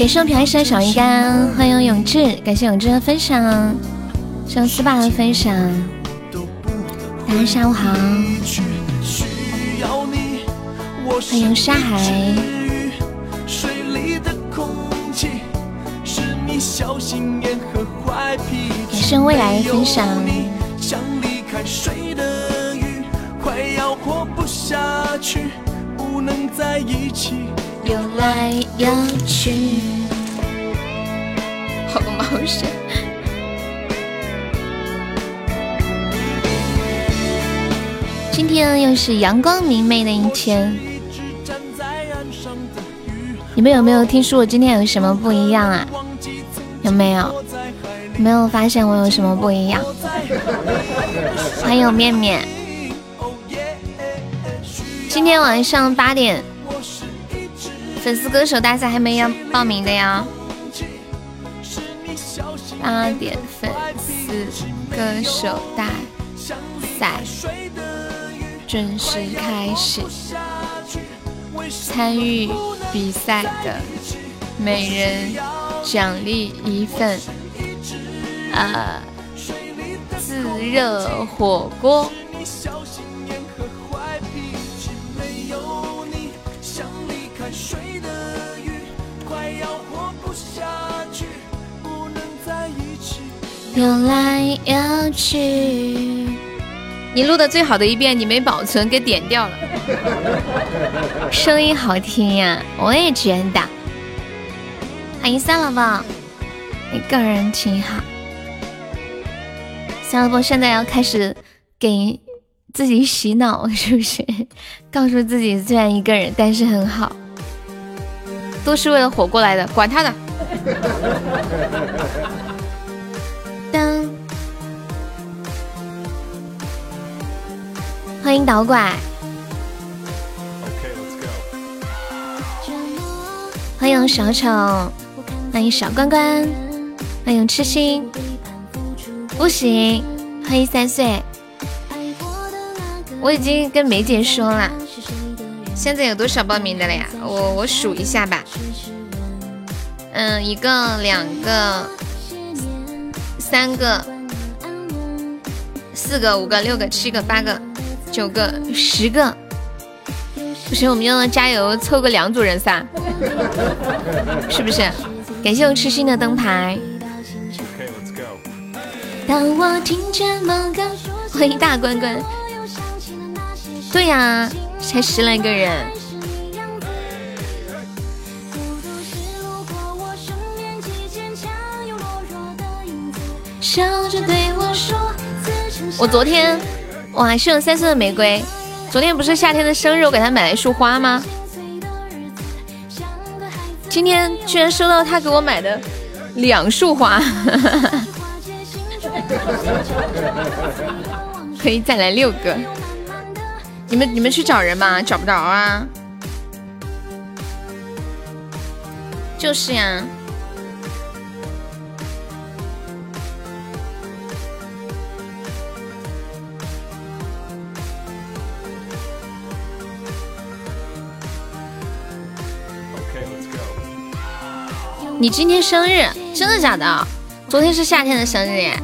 感谢我平安山小鱼干，欢迎永志，感谢永志的分享，谢谢思爸的分享，大家下午好，欢迎沙海。感谢未来的分享，游来游去，好个毛线！今天又是阳光明媚的一天，你们有没有听说我今天有什么不一样啊？有没有？没有发现我有什么不一样？欢迎面面，今天晚上八点。粉丝歌手大赛还没要报名的呀，八点粉丝歌手大赛准时开始，参与比赛的每人奖励一份呃自热火锅。去，你录的最好的一遍你没保存，给点掉了。声音好听呀，我也觉得。欢迎三老宝，你个人挺好。三老宝现在要开始给自己洗脑，是不是？告诉自己虽然一个人，但是很好，都是为了火过来的，管他的。欢迎导拐，欢迎小丑，欢迎小关关，欢迎痴心，不行，欢迎三岁，我已经跟梅姐说了，现在有多少报名的了呀？我我数一下吧，嗯，一个，两个，三个，四个，五个，六个，七个，八个。九个、十个，不行，我们要加油，凑个两组人撒，是不是？感谢我痴心的灯牌。当我听见某个，欢迎大关关。对呀，才十来个人。我昨天。哇，是用三色的玫瑰。昨天不是夏天的生日，我给他买了一束花吗？今天居然收到他给我买的两束花，可以再来六个。你们你们去找人吧，找不着啊。就是呀。你今天生日，真的假的？昨天是夏天的生日耶！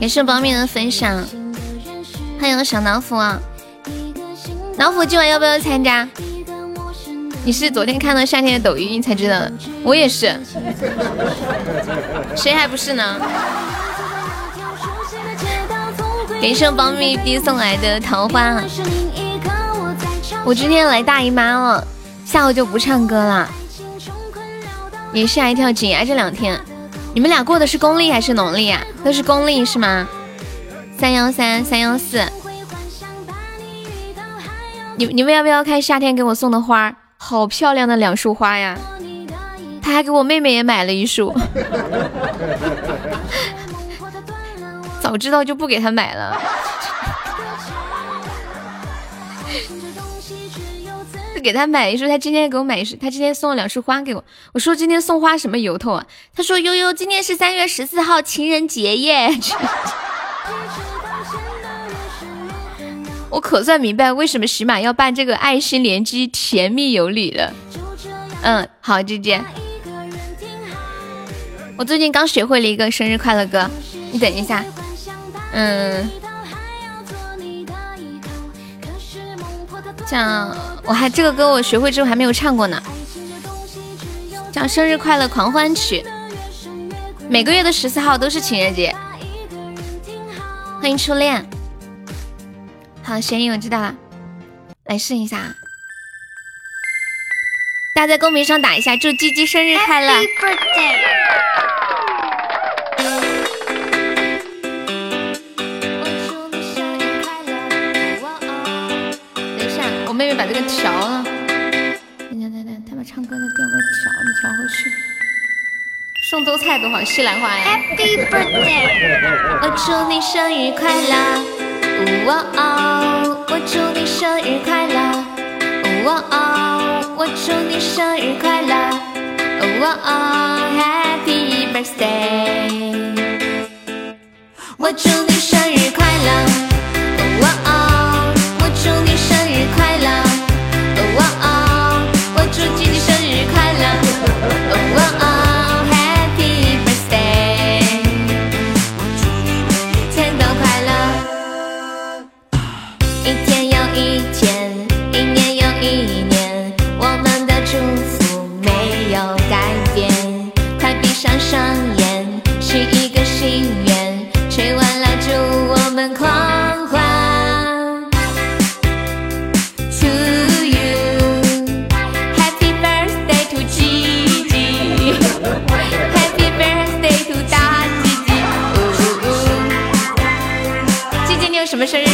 感谢帮面的分享，欢迎小老虎啊！老虎今晚要不要参加？你是昨天看到夏天的抖音才知道的，我也是，谁还不是呢？感谢帮咪逼送来的桃花，我今天来大姨妈了，下午就不唱歌了。也吓一跳，紧挨着两天，你们俩过的是公历还是农历啊？都是公历是吗？三幺三三幺四，你你们要不要看夏天给我送的花？好漂亮的两束花呀！他还给我妹妹也买了一束。早知道就不给他买了。给他买一束，他今天给我买一束，他今天送了两束花给我。我说今天送花什么由头啊？他说悠悠，今天是三月十四号情人节耶。我可算明白为什么喜马要办这个爱心联机甜蜜有礼了。嗯，好，姐姐。我最近刚学会了一个生日快乐歌，你等一下。嗯。像我还这个歌我学会之后还没有唱过呢，叫生日快乐狂欢曲。每个月的十四号都是情人节。欢迎初恋。好，玄影我知道了，来试一下。大家在公屏上打一下，祝鸡鸡生日快乐。等等，他把唱歌的调给调了，调回去。送豆菜多好，西兰花呀！Happy birthday，我祝你生日快乐。哦哦，我祝你生日快乐。哦哦，我祝你生日快乐。哦哦，Happy birthday，我祝你生日快乐。生日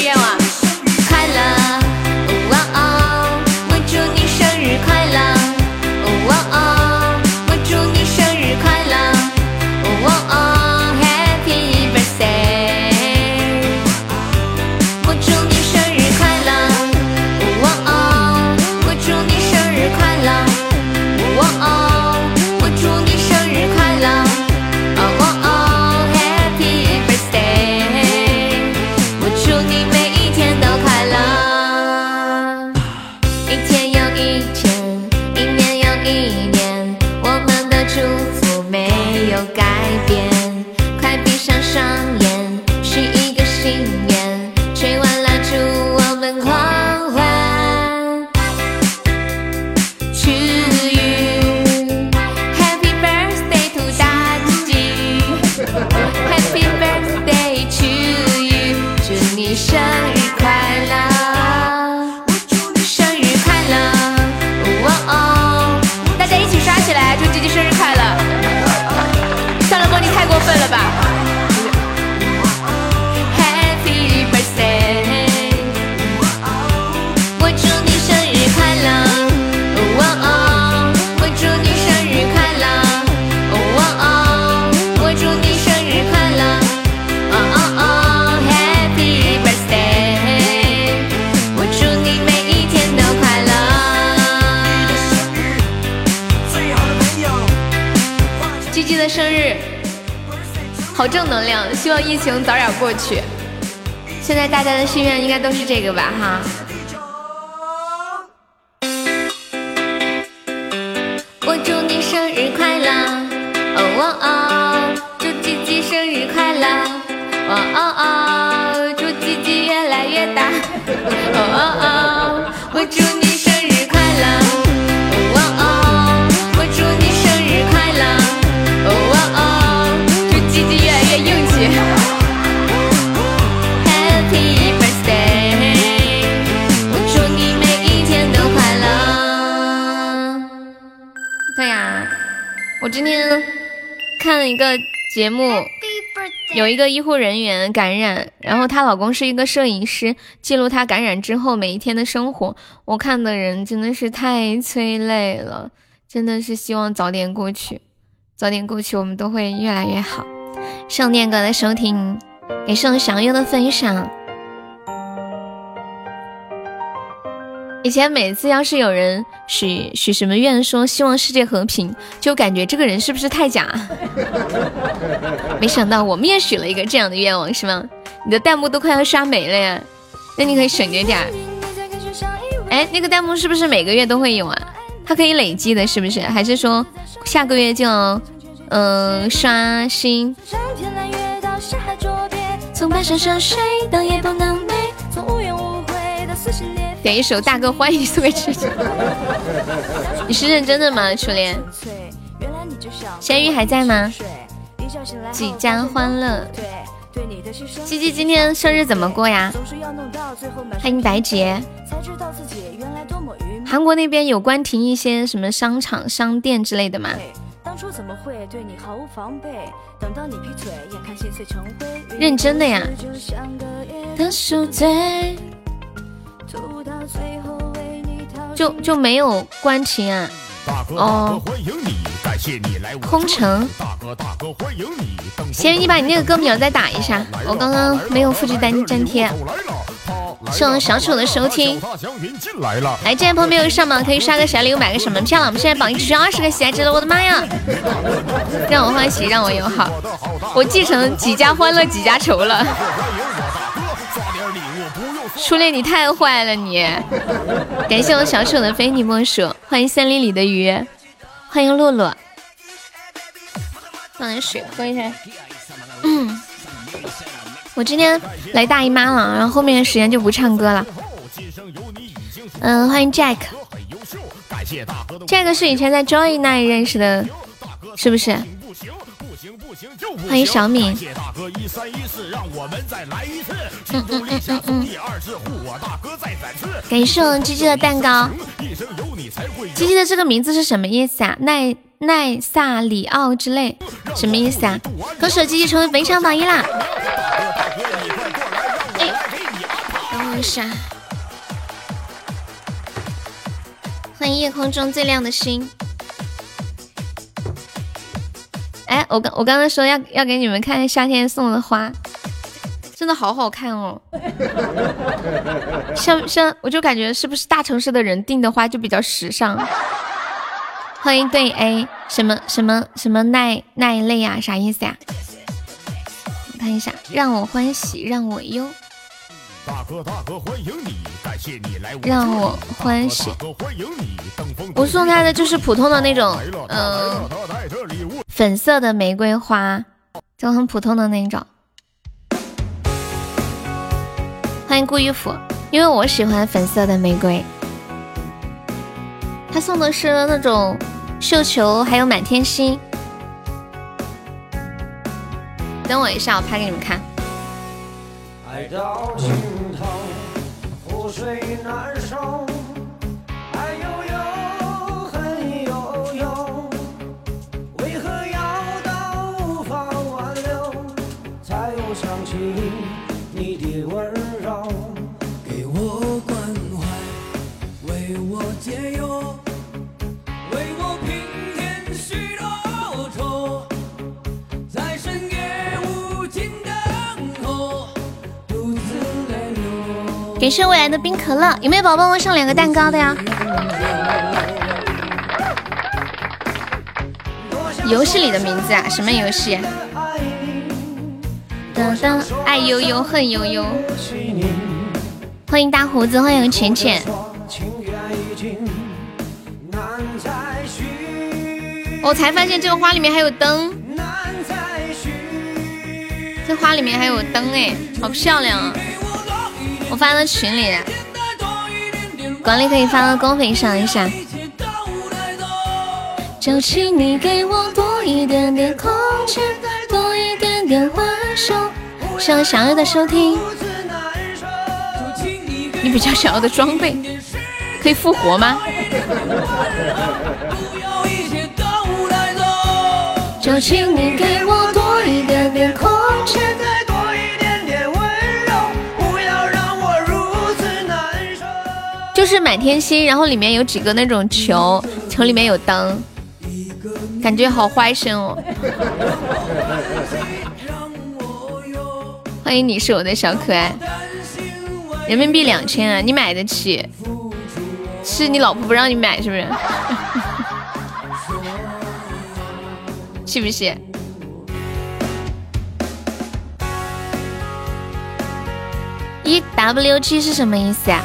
好正能量希望疫情早点过去。现在大家的心愿应该都是这个吧哈。节目，有一个医护人员感染，然后她老公是一个摄影师，记录她感染之后每一天的生活。我看的人真的是太催泪了，真的是希望早点过去，早点过去，我们都会越来越好。上念哥的收听，感谢我小优的分享。以前每次要是有人许许什么愿，说希望世界和平，就感觉这个人是不是太假？没想到我们也许了一个这样的愿望，是吗？你的弹幕都快要刷没了呀，那你可以省着点儿。哎，那个弹幕是不是每个月都会有啊？它可以累积的，是不是？还是说下个月就嗯刷新？从白山涉水到夜空能美，从无怨无悔到死心点一首《大哥欢迎》送给痴情。你是认真的吗，初恋？咸鱼还在吗？几家欢乐。鸡鸡今天生日怎么过呀？欢迎白洁。韩国那边有关停一些什么商场、商店之类的吗？认真的呀。就就没有关情啊？哦。空城。先，你把你那个歌名再打一下，我刚刚没有复制粘粘贴。送小丑的收听。来，这边朋友没有上榜，可以刷个小礼物，买个什么票了？我们现在榜一只剩二十个喜爱值了，我的妈呀！让我欢喜，让我友好，我继承几家欢乐几家愁了。初恋你太坏了你！感谢我小丑的非你莫属，欢迎森林里的鱼，欢迎洛洛。放点水喝一下。嗯，我今天来大姨妈了，然后后面的时间就不唱歌了。嗯，欢迎 Jack。Jack 是以前在 Joy 那里认识的，是不是？欢迎小敏。嗯嗯嗯嗯嗯。感谢我们鸡鸡的蛋糕。鸡鸡的这个名字是什么意思啊？奈奈萨里奥之类，什么意思啊？恭喜鸡鸡成为本场榜一啦！哎，等我一下。欢迎夜空中最亮的星。哎，我刚我刚才说要要给你们看夏天送的花，真的好好看哦。像像我就感觉是不是大城市的人订的花就比较时尚？欢迎对 A 什么什么什么奈奈泪啊，啥意思呀？我看一下，让我欢喜让我忧。让我欢喜。我送他的就是普通的那种，嗯。粉色的玫瑰花，就很普通的那种。欢迎顾玉甫，因为我喜欢粉色的玫瑰。他送的是那种绣球，还有满天星。等我一下，我拍给你们看。爱到尽头覆水难收感谢未来的冰可乐，有没有宝宝帮我上两个蛋糕的呀？游戏里的名字啊？什么游戏？噔噔，爱悠悠，恨悠悠。欢迎大胡子，欢迎浅浅。我才发现这个花里面还有灯，这花里面还有灯哎，好漂亮啊！我发到群里，管理可以发到公屏上一下。就请你给我多一点点空间，多一点点欢笑。希望想要的收听。你比较想要的装备可以复活吗？就请你给我多一点点空是满天星，然后里面有几个那种球，球里面有灯，感觉好坏声哦。欢迎你是我的小可爱，人民币两千啊，你买得起？是你老婆不让你买是不是？是不是？一 W G 是什么意思呀？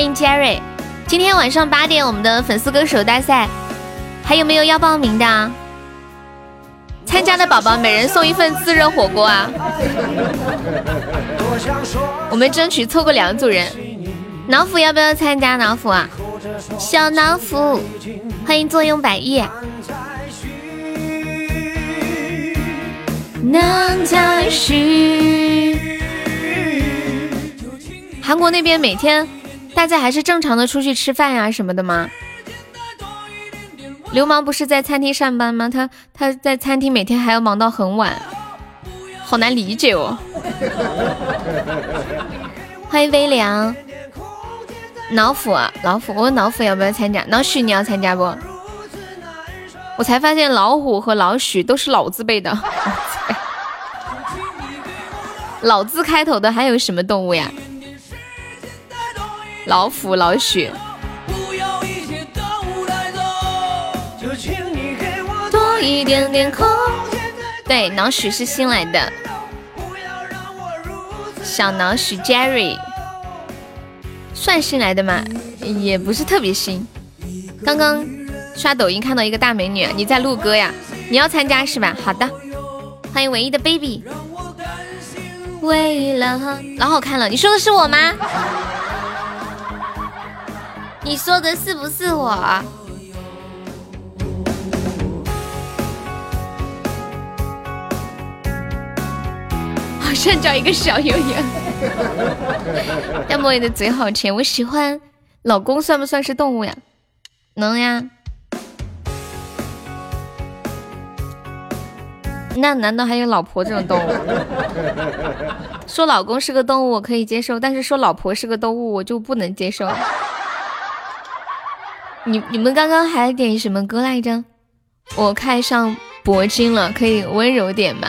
欢迎 Jerry，今天晚上八点我们的粉丝歌手大赛，还有没有要报名的？参加的宝宝每人送一份自热火锅啊！我们争取凑够两组人。老虎要不要参加？老虎啊，小老虎，欢迎坐拥百亿。难再续。韩国那边每天大家还是正常的出去吃饭呀什么的吗？流氓不是在餐厅上班吗？他他在餐厅每天还要忙到很晚，好难理解哦。欢迎微凉，老虎啊老虎，我问老虎要不要参加？老许你要参加不？我才发现老虎和老许都是老字辈的。老字开头的还有什么动物呀？老虎、老许。多一点点空对，老许是新来的。小老许 Jerry 算新来的吗？也不是特别新。刚刚刷抖音看到一个大美女，你在录歌呀？你要参加是吧？好的，欢迎唯一的 baby。为了老好看了，你说的是我吗？你说的是不是我？好像叫一个小悠悠。要么你的嘴好甜，我喜欢。老公算不算是动物呀？能呀。那难道还有老婆这种动物？说老公是个动物我可以接受，但是说老婆是个动物我就不能接受。你你们刚刚还点什么歌来着？我看上铂金了，可以温柔点吗？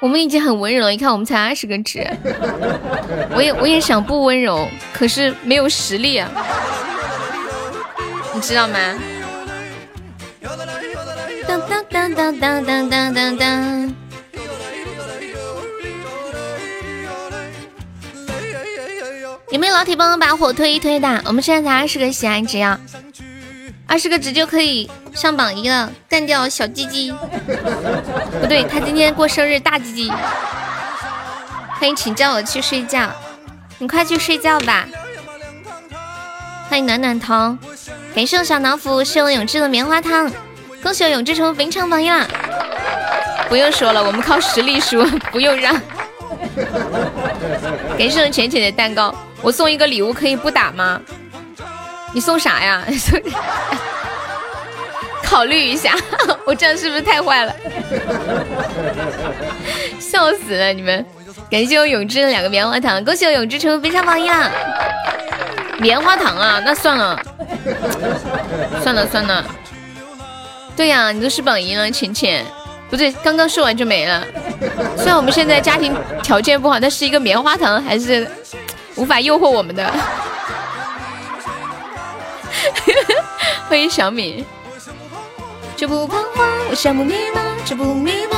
我们已经很温柔了，你看我们才二十个值。我也我也想不温柔，可是没有实力啊，你知道吗？当当当当当当当当有没有老铁帮我把火推一推的？我们现在才二十个喜爱值呀，二十个值就可以上榜一了，干掉小鸡鸡。不对，他今天过生日，大鸡鸡。欢迎，请叫我去睡觉，你快去睡觉吧。欢迎暖暖糖，感谢我小老虎是我永志的棉花糖。恭喜我永志成为本场榜一啦！不用说了，我们靠实力输，不用让。感谢我浅浅的蛋糕，我送一个礼物可以不打吗？你送啥呀？考虑一下，我这样是不是太坏了？笑死了你们！感谢我永志的两个棉花糖，恭喜我永志成为本场榜一啦！棉花糖啊，那算了，算了算了。对呀，你都是榜一了，浅浅，不对，刚刚说完就没了。虽然我们现在家庭条件不好，但是一个棉花糖还是无法诱惑我们的。欢迎小敏。这不彷徨，我羡慕迷茫，这不迷茫。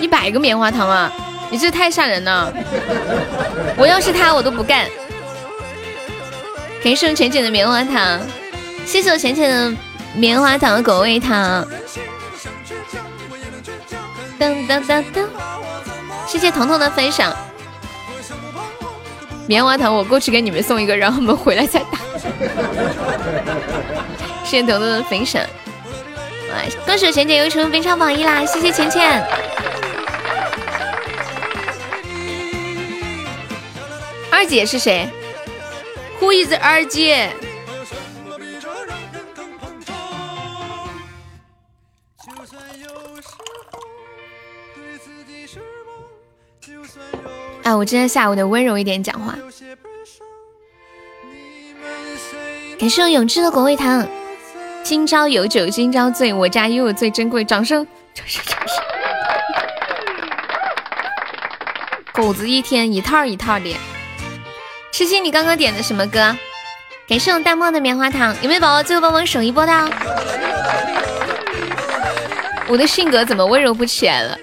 一百个棉花糖啊！你这太吓人了。我要是他，我都不干。感谢浅浅的棉花糖，谢谢我浅浅的。棉花糖、狗味糖，噔噔噔噔！谢谢彤彤的分享。棉花糖，我过去给你们送一个，然后我们回来再打。谢谢彤彤的分享。来，歌手浅浅又成为非常榜一啦！谢谢浅浅。二姐是谁？Who is 二姐？哎，我今天下午得温柔一点讲话。感谢我永志的果味糖，今朝有酒今朝醉，我家拥有最珍贵，掌声！掌声！掌声！狗子一天一套一套的。痴心，你刚刚点的什么歌？感谢我淡漠的棉花糖，有没有宝宝最后帮忙守一波的？我的性格怎么温柔不起来了？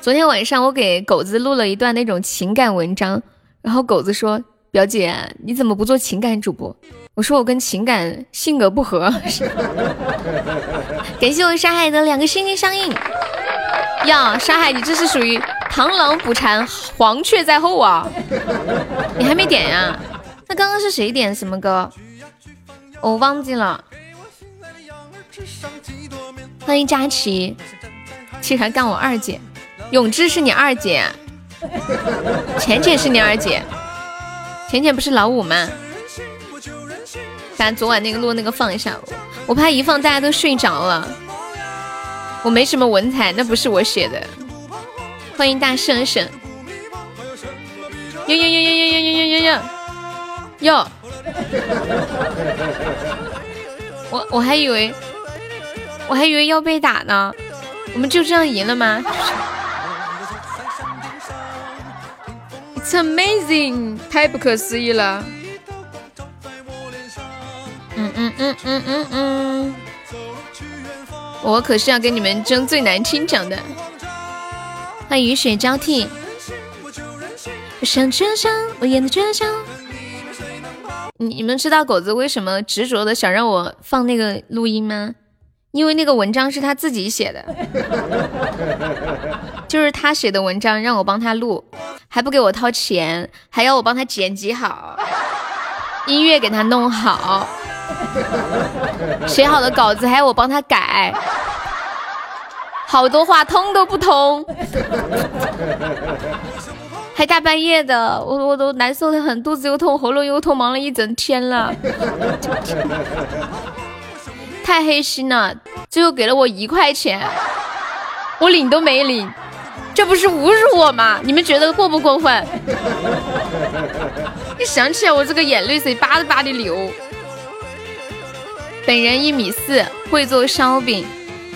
昨天晚上我给狗子录了一段那种情感文章，然后狗子说：“表姐，你怎么不做情感主播？”我说：“我跟情感性格不合。”感谢我沙海的两个心心相印。呀，沙海，你这是属于螳螂捕蝉，黄雀在后啊！你还没点呀？那刚刚是谁点什么歌？我忘记了。欢迎佳琪，竟然干我二姐，永志是你二姐，浅浅是你二姐，浅浅不是老五吗？把昨晚那个录那个放一下，我怕一放大家都睡着了。我没什么文采，那不是我写的。欢迎大圣圣，哟哟哟哟哟哟哟哟哟。哟，我我还以为我还以为要被打呢，我们就这样赢了吗 Amazing，太不可思议了。嗯嗯嗯嗯嗯嗯，我可是要跟你们争最难听奖的。欢迎雨水交替。我想绝杀，我演的绝杀。你们知道狗子为什么执着的想让我放那个录音吗？因为那个文章是他自己写的，就是他写的文章，让我帮他录，还不给我掏钱，还要我帮他剪辑好，音乐给他弄好，写好的稿子还要我帮他改，好多话通都不通。还大半夜的，我我都难受的很，肚子又痛，喉咙又痛，忙了一整天了，太黑心了。最后给了我一块钱，我领都没领，这不是侮辱我吗？你们觉得过不过分？一想起来，我这个眼泪水叭叭的流。本人一米四，会做烧饼，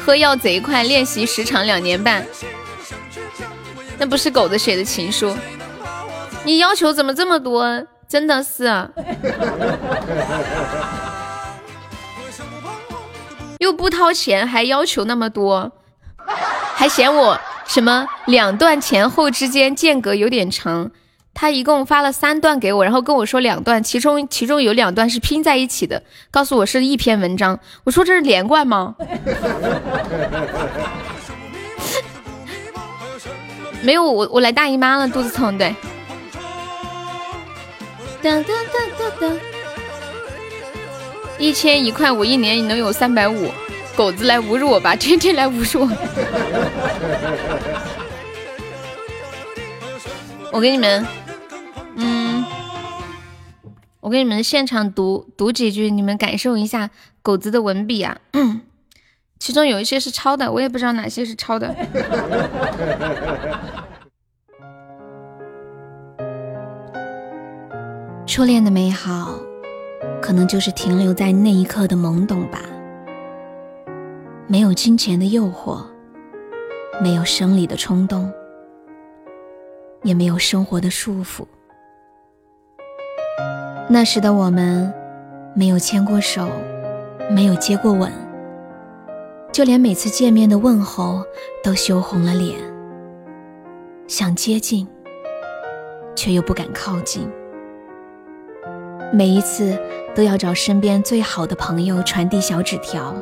喝药贼快，练习时长两年半。那不是狗子写的情书，你要求怎么这么多？真的是啊，又不掏钱，还要求那么多，还嫌我什么两段前后之间间隔有点长。他一共发了三段给我，然后跟我说两段，其中其中有两段是拼在一起的，告诉我是一篇文章。我说这是连贯吗？没有我，我来大姨妈了，肚子疼。对，哒哒哒哒哒，一千一块五，一年能有三百五。狗子来侮辱我吧，天天来侮辱我。我给你们，嗯，我给你们现场读读几句，你们感受一下狗子的文笔啊。其中有一些是抄的，我也不知道哪些是抄的。初恋的美好，可能就是停留在那一刻的懵懂吧。没有金钱的诱惑，没有生理的冲动，也没有生活的束缚。那时的我们，没有牵过手，没有接过吻。就连每次见面的问候都羞红了脸，想接近，却又不敢靠近。每一次都要找身边最好的朋友传递小纸条，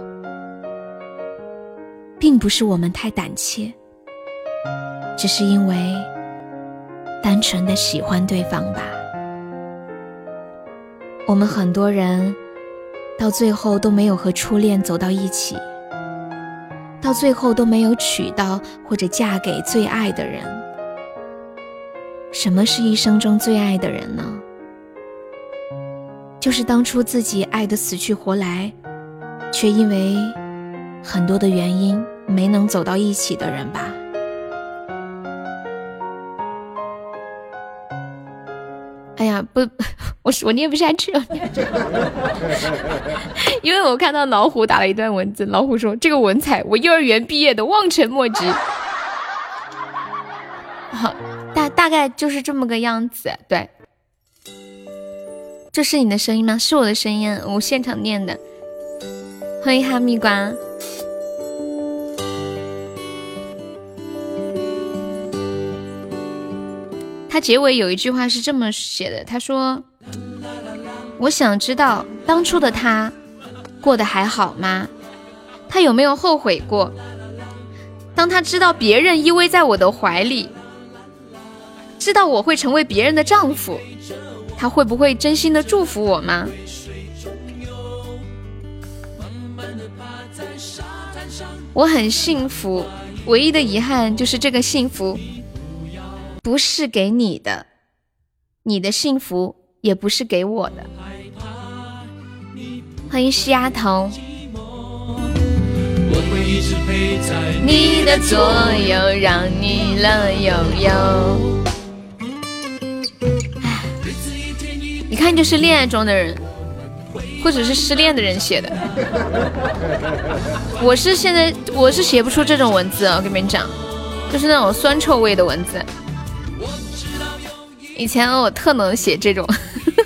并不是我们太胆怯，只是因为单纯的喜欢对方吧。我们很多人到最后都没有和初恋走到一起。到最后都没有娶到或者嫁给最爱的人。什么是一生中最爱的人呢？就是当初自己爱得死去活来，却因为很多的原因没能走到一起的人吧。哎呀，不，我我念不下去了，因为我看到老虎打了一段文字，老虎说这个文采，我幼儿园毕业的望尘莫及。好，大大概就是这么个样子，对。这是你的声音吗？是我的声音，我现场念的。欢迎哈密瓜。结尾有一句话是这么写的，他说：“我想知道当初的他过得还好吗？他有没有后悔过？当他知道别人依偎在我的怀里，知道我会成为别人的丈夫。”他会不会真心的祝福我吗？我很幸福，唯一的遗憾就是这个幸福不是给你的，你的幸福也不是给我的。欢迎西丫头。你的左右让你乐悠悠。一看就是恋爱中的人，或者是失恋的人写的。我是现在我是写不出这种文字，我跟你们讲，就是那种酸臭味的文字。以前我特能写这种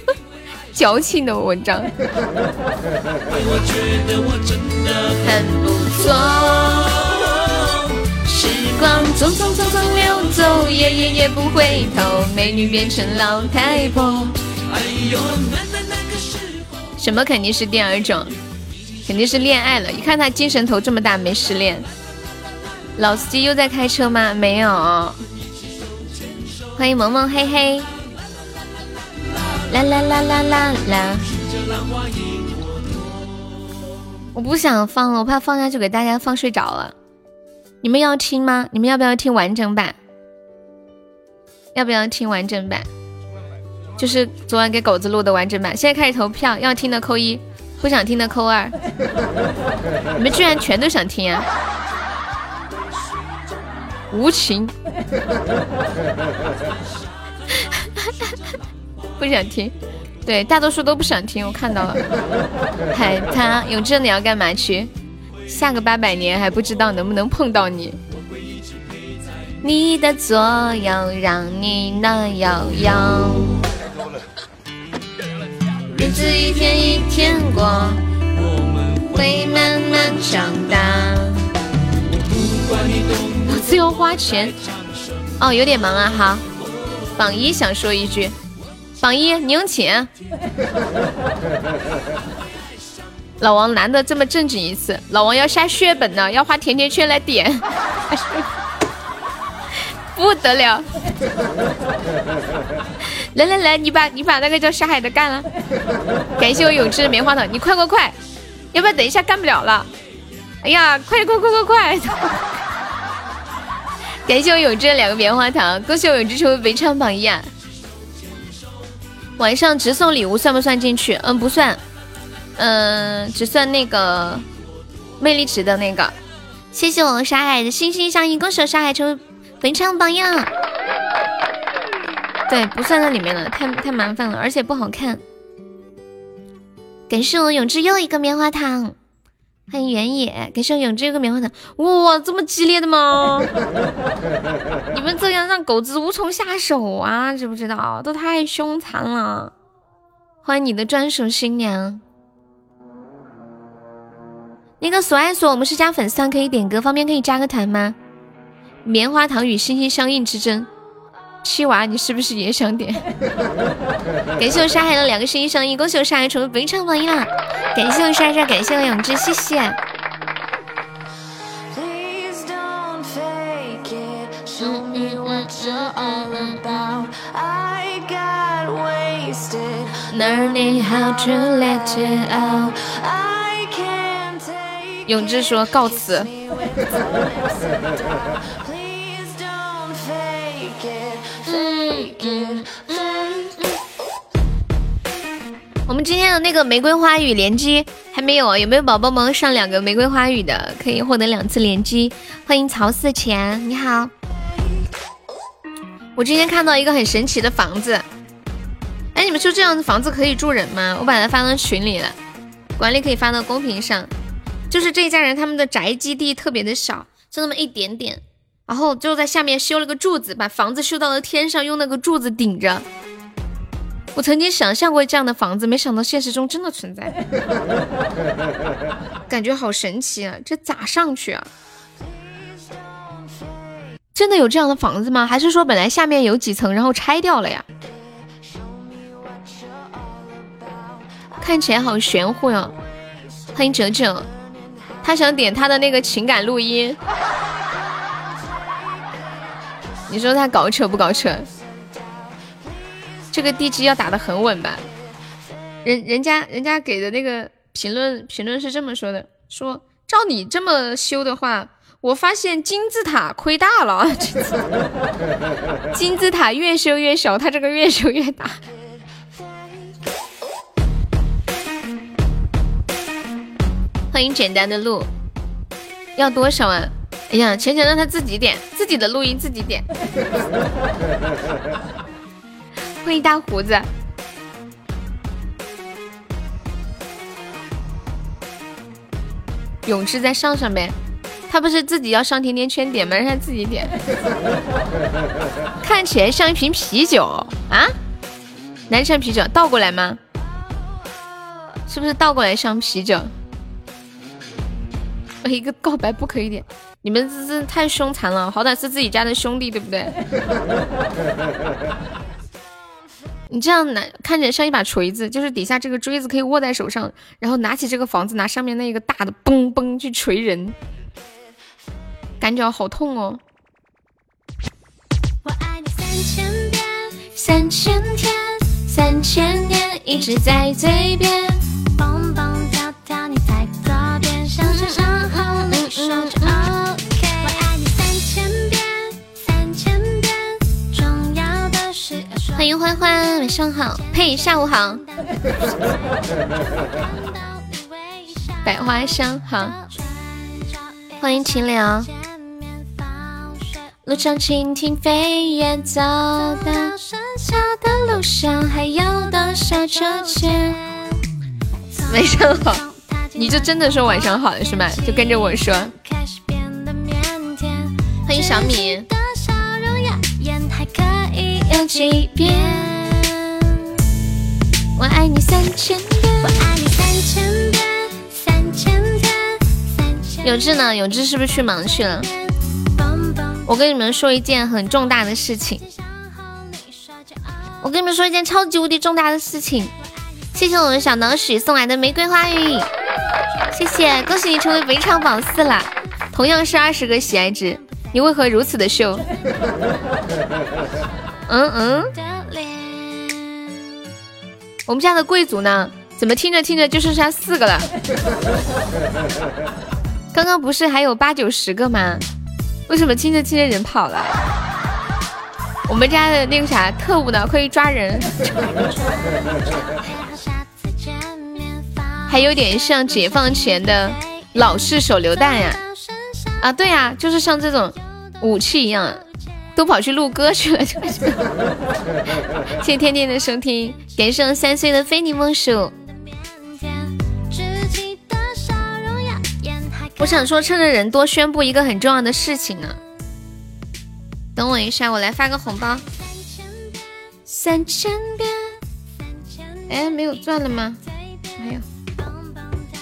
矫情的文章。很不错。时光匆匆匆匆流走，夜夜夜不回头，美女变成老太婆。什么肯定是第二种，肯定是恋爱了。一看他精神头这么大，没失恋。老司机又在开车吗？没有。欢迎萌萌嘿嘿。啦啦啦啦啦啦。我不想放了，我怕放下去给大家放睡着了。你们要听吗？你们要不要听完整版？要不要听完整版？就是昨晚给狗子录的完整版，现在开始投票，要听的扣一，不想听的扣二。你们居然全都想听啊！无情，不想听，对，大多数都不想听，我看到了。海他永志，你要干嘛去？下个八百年还不知道能不能碰到你。你的左右让你乐悠悠。日子一天一天过，我们会慢慢长大。老自由花钱哦，有点忙啊。好，榜一想说一句，榜一您请。老王难得这么正经一次，老王要下血本呢，要花甜甜圈来点，不得了。来来来，你把你把那个叫沙海的干了，感谢我永志的棉花糖，你快快快，要不要等一下干不了了？哎呀，快快快快快！感谢我永志的两个棉花糖，恭喜我永志成为围唱榜一啊！晚上直送礼物算不算进去？嗯，不算，嗯，只算那个魅力值的那个。谢谢我沙海的心心相印，恭喜我沙海成为围唱榜一。对，不算在里面了，太太麻烦了，而且不好看。感谢我永志又一个棉花糖，欢迎原野，感谢我永志个棉花糖。哇，这么激烈的吗？你们这样让狗子无从下手啊，知不知道？都太凶残了。欢迎你的专属新娘。那个索爱索，我们是加粉丝团可以点歌，方便可以加个团吗？棉花糖与心心相印之争。七娃，你是不是也想点？感谢我沙海的两个声音上映，恭喜我沙海成为本场榜一啦！感谢我沙沙，感谢我永志，谢谢。永志说告辞。我们今天的那个玫瑰花语连击还没有啊，有没有宝宝们上两个玫瑰花语的，可以获得两次连击。欢迎曹四钱，你好。我今天看到一个很神奇的房子，哎，你们说这样的房子可以住人吗？我把它发到群里了，管理可以发到公屏上。就是这一家人他们的宅基地特别的小，就那么一点点，然后就在下面修了个柱子，把房子修到了天上，用那个柱子顶着。我曾经想象过这样的房子，没想到现实中真的存在，感觉好神奇啊！这咋上去啊？真的有这样的房子吗？还是说本来下面有几层，然后拆掉了呀？看起来好玄乎啊！欢迎哲哲，他想点他的那个情感录音，你说他搞扯不搞扯？这个地基要打得很稳吧？人人家人家给的那个评论评论是这么说的：说照你这么修的话，我发现金字塔亏大了。金字塔越修越小，它这个越修越大。欢迎简单的路，要多少啊？哎呀，钱钱让他自己点，自己的录音自己点。欢迎大胡子，永志再上上呗，他不是自己要上甜甜圈点吗？让他自己点。看起来像一瓶啤酒啊，南山啤酒倒过来吗？是不是倒过来像啤酒？我一个告白不可以点，你们这这太凶残了，好歹是自己家的兄弟，对不对？你这样拿看起来像一把锤子，就是底下这个锥子可以握在手上，然后拿起这个房子，拿上面那个大的嘣嘣去锤人，感觉好痛哦。我爱你三千遍，三千天，三千年，一直在嘴边。欢迎欢欢，晚上好，呸，下午好。百花香好，欢迎清凉。路上蜻蜓飞也走到山下的路上，还有多少秋千？晚上好，你就真的说晚上好了是吗？就跟着我说。欢迎小米。有几遍？我爱你三千遍，我爱你三千遍，三千遍，三千。永志呢？有志是不是去忙去了？我跟你们说一件很重大的事情。我跟你们说一件超级无敌重大的事情。谢谢我们小脑许送来的玫瑰花语，谢谢，恭喜你成为围场榜四了。同样是二十个喜爱值，你为何如此的秀？嗯嗯，我们家的贵族呢？怎么听着听着就剩下四个了？刚刚不是还有八九十个吗？为什么听着听着人跑了？我们家的那个啥特务呢？可以抓人，还有点像解放前的老式手榴弹呀！啊，对呀，就是像这种武器一样。都跑去录歌去了，谢谢天天的收听，感谢三岁的非你莫属。我想说，趁着人多，宣布一个很重要的事情呢。等我一下，我来发个红包。三千遍。哎，没有钻了吗？没有。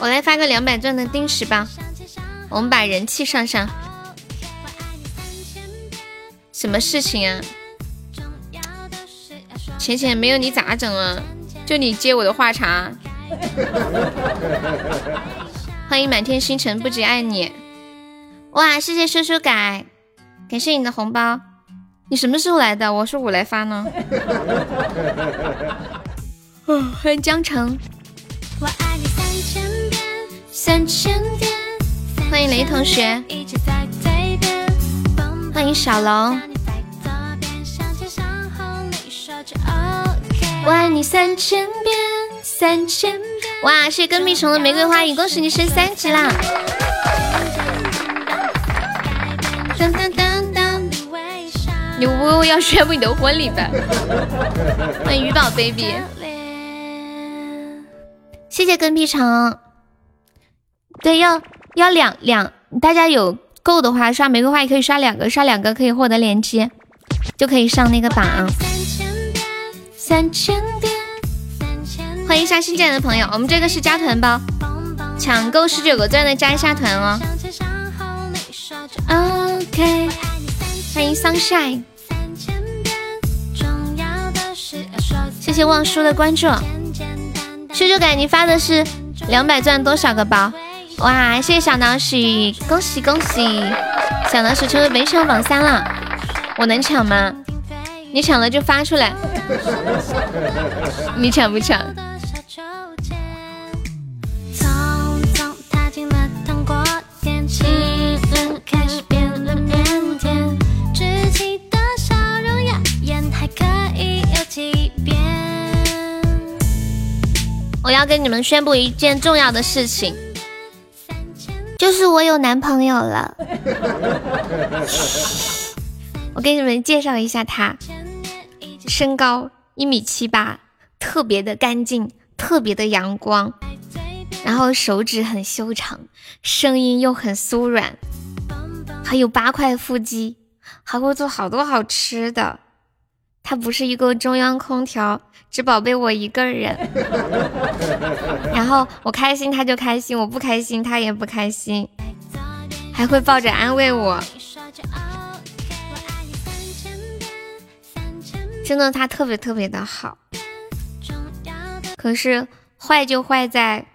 我来发个两百钻的定时吧，我们把人气上上。什么事情啊？浅浅没有你咋整啊？就你接我的话茬。欢迎满天星辰，不及爱你。哇，谢谢叔叔改，感谢你的红包。你什么时候来的？我说我来发呢。欢迎江城我爱你三千遍三千。欢迎雷同学。欢迎小龙。我爱你三千遍，三千遍。哇，谢谢跟屁虫的玫瑰花语，恭喜你升三级啦！当当当当，你呜要宣布你的婚礼呗？欢迎鱼宝 baby。谢谢跟屁虫。对，要要两两，大家有够的话，刷玫瑰花也可以刷两个，刷两个可以获得连接，就可以上那个榜。三千遍。欢迎一下新进来的朋友，我们这个是加团包，抢够十九个钻的加一下团哦。OK，欢迎 Sunshine，谢谢望叔的关注。秀秀感，你发的是两百钻多少个包？哇，谢谢小老鼠，恭喜恭喜，小老鼠成为本场榜三了。我能抢吗？你抢了就发出来。你抢不抢？我要跟你们宣布一件重要的事情，就是我有男朋友了。我给你们介绍一下他，身高一米七八，特别的干净，特别的阳光，然后手指很修长，声音又很酥软，还有八块腹肌，还会做好多好吃的。他不是一个中央空调。只宝贝我一个人，然后我开心他就开心，我不开心他也不开心，还会抱着安慰我。真的，他特别特别的好。可是坏就坏在，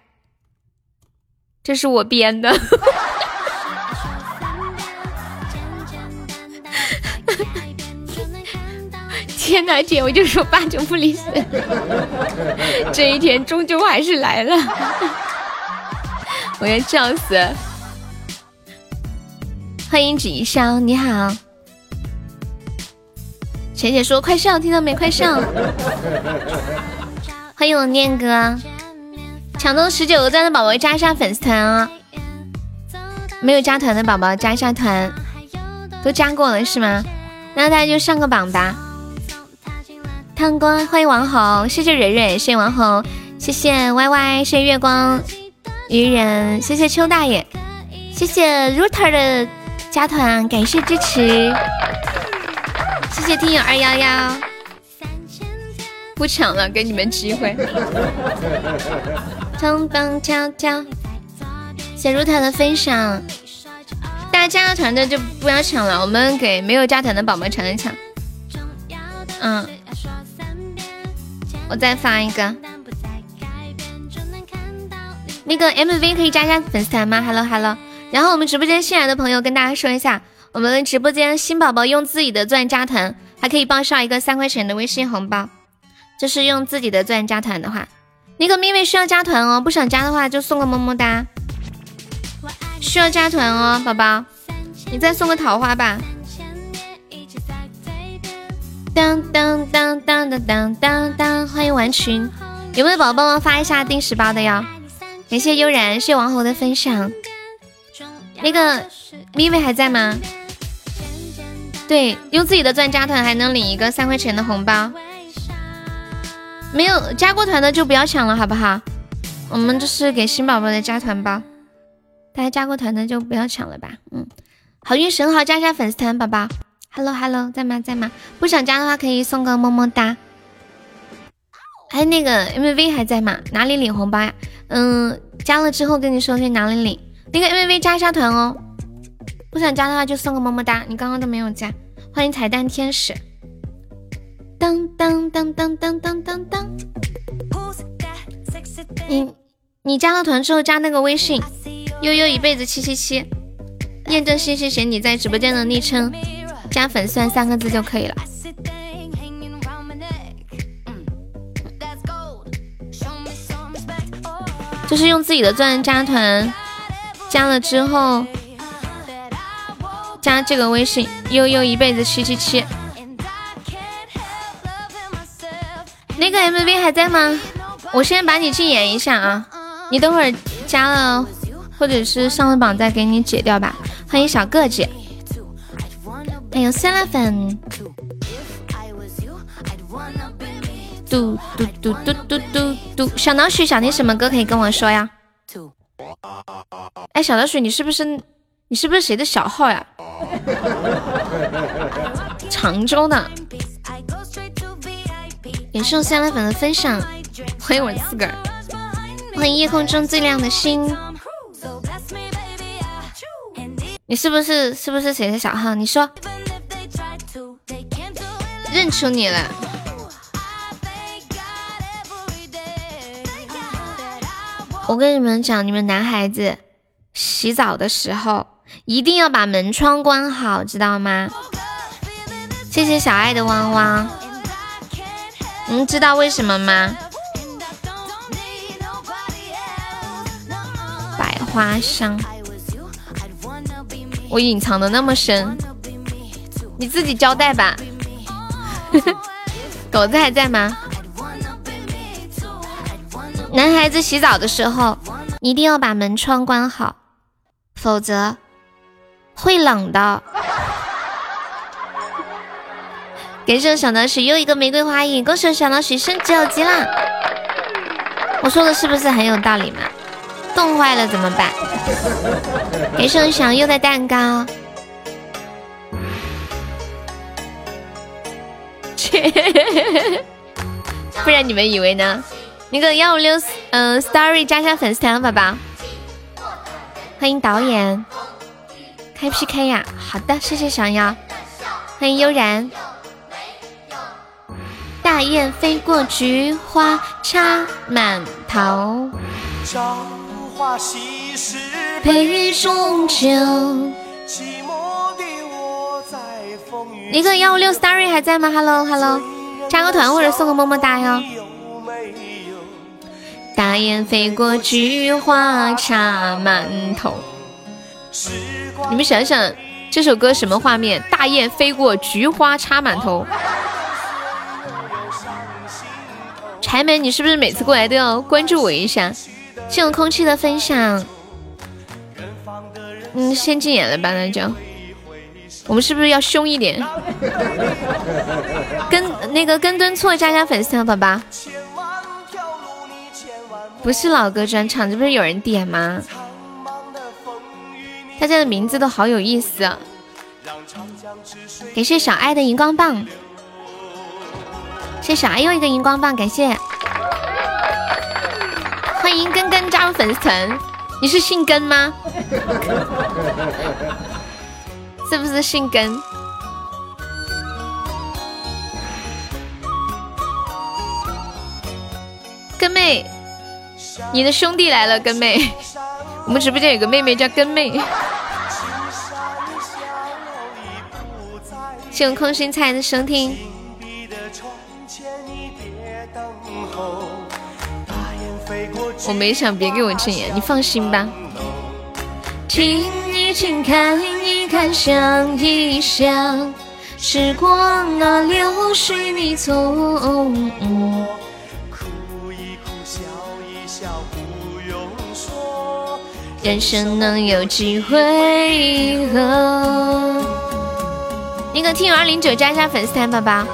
这是我编的。天哪，姐，我就说八九不离十，这一天终究还是来了，我要笑死！欢迎纸一烧，你好，浅姐说快上，听到没？快上！欢迎我念哥，抢到十九个赞的宝宝加一下粉丝团啊！没有加团的宝宝加一下团，都加过了是吗？那大家就上个榜吧。汤哥，欢迎王红，谢谢蕊蕊，谢谢王红，谢谢 Y Y，谢谢月光愚人，谢谢邱大爷，谢谢 Router 的加团，感谢支持，谢谢听友二幺幺，不抢了，给你们机会。咚咚跳跳，谢 Router 的分享，大家加了团的就不要抢了，我们给没有加团的宝宝抢一抢。嗯。我再发一个，那个 MV 可以加一下粉丝团吗？Hello Hello，然后我们直播间新来的朋友跟大家说一下，我们直播间新宝宝用自己的钻加团，还可以报销一个三块钱的微信红包。就是用自己的钻加团的话，那个咪咪需要加团哦，不想加的话就送个么么哒。需要加团哦，宝宝，你再送个桃花吧。当当当当当当当当！欢迎完群，有没有宝宝帮忙发一下定时包的呀？感谢悠然，谢谢王侯的分享。那个咪咪还在吗？对，用自己的钻加团还能领一个三块钱的红包。没有加过团的就不要抢了，好不好？我们这是给新宝宝的加团包，大家加过团的就不要抢了吧。嗯，好运神豪加一下粉丝团，宝宝。Hello Hello，在吗在吗？不想加的话可以送个么么哒。还有，那个 MV 还在吗？哪里领红包呀？嗯，加了之后跟你说去哪里领。那个 MV 加一下团哦。不想加的话就送个么么哒。你刚刚都没有加，欢迎彩蛋天使。当当当当当当当当。你你加了团之后加那个微信悠悠一辈子七七七，验证信息写你在直播间的昵称。加粉丝三个字就可以了，就是用自己的钻加团，加了之后加这个微信悠悠一辈子七七七。那个 MV 还在吗？我先把你禁言一下啊，你等会儿加了或者是上了榜再给你解掉吧。欢迎小个子。还有酸辣粉，嘟嘟嘟嘟嘟嘟嘟。小老鼠想听什么歌可以跟我说呀？哎，小老鼠，你是不是你是不是谁的小号呀？常州的。感谢我三辣粉的分享，欢迎我自个儿，欢迎夜空中最亮的星。你是不是是不是谁的小号？你说，认出你了。我跟你们讲，你们男孩子洗澡的时候一定要把门窗关好，知道吗？谢谢小爱的汪汪。你们知道为什么吗？百花香。我隐藏的那么深，你自己交代吧。狗子还在吗？男孩子洗澡的时候一定要把门窗关好，否则会冷的。感谢小老鼠又一个玫瑰花印，恭喜小老鼠升九级啦！我说的是不是很有道理嘛？冻坏了怎么办？给圣想要的蛋糕，切，不然你们以为呢？那个幺五六嗯，story 加下粉丝团宝宝，欢迎导演开 PK 呀！好的，谢谢小妖，欢迎悠然。大雁飞过，菊花插满头。杯中酒。一个幺五六 story 还在吗？Hello Hello，加个团或者送个么么哒哟。大雁飞过，菊花插满头。你们想想这首歌什么画面？大雁飞过，菊花插满头。柴门，你是不是每次过来都要关注我一下？这种空气的分享，嗯，先禁言了吧？那就，我们是不是要凶一点？跟那个跟蹲错加加粉丝宝宝，不是老歌专场，这不是有人点吗？大家的名字都好有意思。感谢小爱的荧光棒，谢谢小爱又一个荧光棒，感谢。欢迎根根加入粉丝团，你是姓根吗？是不是姓根？根妹，你的兄弟来了，根妹。我们直播间有个妹妹叫根妹。谢我空心菜的收听。我没想，别给我禁言，你放心吧。听一听，看一看，想一想，时光啊流水你匆。哭一哭，笑一笑，人生能有几回合？那个听友二零九加一下粉丝团宝宝，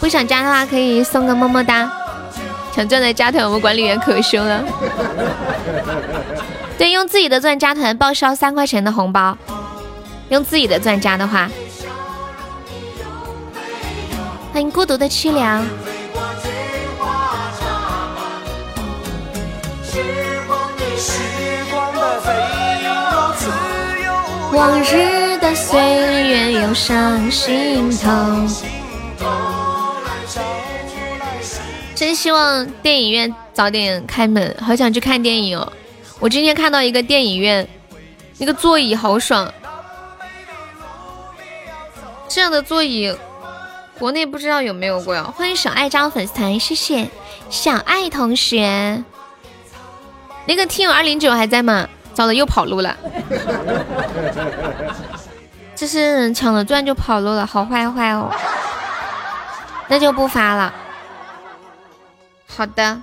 不想加的话可以送个么么哒。想钻的加团，我们管理员可凶了。对，用自己的钻加团报销三块钱的红包。用自己的钻加的话，欢迎孤独的凄凉。往日的岁月涌上心头。真希望电影院早点开门，好想去看电影哦！我今天看到一个电影院，那个座椅好爽，这样的座椅国内不知道有没有过呀？欢迎小爱加入粉丝团，谢谢小爱同学。那个听友二零九还在吗？糟了，又跑路了，这是抢了钻就跑路了，好坏坏哦！那就不发了。好的。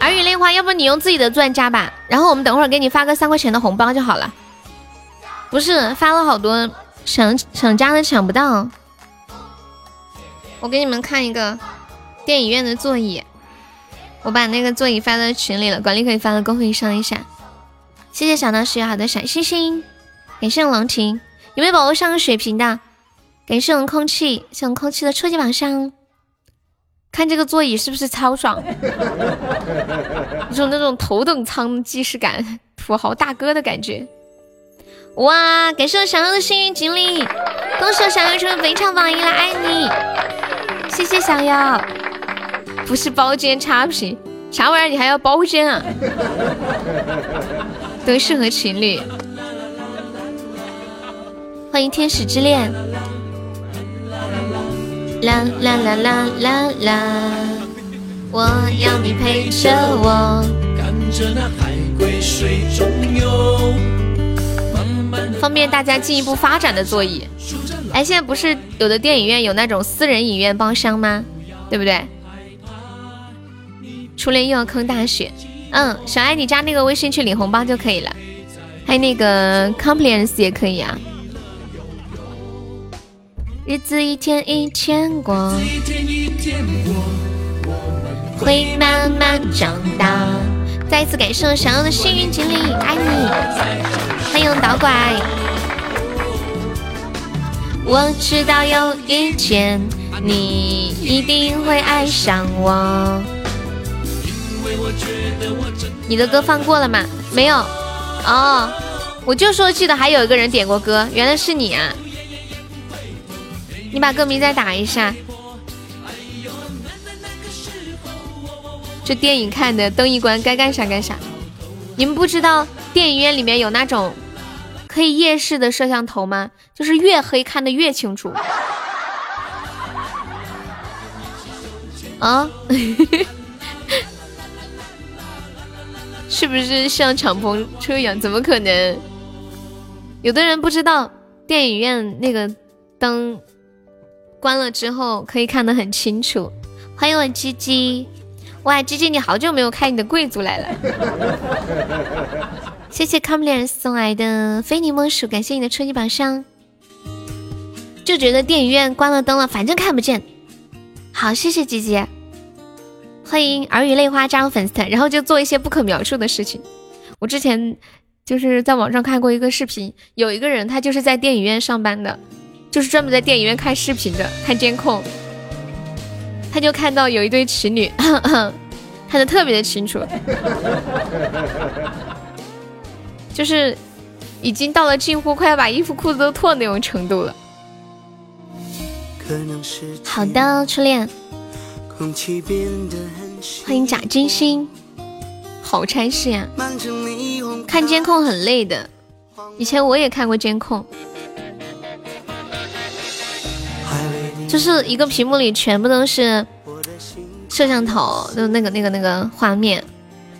耳语泪花，要不你用自己的钻加吧，然后我们等会儿给你发个三块钱的红包就好了。不是发了好多，想想加的抢不到。我给你们看一个电影院的座椅，我把那个座椅发到群里了，管理可以发到公屏上一下。谢谢小道士好的小星星，感谢龙婷，有没有宝宝上个水瓶的？感谢我们空气，谢我们空气的初级榜上。看这个座椅是不是超爽？有种那种头等舱既视感，土豪大哥的感觉。哇！感谢我小妖的幸运锦鲤，恭喜我小妖成为本场榜一了，爱你！谢谢小妖，不是包间差评，啥玩意儿你还要包间啊？都适合情侣。欢迎天使之恋。啦啦啦啦啦啦！我要你陪着我。方便大家进一步发展的座椅。哎，现在不是有的电影院有那种私人影院包厢吗？对不对？初恋又要坑大雪。嗯，小爱你加那个微信去领红包就可以了。还有那个 compliance 也可以啊。日子一天一天过，会慢慢长大。再一次感谢我小妖的幸运锦鲤，爱你！欢迎导拐。我知道有一天你一定会爱上我。你的歌放过了吗？没有。哦，我就说记得还有一个人点过歌，原来是你啊。你把歌名再打一下。这电影看的，灯一关该干啥干啥。你们不知道电影院里面有那种可以夜视的摄像头吗？就是越黑看的越清楚。啊？是不是像敞篷车一样？怎么可能？有的人不知道电影院那个灯。关了之后可以看得很清楚。欢迎我鸡鸡，哇，鸡鸡你好久没有开你的贵族来了。谢谢 c o m e l 送来的非你莫属，感谢你的初级宝箱。就觉得电影院关了灯了，反正看不见。好，谢谢姐姐。欢迎耳语泪花加入粉丝团，然后就做一些不可描述的事情。我之前就是在网上看过一个视频，有一个人他就是在电影院上班的。就是专门在电影院看视频的，看监控，他就看到有一对情侣，看的特别的清楚，就是已经到了近乎快要把衣服裤子都脱那种程度了。好的，初恋，欢迎假金星，好差事呀！看监控很累的，以前我也看过监控。就是一个屏幕里全部都是摄像头，的那个那个那个画面，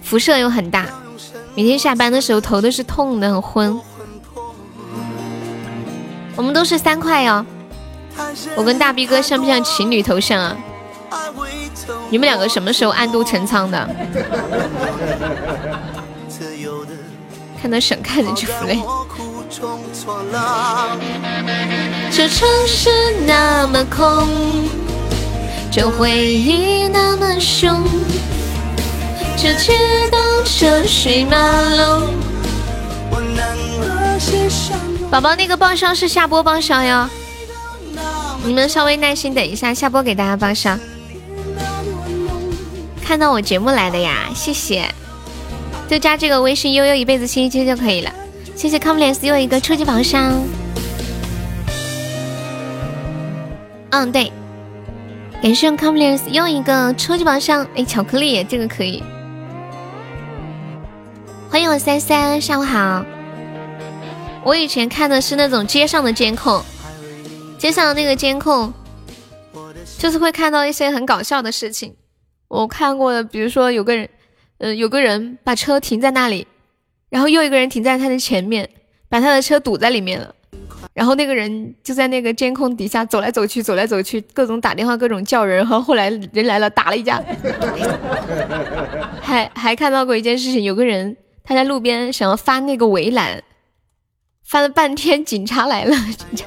辐射又很大，每天下班的时候头都是痛的，很昏。我们都是三块哟，我跟大逼哥像不像情侣头像啊？你们两个什么时候暗度陈仓的？看到想看的就服了。这城市那么空，这回忆那么凶，这街道车水马龙。宝宝，那个报销是下播报销哟，你们稍微耐心等一下，下播给大家报上。看到我节目来的呀，谢谢，就加这个微信悠悠一辈子七七就可以了。谢谢 Complex 又一个初级宝箱。嗯，对，感谢 Complex 又一个初级宝箱。哎，巧克力，这个可以。欢迎我三三，下午好。我以前看的是那种街上的监控，街上那个监控，就是会看到一些很搞笑的事情。我看过的，比如说有个人，呃，有个人把车停在那里。然后又一个人停在他的前面，把他的车堵在里面了。然后那个人就在那个监控底下走来走去，走来走去，各种打电话，各种叫人。然后后来人来了，打了一架。还还看到过一件事情，有个人他在路边想要翻那个围栏，翻了半天，警察来了，警察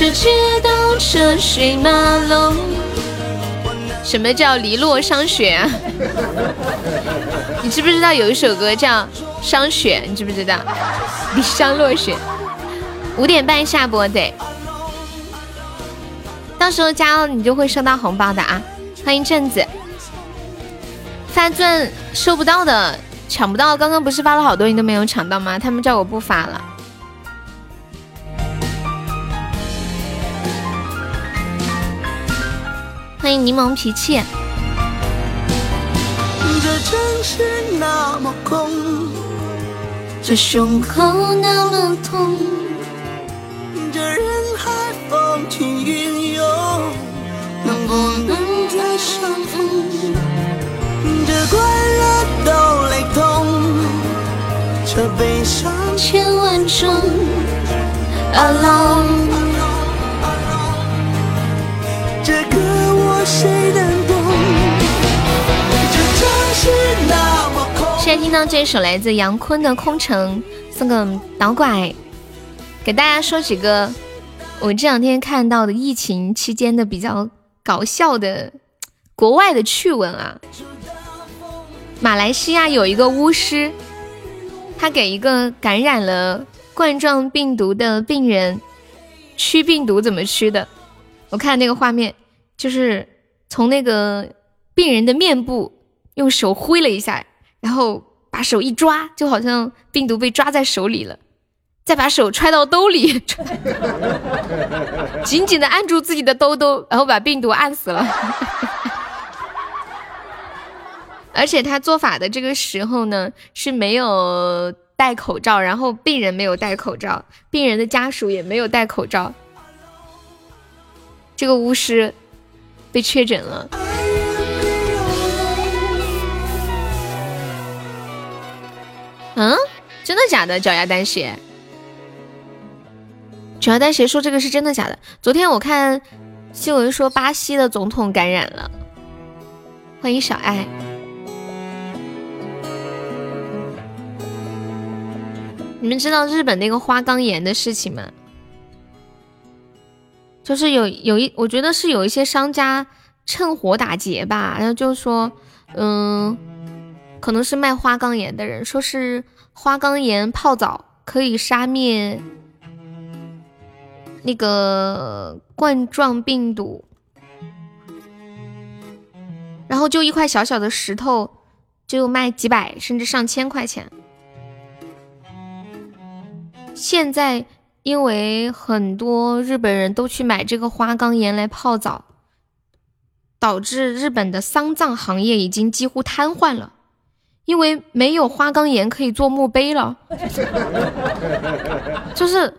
这街道车水马龙。什么叫篱落霜雪啊？你知不知道有一首歌叫《霜雪》？你知不知道？离霜落雪。五点半下播得，到时候加了你就会收到红包的啊！欢迎镇子。发钻收不到的，抢不到。刚刚不是发了好多，你都没有抢到吗？他们叫我不发了。欢迎柠檬脾气。这城市那么空，这胸口那么痛，这人海风起云涌，能不能再相逢？这快乐都雷同，这悲伤千万种。Alone。谁能懂现在听到这首来自杨坤的《空城》，送个导拐，给大家说几个我这两天看到的疫情期间的比较搞笑的国外的趣闻啊。马来西亚有一个巫师，他给一个感染了冠状病毒的病人驱病毒，怎么驱的？我看那个画面。就是从那个病人的面部用手挥了一下，然后把手一抓，就好像病毒被抓在手里了，再把手揣到兜里，紧紧的按住自己的兜兜，然后把病毒按死了。而且他做法的这个时候呢是没有戴口罩，然后病人没有戴口罩，病人的家属也没有戴口罩，这个巫师。被确诊了，嗯，真的假的？脚丫丹鞋，脚丫丹鞋说这个是真的假的？昨天我看新闻说巴西的总统感染了，欢迎小爱。你们知道日本那个花岗岩的事情吗？就是有有一，我觉得是有一些商家趁火打劫吧，然后就说，嗯，可能是卖花岗岩的人，说是花岗岩泡澡可以杀灭那个冠状病毒，然后就一块小小的石头就卖几百甚至上千块钱，现在。因为很多日本人都去买这个花岗岩来泡澡，导致日本的丧葬行业已经几乎瘫痪了。因为没有花岗岩可以做墓碑了，就是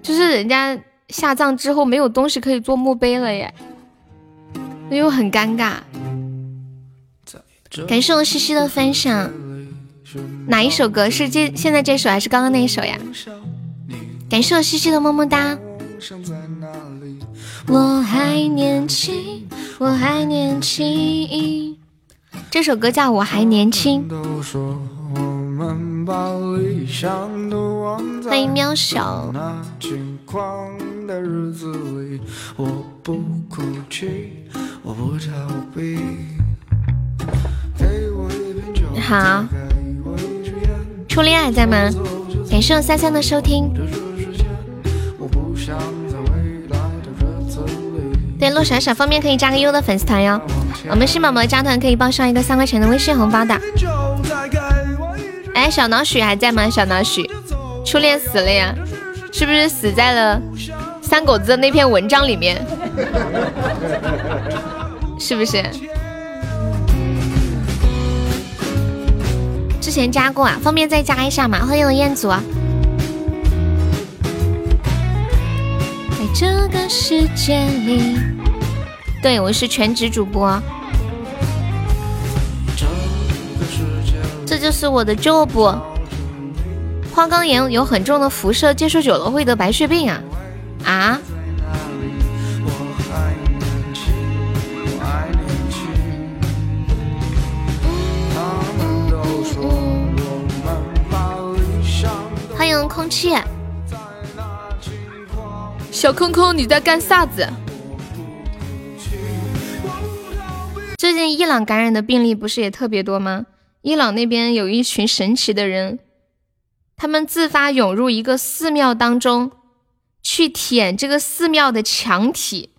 就是人家下葬之后没有东西可以做墓碑了耶，那又很尴尬。感谢我西西的分享，哪一首歌是这现在这首还是刚刚那一首呀？感谢我西西的么么哒。我还年轻，我还年轻。这首歌叫《我还年轻》。欢迎喵小。你好，初恋还在吗？感谢我三三的收听。对，陆闪闪方便可以加个优的粉丝团哟。我们新宝宝加团可以报上一个三块钱的微信红包的。哎，小脑许还在吗？小脑许，初恋死了呀？是不是死在了三狗子的那篇文章里面？是不是？之前加过啊，方便再加一下吗？欢迎我彦祖。这个世界里，对我是全职主播。这就是我的 job。花岗岩有很重的辐射，接触久了会得白血病啊啊！欢迎空气，小空空，你在干啥子？最近伊朗感染的病例不是也特别多吗？伊朗那边有一群神奇的人，他们自发涌入一个寺庙当中，去舔这个寺庙的墙体，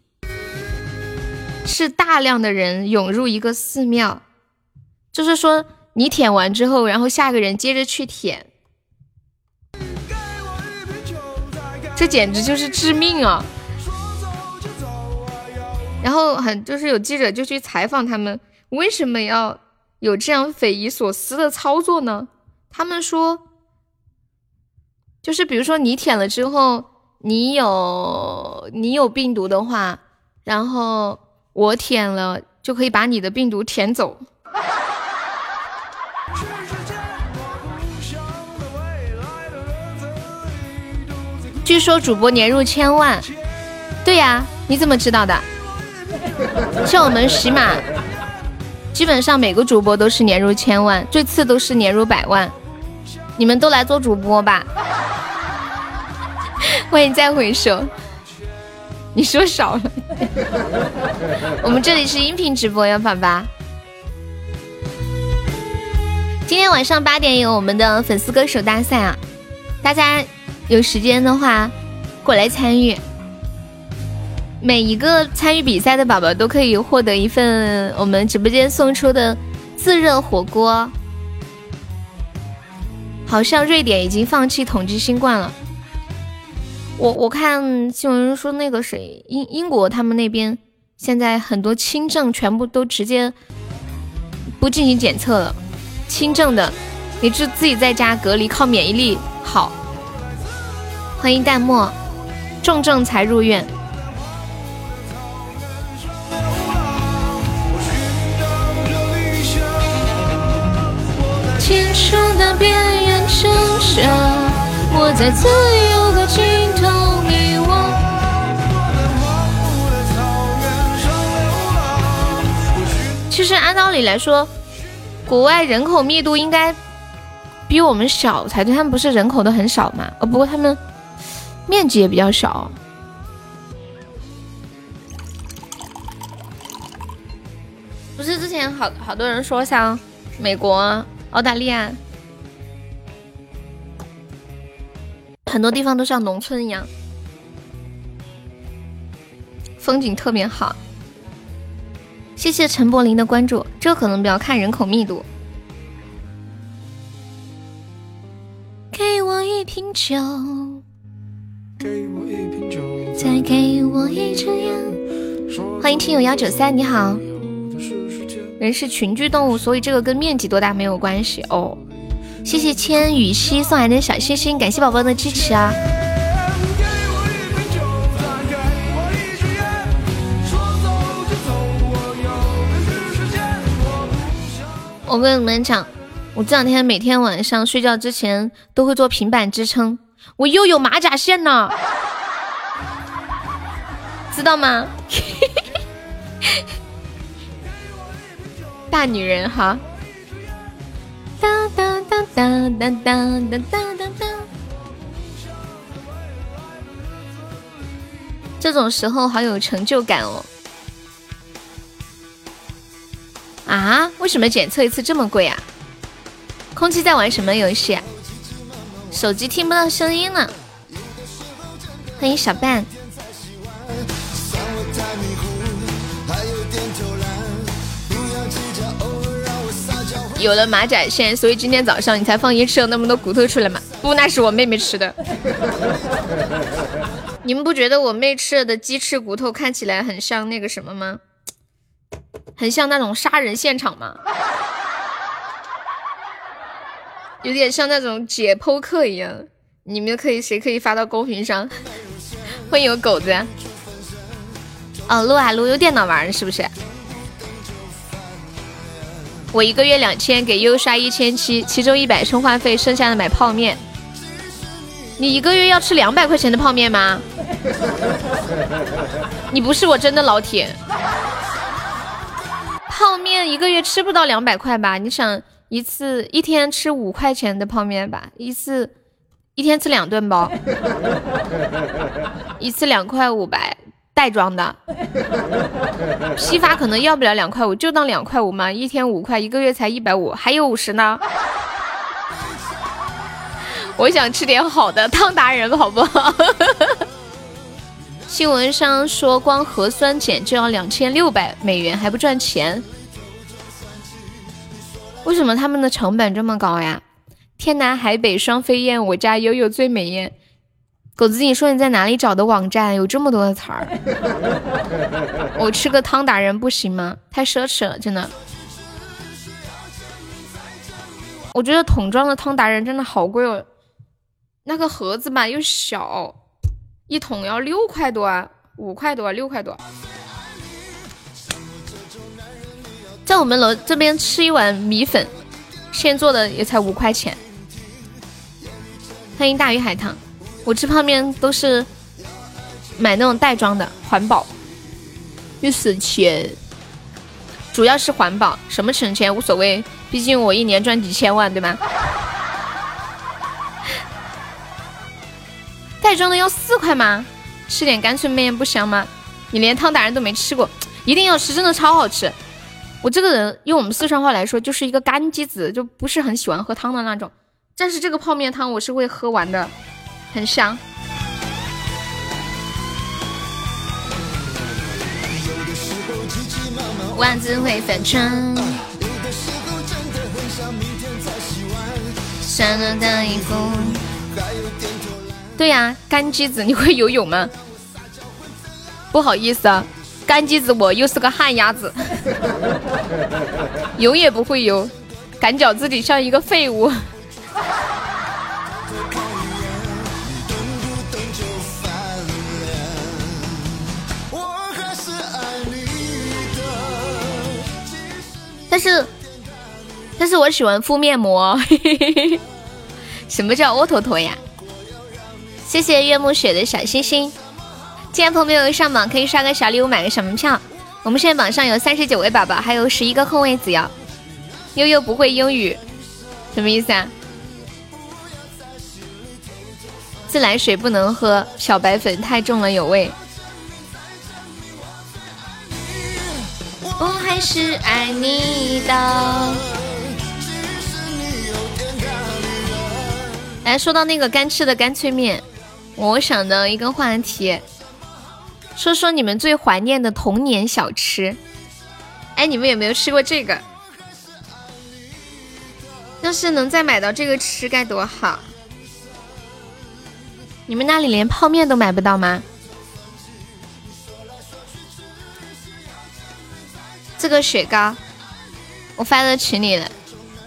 是大量的人涌入一个寺庙，就是说你舔完之后，然后下个人接着去舔，这简直就是致命啊！然后很就是有记者就去采访他们，为什么要？有这样匪夷所思的操作呢？他们说，就是比如说你舔了之后，你有你有病毒的话，然后我舔了就可以把你的病毒舔走。据说主播年入千万，对呀，你怎么知道的？像我们喜马。基本上每个主播都是年入千万，最次都是年入百万。你们都来做主播吧！欢迎再回首，你说少了。我们这里是音频直播呀，宝宝。今天晚上八点有我们的粉丝歌手大赛啊，大家有时间的话过来参与。每一个参与比赛的宝宝都可以获得一份我们直播间送出的自热火锅。好像瑞典已经放弃统计新冠了。我我看新闻说那个谁英英国他们那边现在很多轻症全部都直接不进行检测了，轻症的你就自己在家隔离，靠免疫力好。欢迎淡漠，重症才入院。青春的边缘挣扎，我在自由的尽头迷惘。其实按道理来说，国外人口密度应该比我们小才对，他们不是人口都很少嘛？哦，不过他们面积也比较小。不是之前好好多人说像美国、澳大利亚。很多地方都像农村一样，风景特别好。谢谢陈柏霖的关注，这可能比较看人口密度。给我一瓶酒，给我一瓶酒，再给我一支烟。欢迎听友幺九三，你好。人是群居动物，所以这个跟面积多大没有关系哦。谢谢千羽兮送来的小心心，感谢宝宝的支持啊！我跟你们讲，我这两天每天晚上睡觉之前都会做平板支撑，我又有马甲线呢，知道吗？大女人哈。哒哒哒哒哒哒哒哒哒。这种时候好有成就感哦！啊，为什么检测一次这么贵啊？空气在玩什么游戏？啊手机听不到声音了。欢迎小半。有了马甲线，所以今天早上你才放心吃了那么多骨头出来嘛？不，那是我妹妹吃的。你们不觉得我妹吃了的鸡翅骨头看起来很像那个什么吗？很像那种杀人现场吗？有点像那种解剖课一样。你们可以谁可以发到公屏上？欢迎狗子。哦，撸啊撸，用电脑玩是不是？我一个月两千，给优刷一千七，其中一百充话费，剩下的买泡面。你一个月要吃两百块钱的泡面吗？你不是我真的老铁。泡面一个月吃不到两百块吧？你想一次一天吃五块钱的泡面吧？一次一天吃两顿包，一次两块五百。袋装的，批发可能要不了两块五，就当两块五嘛，一天五块，一个月才一百五，还有五十呢。我想吃点好的，汤达人好不好？新闻上说，光核酸检就要两千六百美元，还不赚钱。为什么他们的成本这么高呀？天南海北双飞燕，我家悠悠最美艳。狗子，你说你在哪里找的网站？有这么多的词儿？我吃个汤达人不行吗？太奢侈了，真的。我觉得桶装的汤达人真的好贵哦，那个盒子吧又小，一桶要六块多，五块多，六块多。在我们楼这边吃一碗米粉，现做的也才五块钱。欢迎大鱼海棠。我吃泡面都是买那种袋装的，环保又省钱，主要是环保，什么省钱无所谓，毕竟我一年赚几千万，对吗？袋装的要四块吗？吃点干脆面不香吗？你连汤达人都没吃过，一定要吃，真的超好吃。我这个人用我们四川话来说，就是一个干鸡子，就不是很喜欢喝汤的那种，但是这个泡面汤我是会喝完的。很香。袜子会反穿。闪亮的衣服。对呀，干鸡子，你会游泳吗？不好意思啊，干鸡子我又是个旱鸭子，游也不会游，感觉自己像一个废物。但是，但是我喜欢敷面膜。什么叫窝坨坨呀？谢谢月暮雪的小星星。进来朋友上榜可以刷个小礼物，买个小门票。我们现在榜上有三十九位宝宝，还有十一个空位子哟。悠悠不会英语，什么意思啊？自来水不能喝，漂白粉太重了有味。我还是爱你的。来说到那个干吃的干脆面，我想的一个话题，说说你们最怀念的童年小吃。哎，你们有没有吃过这个？要是能再买到这个吃该多好！你们那里连泡面都买不到吗？这个雪糕，我发到群里了，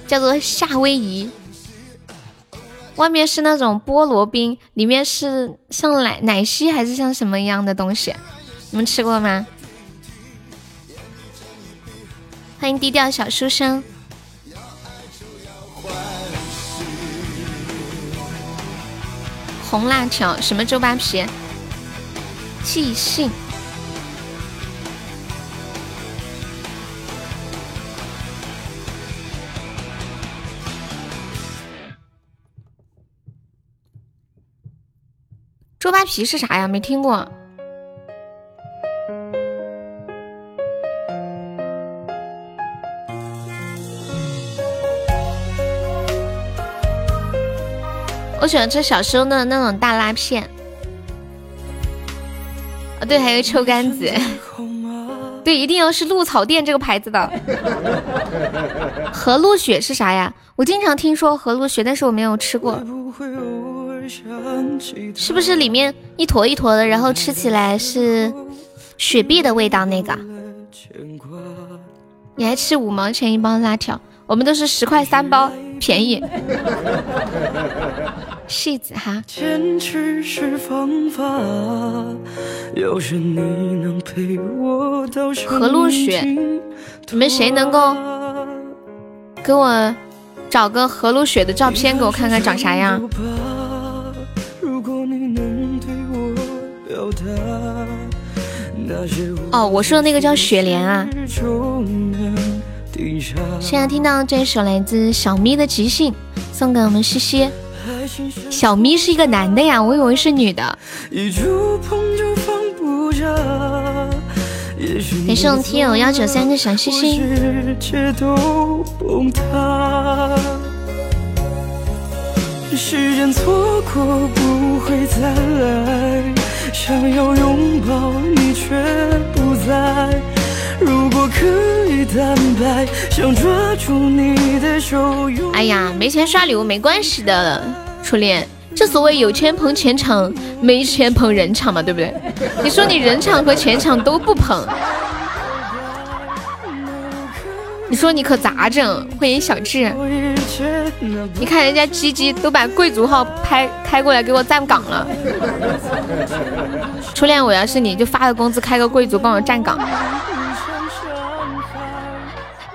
叫做夏威夷，外面是那种菠萝冰，里面是像奶奶昔还是像什么一样的东西？你们吃过吗？欢迎低调小书生，红辣条，什么周扒皮？即兴。周扒皮是啥呀？没听过。我喜欢吃小时候的那种大拉片。啊，对，还有臭干子。对，一定要是鹿草店这个牌子的。和鹿雪是啥呀？我经常听说和鹿雪，但是我没有吃过。是不是里面一坨一坨的，然后吃起来是雪碧的味道？那个，你还吃五毛钱一包辣条，我们都是十块三包。便宜。戏子哈。何露雪，你们谁能够给我找个何露雪的照片给我看看长啥样？哦，我说的那个叫雪莲啊。现在听到这首来自小咪的即兴，送给我们西西。小咪是一个男的呀，我以为是女的。感谢我们听友幺九三的小星星。时间错过不会再来，想要拥抱你却不在。如果可以坦白，想抓住你的手。哎呀，没钱刷礼物没关系的，初恋。这所谓有钱捧钱场，没钱捧人场嘛，对不对？你说你人场和钱场都不捧，你说你可咋整？欢迎小智，你看人家鸡鸡都把贵族号拍开过来给我站岗了。初恋，我要是你就发个工资开个贵族帮我站岗。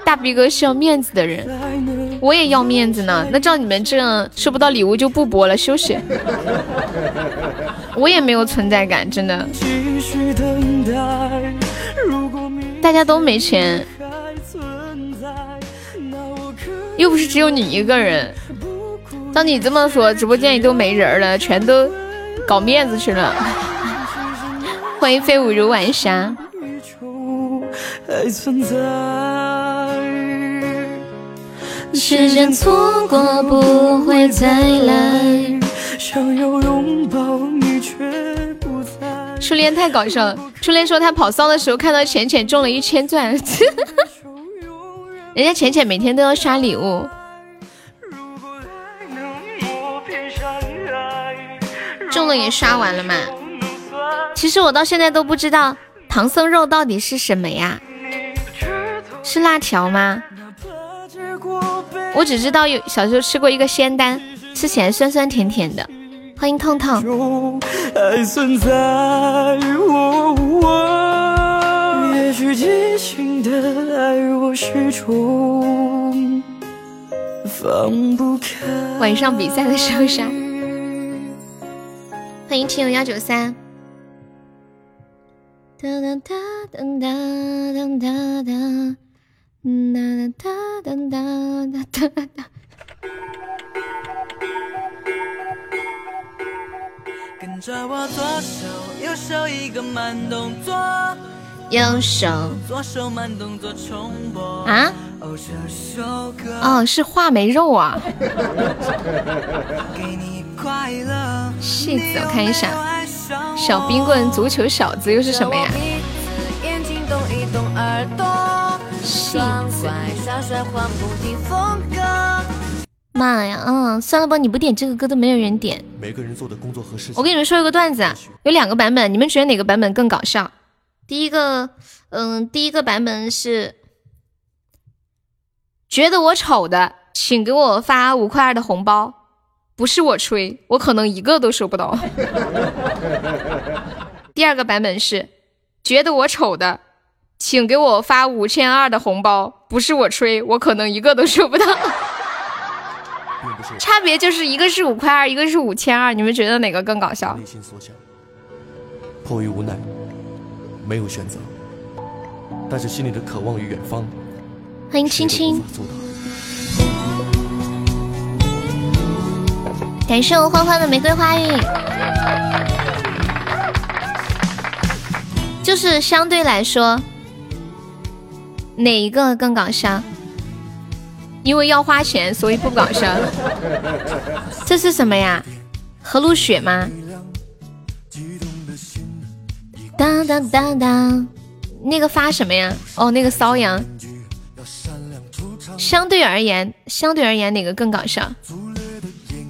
大逼哥是要面子的人，我也要面子呢。那照你们这样收不到礼物就不播了，休息。我也没有存在感，真的。大家都没钱，又不是只有你一个人。照你这么说，直播间里都没人了，全都搞面子去了。欢迎飞舞如晚霞。时间错过不会再来，想要拥抱你却不在。初恋太搞笑了，初恋说他跑骚的时候看到浅浅中了一千钻，人家浅浅每天都要刷礼物，中了也刷完了嘛。其实我到现在都不知道唐僧肉到底是什么呀？是辣条吗？我只知道有小时候吃过一个仙丹，吃起来酸酸甜甜的。欢迎痛痛。晚上比赛的时候杀。欢迎听友幺九三。哒哒哒哒哒哒哒。哒哒哒哒哒哒哒。跟着我左手右手一个慢动作，右手左手慢动作重播啊！哦，是话梅肉啊！戏子，我看一下，小冰棍足球小子又是什么呀？妈呀，嗯，算了吧，你不点这个歌都没有人点。每个人做的工作和事情。我跟你们说一个段子，有两个版本，你们觉得哪个版本更搞笑？第一个，嗯，第一个版本是觉得我丑的，请给我发五块二的红包，不是我吹，我可能一个都收不到。第二个版本是觉得我丑的。请给我发五千二的红包，不是我吹，我可能一个都收不到。差别就是一个是五块二，一个是五千二，你们觉得哪个更搞笑？内心所想，迫于无奈，没有选择，但是心里的渴望与远方。欢迎青青，感谢我欢欢的玫瑰花语。就是相对来说。哪一个更搞笑？因为要花钱，所以不搞笑。这是什么呀？何露雪吗？当当当当，那个发什么呀？哦，那个骚阳。相对而言，相对而言，哪个更搞笑？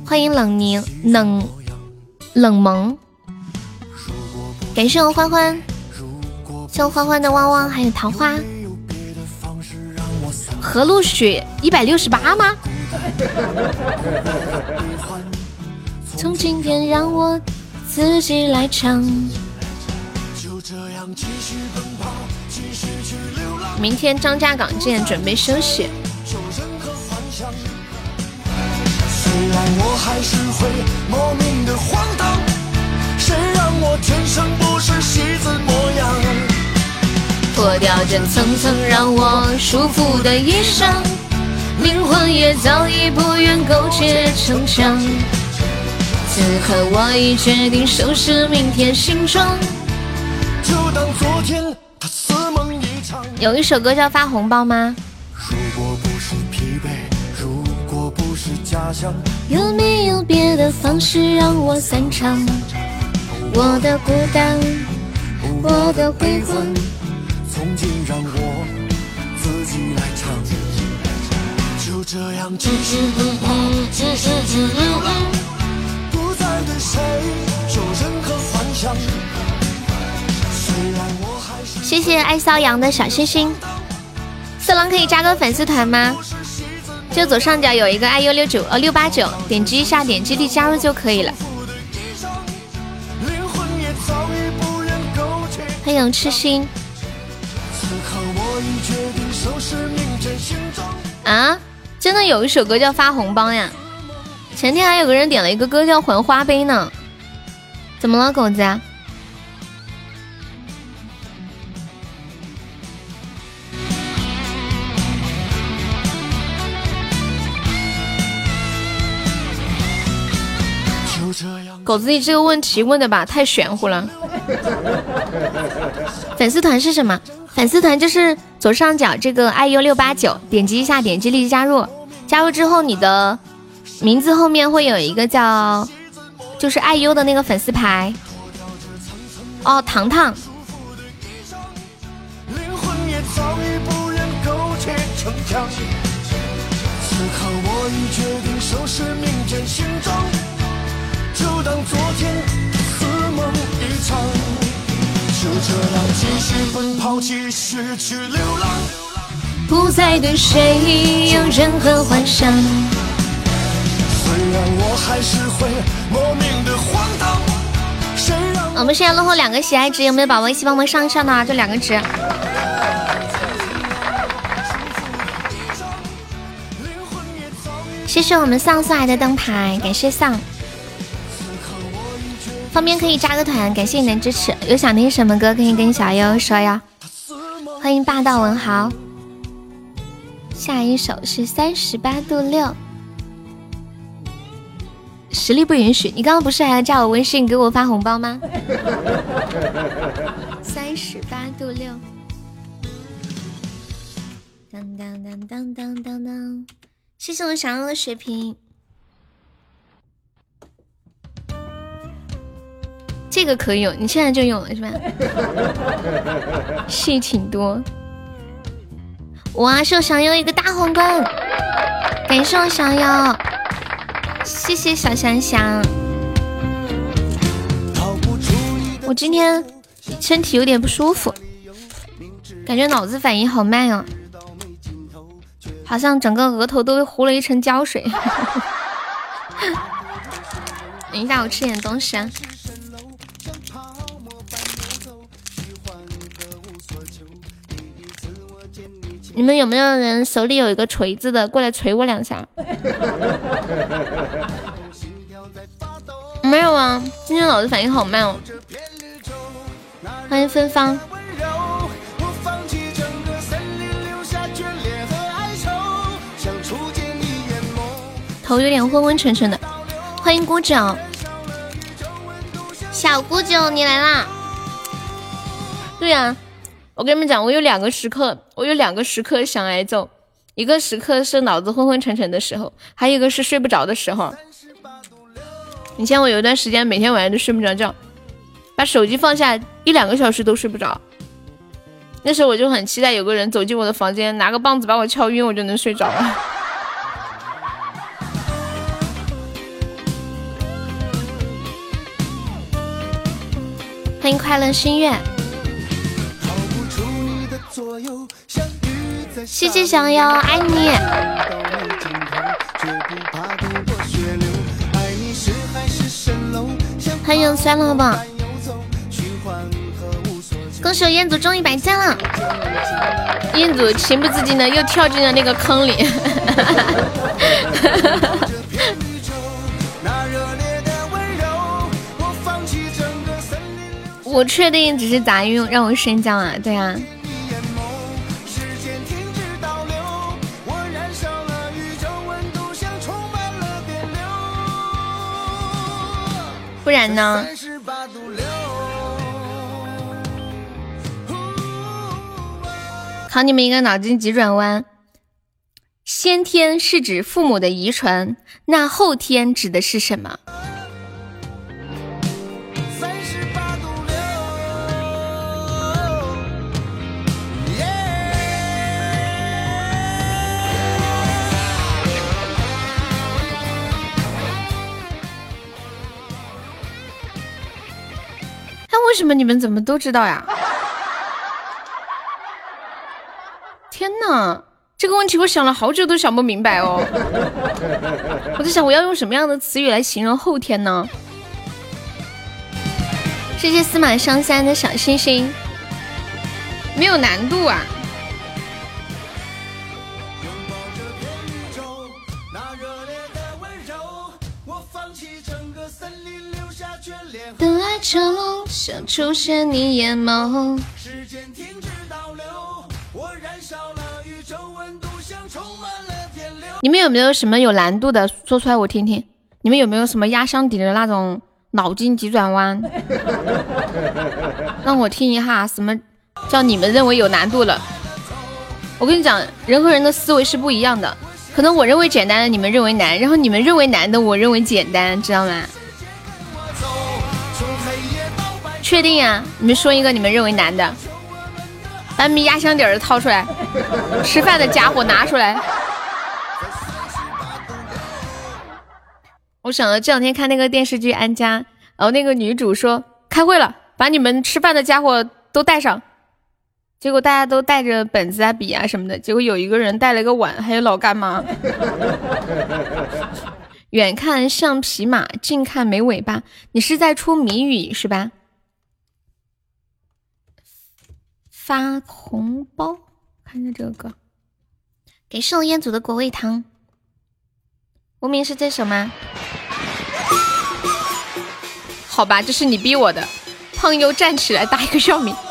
欢迎冷凝冷冷萌，感谢我欢欢，谢我欢欢的汪汪，还有桃花。何露雪一百六十八吗？从今天让我自己来唱。继续奔跑继续去流浪明天张家港见，准备休息。虽然我还是会莫名的荒唐，谁让我天生不是戏子模样？脱掉这层层让我束缚的衣裳，灵魂也早已不愿苟且逞强。此刻我已决定收拾明天行装，昨天他似梦一场。有一首歌叫《发红包》吗？如果不是疲惫，如果不是家乡，有没有别的方式让我散场？我的孤单，我的悲欢，从今让我自己来唱。就这样继续奔跑，继续去流浪。谢谢爱骚羊的小心心，色狼可以加个粉丝团吗？就左上角有一个 iu 六九呃六八九，点击一下，点击立加入就可以了。欢迎痴心。啊，真的有一首歌叫发红包呀？前天还有个人点了一个歌叫还花呗呢，怎么了，狗子？狗子，你这个问题问的吧，太玄乎了。粉丝团是什么？粉丝团就是左上角这个 iu 六八九，点击一下，点击立即加入。加入之后，你的。名字后面会有一个叫，就是 iu 的那个粉丝牌。哦，糖糖。不再对谁有任何幻想。我们现在落后两个喜爱值，有没有宝宝一起帮忙上一上呢？就两个值。谢谢我们丧送来的灯牌，感谢丧。方便可以加个团，感谢你的支持。有想听什么歌可以跟小优说呀。欢迎霸道文豪。下一首是三十八度六。实力不允许，你刚刚不是还要加我微信给我发红包吗？三十八度六，当当当当当当当，谢谢我想要的血瓶，这个可以有，你现在就有了是吧？戏挺多，哇，是我想要一个大皇冠，感谢我想要。谢谢小香香。我今天身体有点不舒服，感觉脑子反应好慢哦，好像整个额头都被糊了一层胶水。等一下，我吃点东西啊。你们有没有人手里有一个锤子的，过来锤我两下？没有啊，今天老子反应好慢哦。欢迎芬芳。头有点昏昏沉沉的。欢迎姑九，小姑九你来啦。对呀。我跟你们讲，我有两个时刻，我有两个时刻想挨揍，一个时刻是脑子昏昏沉沉的时候，还有一个是睡不着的时候。以前我有一段时间每天晚上都睡不着觉，把手机放下一两个小时都睡不着。那时候我就很期待有个人走进我的房间，拿个棒子把我敲晕，我就能睡着了。欢迎快乐心愿。谢谢小妖，爱你。欢迎酸了吧！恭喜我彦祖中一百赞了，彦祖情不自禁的又跳进了那个坑里。我确定只是杂音，让我睡觉啊？对啊。不然呢？考你们一个脑筋急转弯：先天是指父母的遗传，那后天指的是什么？为什么你们怎么都知道呀？天哪，这个问题我想了好久都想不明白哦。我在想我要用什么样的词语来形容后天呢？谢谢司马相三的小星星，没有难度啊。等爱中想出现你眼眸。时间停止倒流，我燃烧了宇宙温度，像充满了电流你们有没有什么有难度的？说出来我听听。你们有没有什么压箱底的那种脑筋急转弯？让我听一下，什么叫你们认为有难度了？我跟你讲，人和人的思维是不一样的。可能我认为简单的，你们认为难；然后你们认为难的，我认为简单，知道吗？确定呀？你们说一个你们认为难的，把你们压箱底儿掏出来，吃饭的家伙拿出来。我想了，这两天看那个电视剧《安家》，然后那个女主说开会了，把你们吃饭的家伙都带上。结果大家都带着本子啊、笔啊什么的，结果有一个人带了个碗，还有老干妈。远看像匹马，近看没尾巴。你是在出谜语是吧？发红包，看一下这个歌，给寿烟组的果味糖。无名是这首吗？好吧，这是你逼我的。胖优站起来，打一个笑名。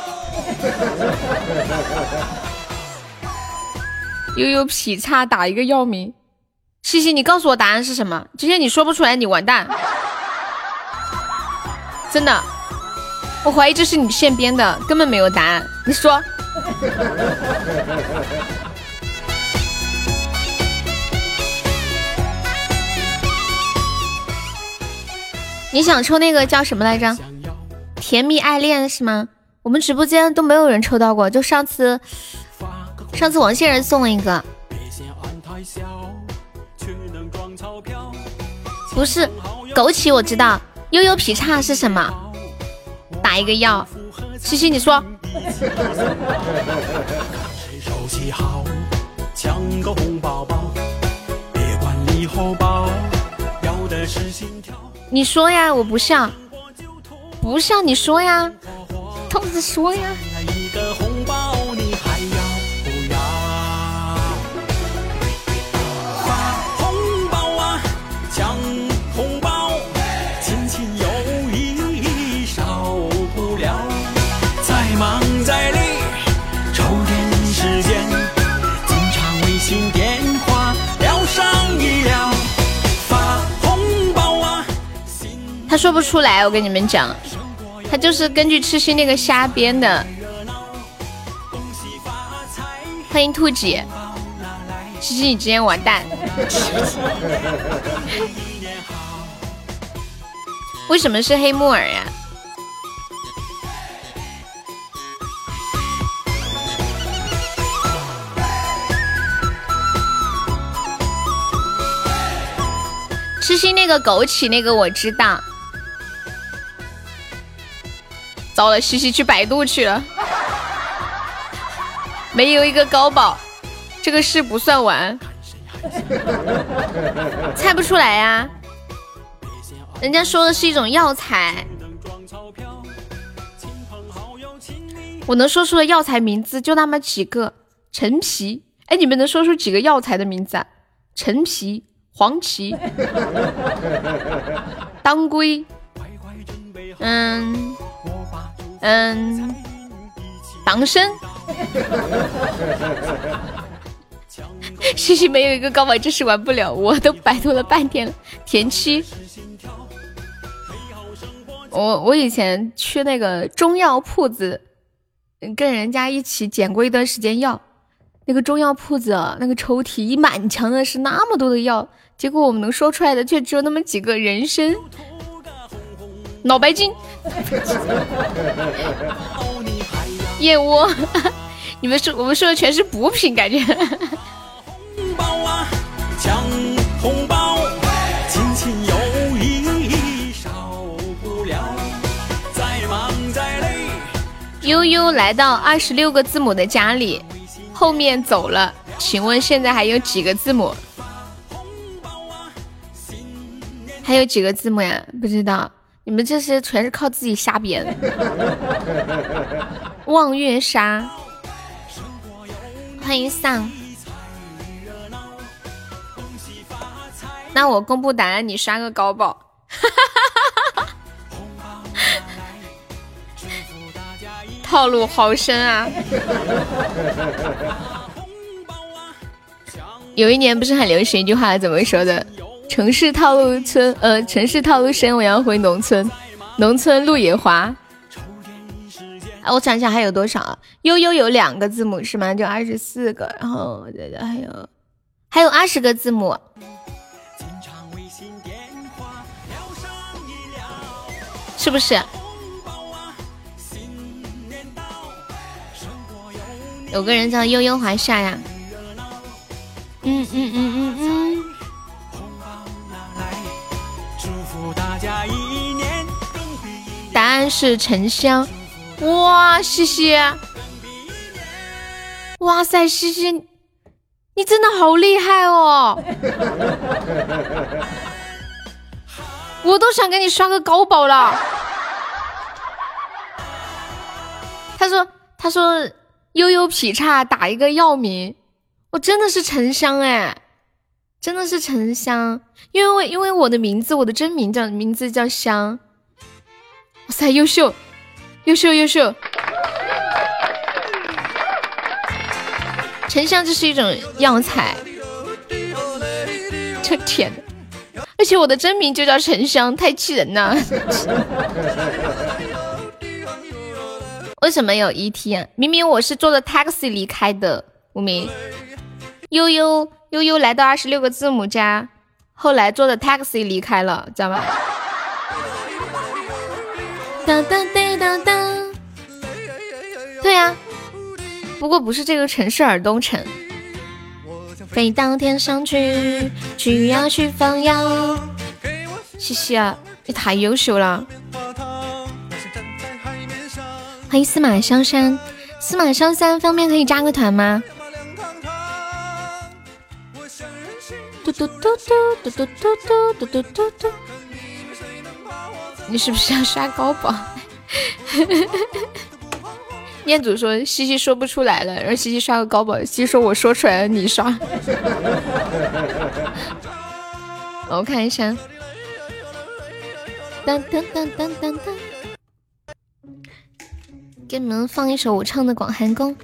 悠悠劈叉，打一个药名。西西，你告诉我答案是什么？今天你说不出来，你完蛋。真的。我怀疑这是你现编的，根本没有答案。你说，你想抽那个叫什么来着？甜蜜爱恋是吗？我们直播间都没有人抽到过，就上次，上次王仙人送了一个。不是枸杞，我知道。悠悠劈叉是什么？打一个药，西西你说。你说呀，我不笑，不笑你说呀，痛子说呀。他说不出来，我跟你们讲，他就是根据痴心那个瞎编的。欢迎兔姐，西西你今天完蛋。为什么是黑木耳呀？痴心那个枸杞那个我知道。糟了，西西去百度去了，没有一个高保，这个事不算完。猜不出来呀？人家说的是一种药材。我能说出的药材名字就那么几个：陈皮。哎，你们能说出几个药材的名字啊？陈皮、黄芪、当归，嗯嗯，党参。西西没有一个高保真是玩不了，我都拜托了半天了。田七，我我以前去那个中药铺子，跟人家一起捡过一段时间药。那个中药铺子啊那个抽屉一满墙的是那么多的药，结果我们能说出来的却只有那么几个人参、脑白金、燕窝。你们说我们说的全是补品，感觉。红包啊，抢红包，亲亲友谊少不了。再忙再累悠悠来到二十六个字母的家里，后面走了。请问现在还有几个字母？还有几个字母呀？不知道。你们这些全是靠自己瞎编。望月沙。欢迎上，那我公布答案，你刷个高宝。套路好深啊！有一年不是很流行一句话，怎么说的？城市套路村，呃，城市套路深，我要回农村，农村路也滑。哎我想想还有多少啊？悠悠有两个字母是吗？就二十四个，然后还有还有二十个字母，是不是？有个人叫悠悠华夏呀。嗯嗯嗯嗯嗯。答案是沉香。哇，西西！哇塞，西西，你真的好厉害哦！我都想给你刷个高保了。他说：“他说悠悠劈叉打一个药名，我真的是沉香哎，真的是沉香，因为因为我的名字，我的真名叫名字叫香。哇塞，优秀！”优秀优秀，沉香就是一种药材，这天，而且我的真名就叫沉香，太气人了。为什么有 ET？明明我是坐着 taxi 离开的，无名。悠悠悠悠来到二十六个字母家，后来坐的 taxi 离开了，知道吗？当当当当当，对呀，不过不是这个城市尔东城。飞到天上去，去呀去放羊。西西啊，你太优秀了！欢迎司马香山，司马香山方便可以加个团吗？嘟嘟嘟嘟嘟嘟嘟嘟嘟嘟嘟嘟。你是不是要刷高保？念祖说西西说不出来了，让西西刷个高保。西西说我说出来了，你刷。我看一下。当当当当当当。给你们放一首我唱的《广寒宫》。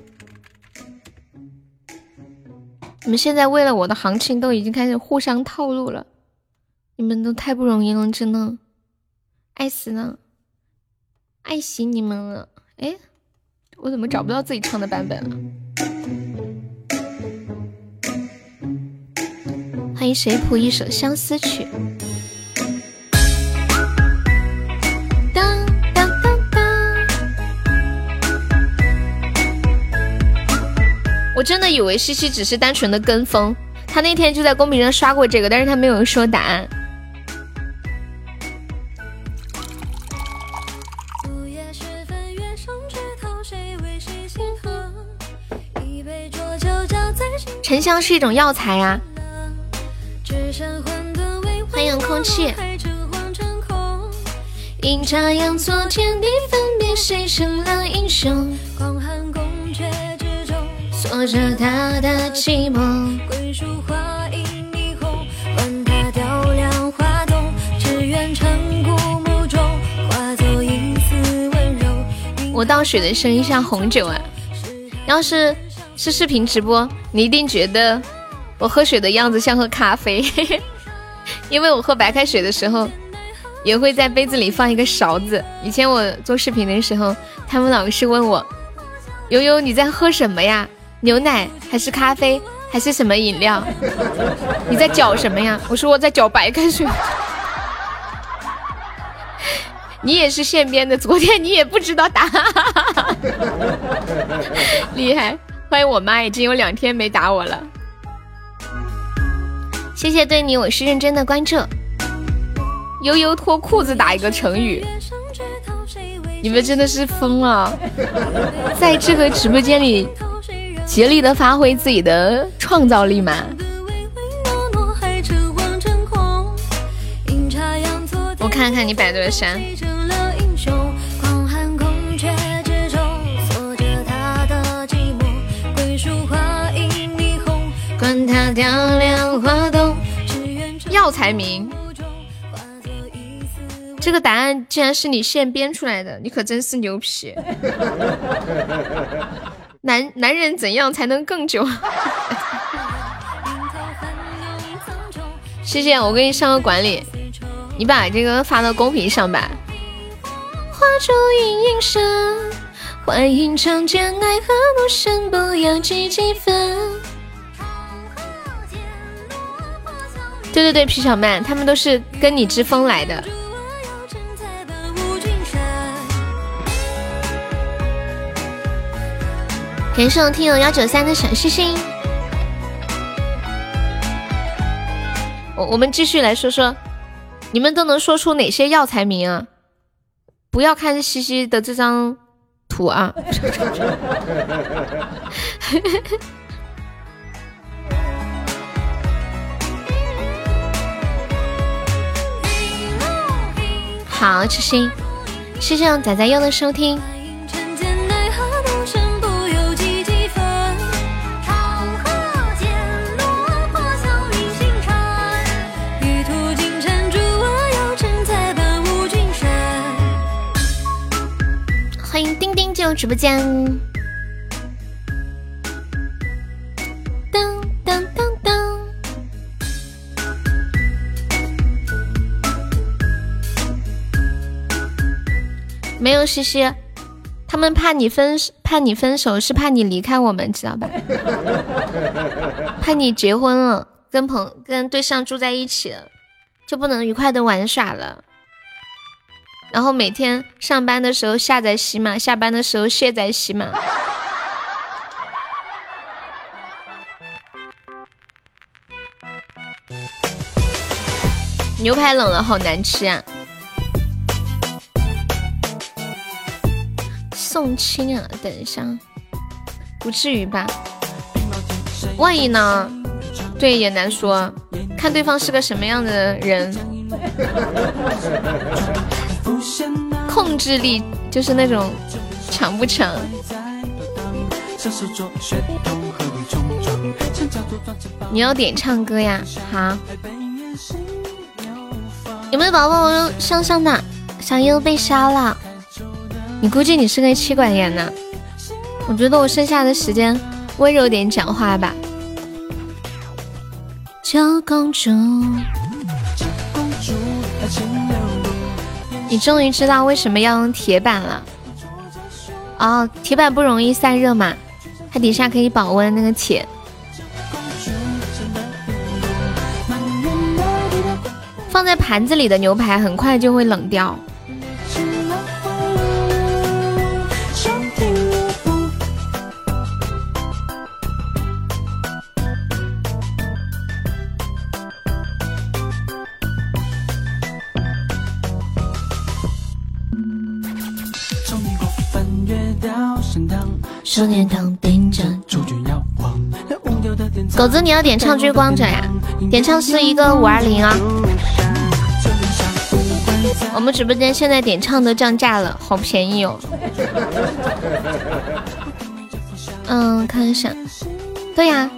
你们现在为了我的行情都已经开始互相套路了，你们都太不容易了，真的。爱死了，爱死你们了！哎，我怎么找不到自己唱的版本了？欢迎谁谱一首相思曲。我真的以为西西只是单纯的跟风，他那天就在公屏上刷过这个，但是他没有说答案。沉香是一种药材呀，欢迎空气。阴差阳错，天地分别，谁成了英雄？广寒宫阙之中，锁着他的寂寞。桂树花影霓虹，管他雕梁画栋，只愿沉古墓中，化作一丝温柔。我倒水的声音像红酒啊！要是是视频直播，你一定觉得我喝水的样子像喝咖啡，因为我喝白开水的时候。也会在杯子里放一个勺子。以前我做视频的时候，他们老是问我：“悠悠，你在喝什么呀？牛奶还是咖啡还是什么饮料？你在搅什么呀？”我说我在搅白开水。你也是现编的，昨天你也不知道答案，厉害！欢迎我妈，已经有两天没打我了。谢谢对你我是认真的关注。悠悠脱裤子打一个成语，你们真的是疯了！在这个直播间里竭力的发挥自己的创造力嘛。我看看你百度的山。药材名。这个答案竟然是你现编出来的，你可真是牛皮！男男人怎样才能更久？谢谢，我给你上个管理，你把这个发到公屏上吧。化作阴影声，幻影长剑，奈何不胜，不要记几分。对对对，皮小曼，他们都是跟你之风来的。感谢我听友幺九三的小星星。我我们继续来说说，你们都能说出哪些药材名啊？不要看西西的这张图啊！好，痴心，谢谢仔仔优的收听。直播间，当当当当，没有西西，他们怕你分怕你分手，是怕你离开我们，知道吧？怕你结婚了，跟朋跟对象住在一起，就不能愉快的玩耍了。然后每天上班的时候下载喜马，下班的时候卸载喜马。牛排冷了，好难吃啊！送亲啊，等一下，不至于吧？万一呢？对，也难说，看对方是个什么样的人。控制力就是那种强不强？你要点唱歌呀？好，有没有宝宝我上上的？小优被杀了，你估计你是个妻管严呢？我觉得我剩下的时间温柔点讲话吧。小公主。你终于知道为什么要用铁板了？哦，铁板不容易散热嘛，它底下可以保温那个铁。放在盘子里的牛排很快就会冷掉。狗子，你要点唱《追光者》呀？点唱是一个五二零啊。我们直播间现在点唱都降价了，好便宜哦。嗯，看一下，对呀，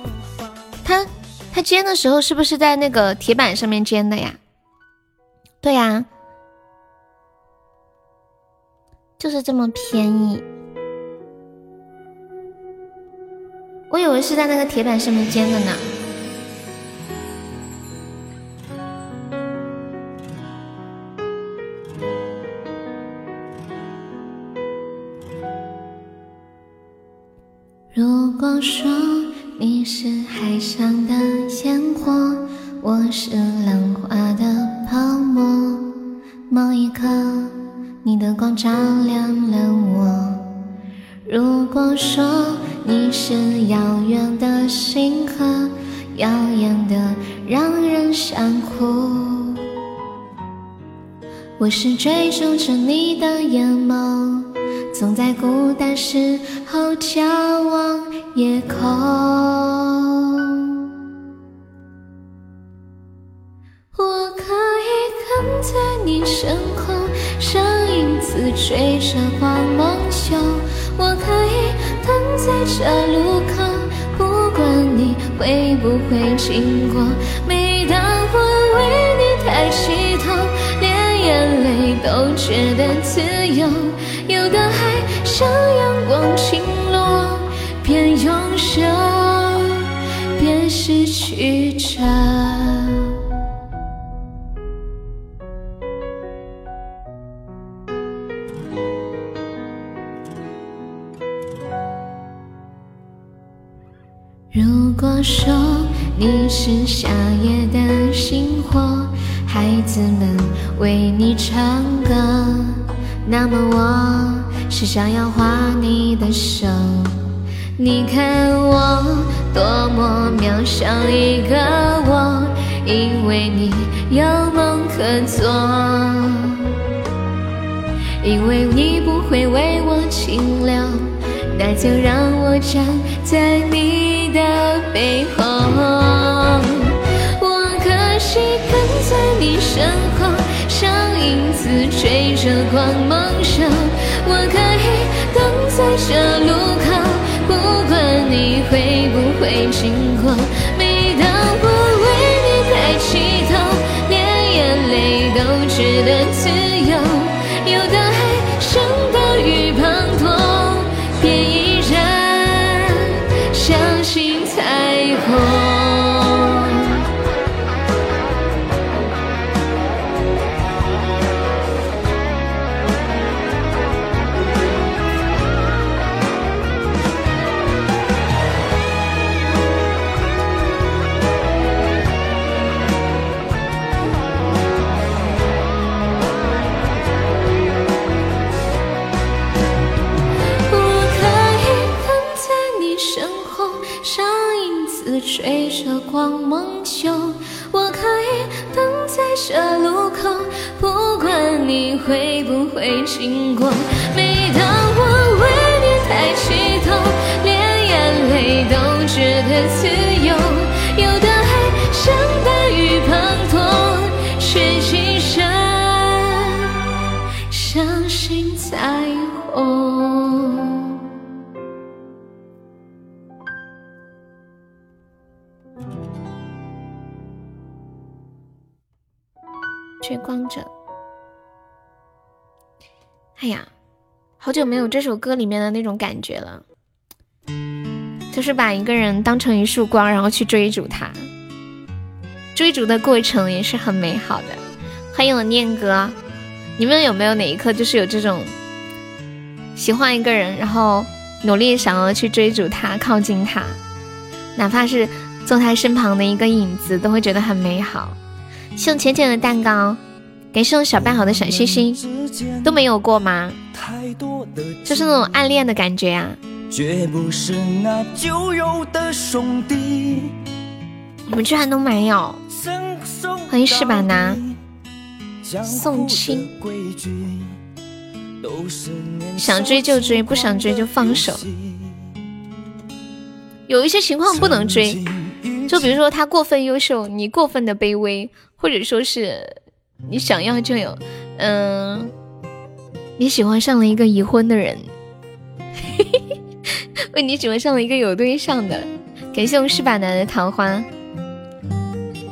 他他煎的时候是不是在那个铁板上面煎的呀？对呀，就是这么便宜。我以为是在那个铁板上面煎的呢。如果说你是海上的烟火，我是浪花我是追逐着你的眼眸。总在孤单时候眺望夜空，我可以跟在你身后，像影子追着光梦游。我可以等在这路口，不管你会不会经过。每当我为觉得自由。有的海像阳光倾落，边拥有边失去着。如果说你是夏夜的星火，孩子们为你唱歌。那么我是想要画你的手，你看我多么渺小一个我，因为你有梦可做，因为你不会为我停留，那就让我站在你的背后，我可以跟在你身后。影子追着光梦游，我可以等在这路口，不管你会不会经过。每当我为你抬起头，连眼泪都值得自由。有的这路口，不管你会不会经过。每当我为你抬起头，连眼泪都觉得自好久没有这首歌里面的那种感觉了，就是把一个人当成一束光，然后去追逐他，追逐的过程也是很美好的。欢迎我念哥，你们有没有哪一刻就是有这种喜欢一个人，然后努力想要去追逐他、靠近他，哪怕是坐他身旁的一个影子，都会觉得很美好。送浅浅的蛋糕，给送小半好的小心心，都没有过吗？就是那种暗恋的感觉呀。你们居然都没有？欢迎翅膀男，送亲。想追就追，不想追就放手。有一些情况不能追。就比如说他过分优秀，你过分的卑微，或者说是你想要就有，嗯，你喜欢上了一个已婚的人，为你喜欢上了一个有对象的。感谢我们十把男的桃花。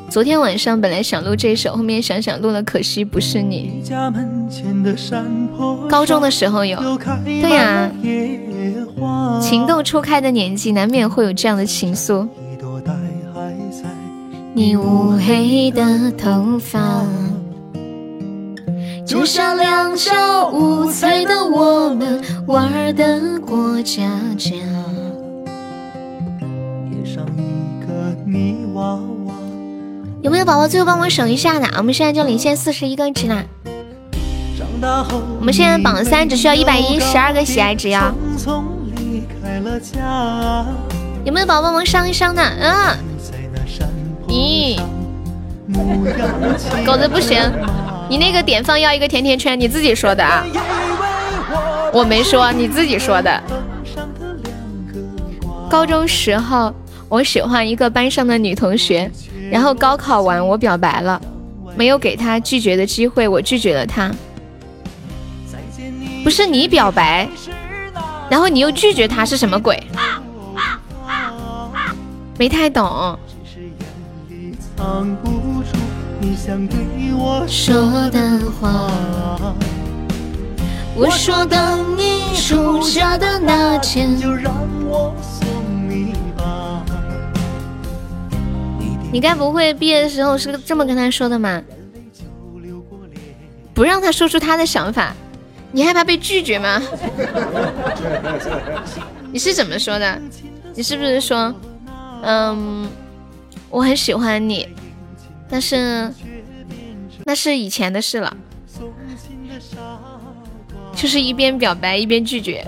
昨天晚上本来想录这首，后面想想录了，可惜不是你。高中的时候有，对呀，情窦初开的年纪，难免会有这样的情愫。你乌黑的头发，就像两小无猜的我们玩的过家家。有没有宝宝最后帮我省一下的？我们现在就领先四十一个值啦。我们现在榜三只需要一百一十二个喜爱值呀。有没有宝宝们上一上的？嗯。咦，狗子不行，你那个点放要一个甜甜圈，你自己说的啊。我没说，你自己说的。高中时候，我喜欢一个班上的女同学。然后高考完，我表白了，没有给她拒绝的机会，我拒绝了她。不是你表白，然后你又拒绝她，是什么鬼？没太懂。说的话，我说等你出嫁的那天。就让我送你该不会毕业的时候是这么跟他说的吗？不让他说出他的想法，你害怕被拒绝吗？你是怎么说的？你是不是说，嗯，我很喜欢你，但是那是以前的事了，就是一边表白一边拒绝。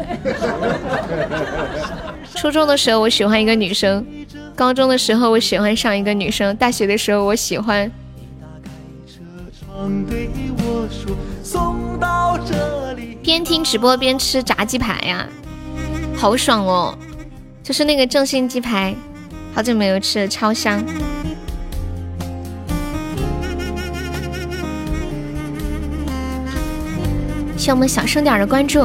初中的时候，我喜欢一个女生。高中的时候，我喜欢上一个女生；大学的时候，我喜欢。边听直播边吃炸鸡排呀，好爽哦！就是那个正新鸡排，好久没有吃了，超香。谢我们小声点的关注。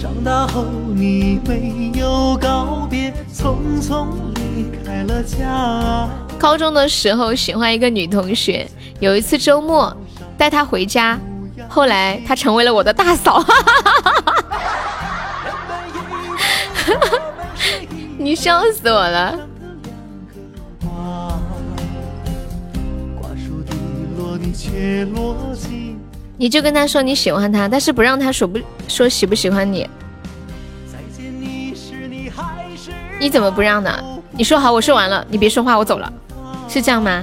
长大后你没有告别，匆匆离开了家高中的时候喜欢一个女同学，有一次周末带她回家，后来她成为了我的大嫂。你笑死我了！你就跟他说你喜欢他，但是不让他说不说喜不喜欢你。你怎么不让呢？你说好，我说完了，你别说话，我走了，是这样吗？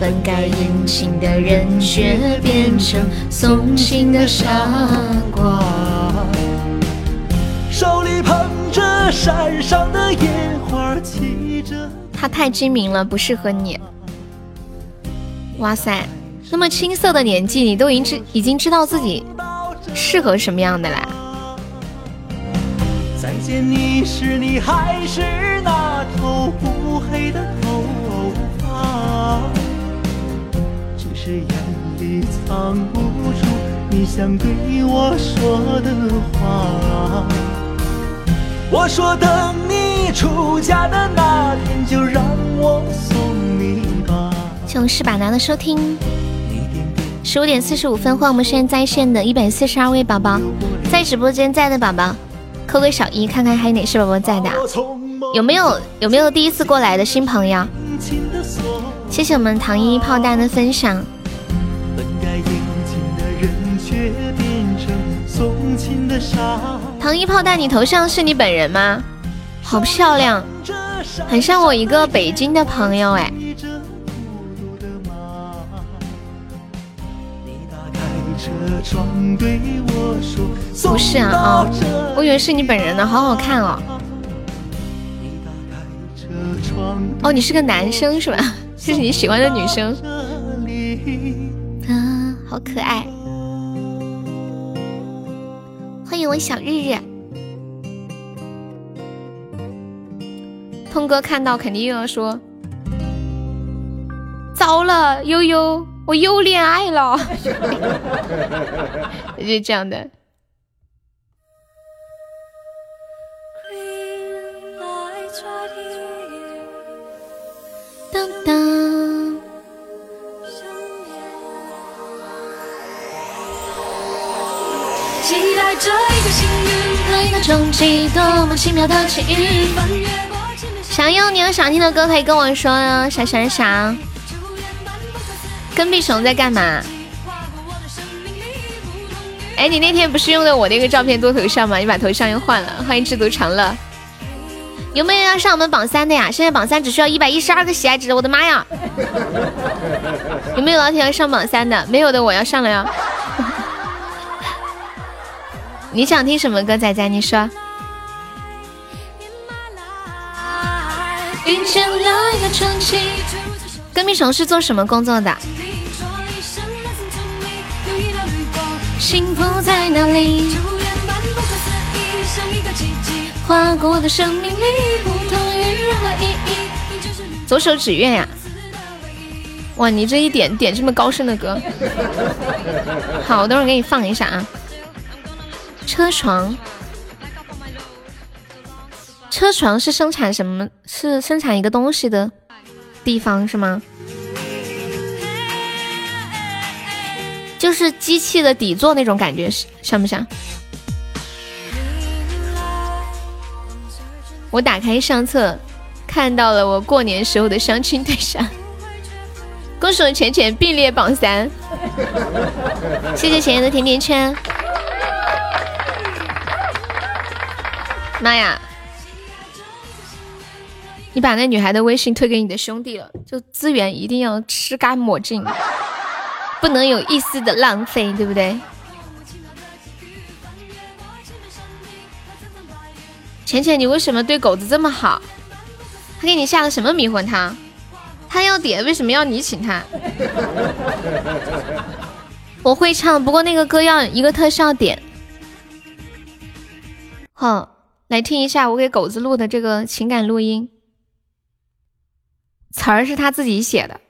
本该殷勤的人却变成送情的傻瓜。手里捧着山上的野花，骑着。他太精明了，不适合你。哇塞，那么青涩的年纪，你都已经知已经知道自己适合什么样的啦。再见你时，你还是那头乌黑的头是眼里藏不住你想对我说的话。我说等你出嫁的那天，就让我送你吧。谢谢是把拿的收听。十五点四十五分，欢迎我们现在在线的一百四十二位宝宝，在直播间在的宝宝。扣个小一，看看还有哪些宝宝在的，有没有有没有第一次过来的新朋友？谢谢我们糖衣炮弹的分享。糖衣炮弹，你头像是你本人吗？好漂亮，很像我一个北京的朋友哎。不是啊啊，我以为是你本人呢，好好看哦。哦，你是个男生是吧？这是你喜欢的女生。啊，好可爱。欢迎我小日日。通哥看到肯定又要说：糟了，悠悠。我又恋爱了，就这样的。当当。这一个幸运的一个多么奇妙的奇遇。想要你有想听的歌，可以跟我说哟，闪闪闪。跟屁虫在干嘛？哎，你那天不是用的我那个照片做头像吗？你把头像又换了。欢迎知足常乐，有没有要上我们榜三的呀？现在榜三只需要一百一十二个喜爱值，我的妈呀！有没有老铁要上榜三的？没有的我要上了呀。你想听什么歌，仔仔？你说。跟屁虫是做什么工作的？幸福在哪里？左手指月呀！哇，你这一点点这么高深的歌，好，我等会儿给你放一下啊。车床，车床是生产什么？是生产一个东西的地方是吗？就是机器的底座那种感觉，像不像？我打开相册，看到了我过年时候的相亲对象。恭喜我浅浅并列榜三，谢谢浅浅的甜甜圈。妈呀！你把那女孩的微信推给你的兄弟了，就资源一定要吃干抹净。不能有一丝的浪费，对不对？浅浅，你为什么对狗子这么好？他给你下了什么迷魂汤？他要点，为什么要你请他？我会唱，不过那个歌要一个特效点。好，来听一下我给狗子录的这个情感录音，词儿是他自己写的。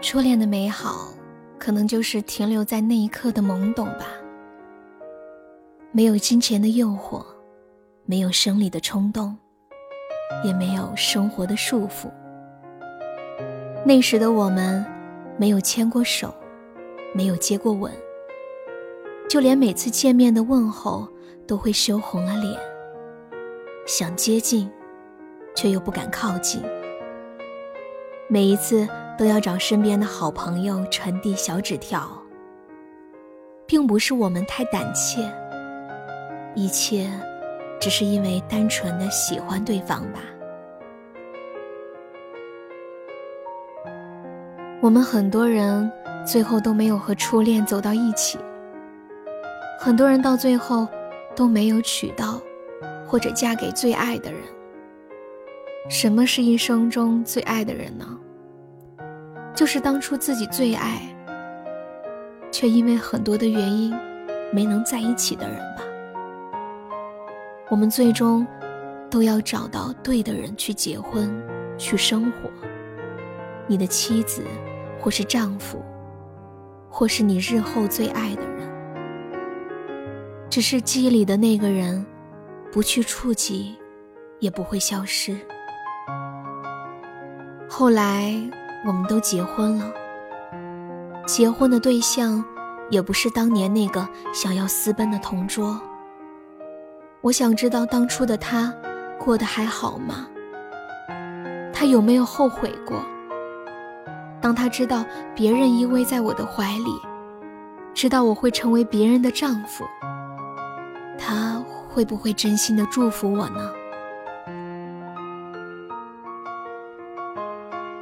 初恋的美好，可能就是停留在那一刻的懵懂吧。没有金钱的诱惑，没有生理的冲动，也没有生活的束缚。那时的我们，没有牵过手，没有接过吻，就连每次见面的问候，都会羞红了脸，想接近，却又不敢靠近。每一次。都要找身边的好朋友传递小纸条，并不是我们太胆怯，一切只是因为单纯的喜欢对方吧。我们很多人最后都没有和初恋走到一起，很多人到最后都没有娶到或者嫁给最爱的人。什么是一生中最爱的人呢？就是当初自己最爱，却因为很多的原因没能在一起的人吧。我们最终都要找到对的人去结婚，去生活。你的妻子，或是丈夫，或是你日后最爱的人。只是记忆里的那个人，不去触及，也不会消失。后来。我们都结婚了，结婚的对象也不是当年那个想要私奔的同桌。我想知道当初的他过得还好吗？他有没有后悔过？当他知道别人依偎在我的怀里，知道我会成为别人的丈夫，他会不会真心的祝福我呢？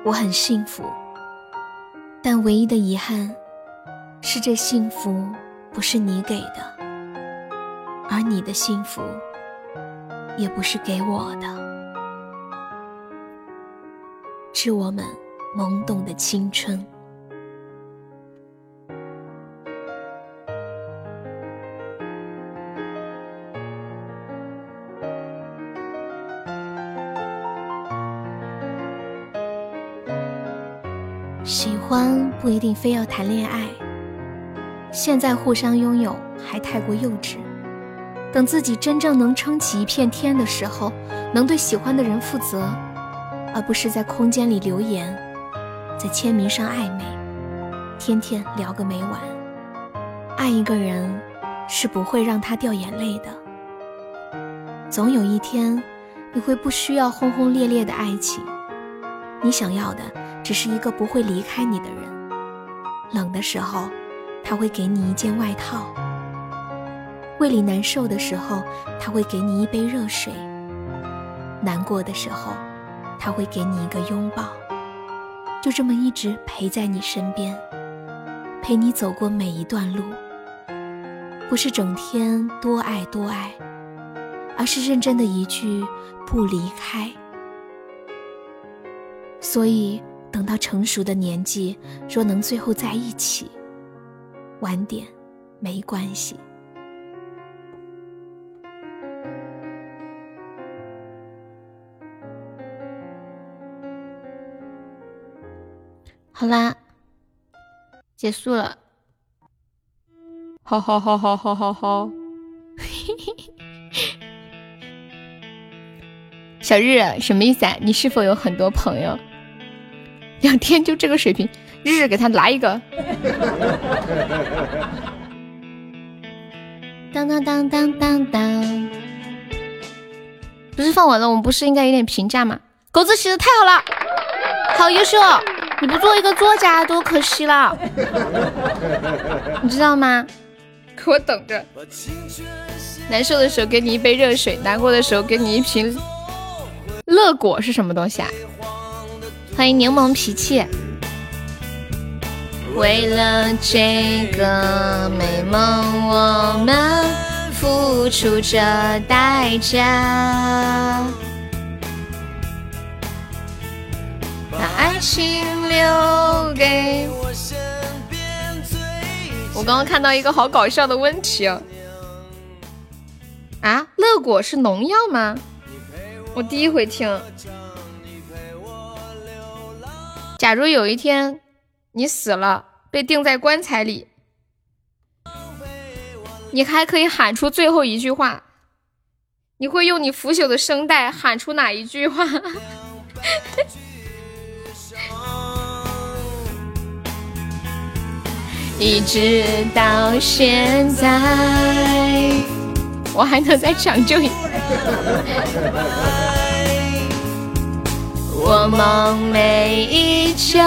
我很幸福，但唯一的遗憾是这幸福不是你给的，而你的幸福也不是给我的。致我们懵懂的青春。喜欢不一定非要谈恋爱，现在互相拥有还太过幼稚。等自己真正能撑起一片天的时候，能对喜欢的人负责，而不是在空间里留言，在签名上暧昧，天天聊个没完。爱一个人是不会让他掉眼泪的。总有一天，你会不需要轰轰烈烈的爱情，你想要的。只是一个不会离开你的人。冷的时候，他会给你一件外套；胃里难受的时候，他会给你一杯热水；难过的时候，他会给你一个拥抱。就这么一直陪在你身边，陪你走过每一段路。不是整天多爱多爱，而是认真的一句不离开。所以。等到成熟的年纪，若能最后在一起，晚点没关系。好啦，结束了。好好好好好好好。小日什么意思啊？你是否有很多朋友？两天就这个水平，日日给他来一个。当当当当当当，不是放完了，我们不是应该有点评价吗？狗子写的太好了，好优秀！你不做一个作家多可惜了，你知道吗？给 我等着。难受的时候给你一杯热水，难过的时候给你一瓶乐果是什么东西啊？欢迎柠檬脾气。为了这个美梦，我们付出着代价。把爱情留给我身边最。我刚刚看到一个好搞笑的问题哦。啊，乐果是农药吗？我第一回听。假如有一天你死了，被钉在棺材里，你还可以喊出最后一句话，你会用你腐朽的声带喊出哪一句话？一直到现在，我还能再抢救一。我梦寐以求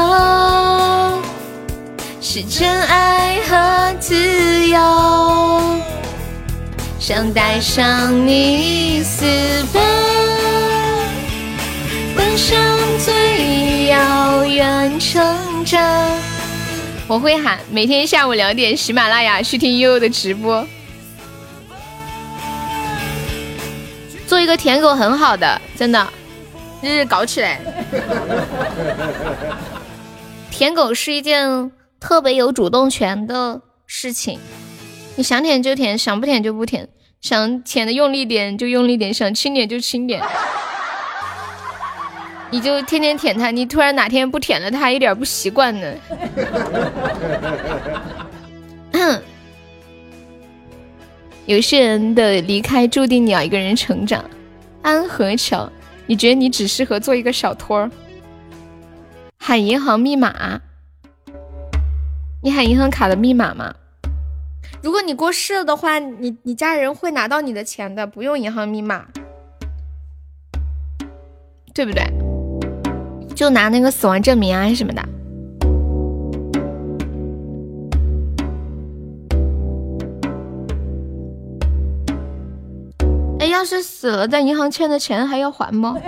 是真爱和自由，想带上你私奔，奔向最遥远城镇。我会喊，每天下午两点，喜马拉雅去听悠悠的直播。做一个舔狗很好的，真的。日日搞起来！舔狗是一件特别有主动权的事情，你想舔就舔，想不舔就不舔，想舔的用力点就用力点，想轻点就轻点，你就天天舔它。你突然哪天不舔了，它还有点不习惯呢。有些人的离开注定你要一个人成长，安和桥。你觉得你只适合做一个小托儿？喊银行密码？你喊银行卡的密码吗？如果你过世了的话，你你家人会拿到你的钱的，不用银行密码，对不对？就拿那个死亡证明啊什么的。哎，要是死了，在银行欠的钱还要还吗？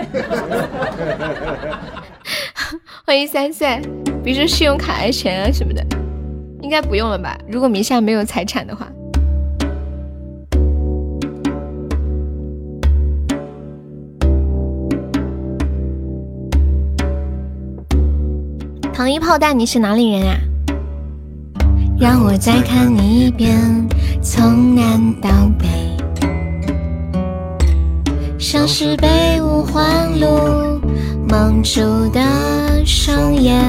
欢迎三岁，比如说信用卡、钱啊什么的，应该不用了吧？如果名下没有财产的话。糖衣炮弹，你是哪里人啊？让我再看你一遍，从南到北，像是被五环路蒙住的双眼。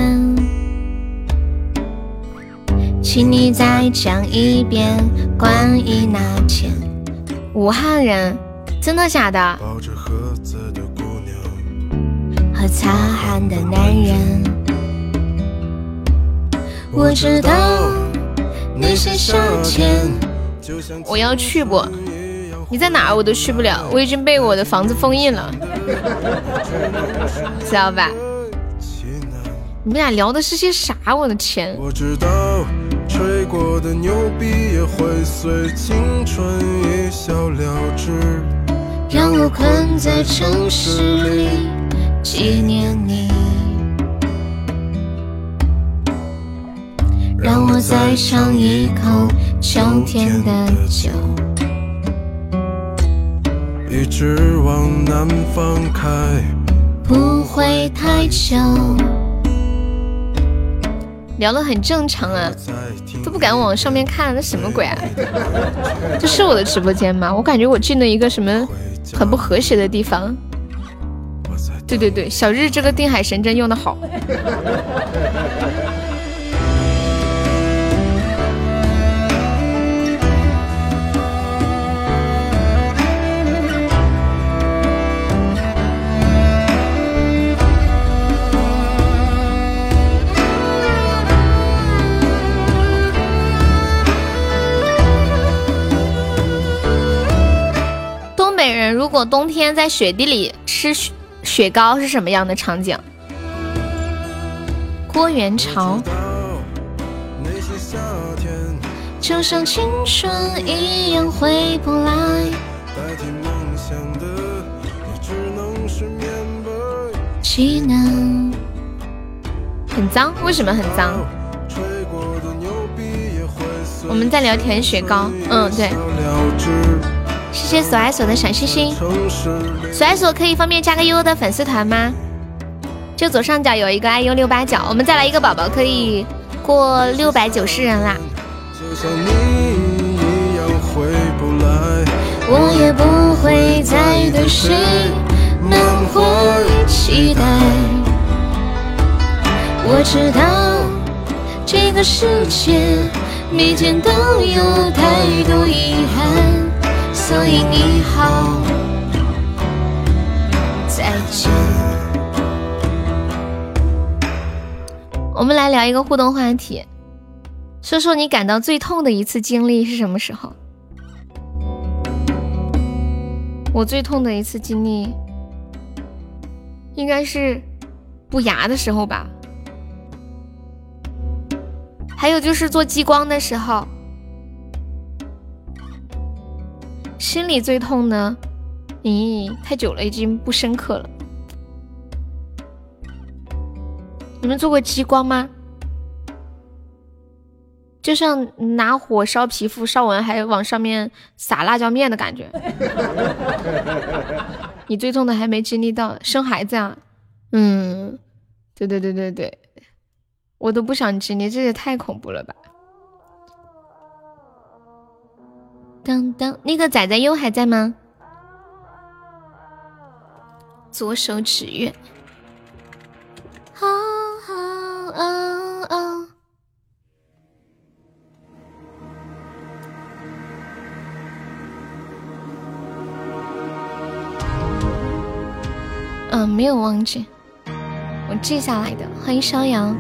请你再讲一遍关于那天。武汉人，真的假的？和擦汗的男人。我知道那些夏天。我要去不？你在哪儿我都去不了，我已经被我的房子封印了，知道吧？你们俩聊的是些啥？我的天！我知道吹过的牛逼也会随青春一笑了之，让我困在城市里纪念你。让我再尝一口秋天的酒，一直往南方开，不会太久。聊得很正常啊，都不敢往上面看，那什么鬼啊？这是我的直播间吗？我感觉我进了一个什么很不和谐的地方。对对对，小日这个定海神针用的好。人如果冬天在雪地里吃雪雪糕是什么样的场景？郭元潮。就像青春一样回不来。只能很脏，为什么很脏？我们在聊甜雪糕，嗯，对。谢谢索爱索的小心心，索爱索可以方便加个悠悠的粉丝团吗？就左上角有一个 iu 六八九，我们再来一个宝宝可以过六百九十人啦。我也不会再对谁满怀期待。我知道这个世界每天都有太多遗憾。所以你好，再见。我们来聊一个互动话题，说说你感到最痛的一次经历是什么时候？我最痛的一次经历，应该是补牙的时候吧。还有就是做激光的时候。心里最痛呢？咦，太久了，已经不深刻了。你们做过激光吗？就像拿火烧皮肤，烧完还往上面撒辣椒面的感觉。你最痛的还没经历到，生孩子啊？嗯，对对对对对，我都不想经历，这也太恐怖了吧。当当，那个仔仔优还在吗？左手指月。嗯，没有忘记。我我记下来的。欢迎逍遥。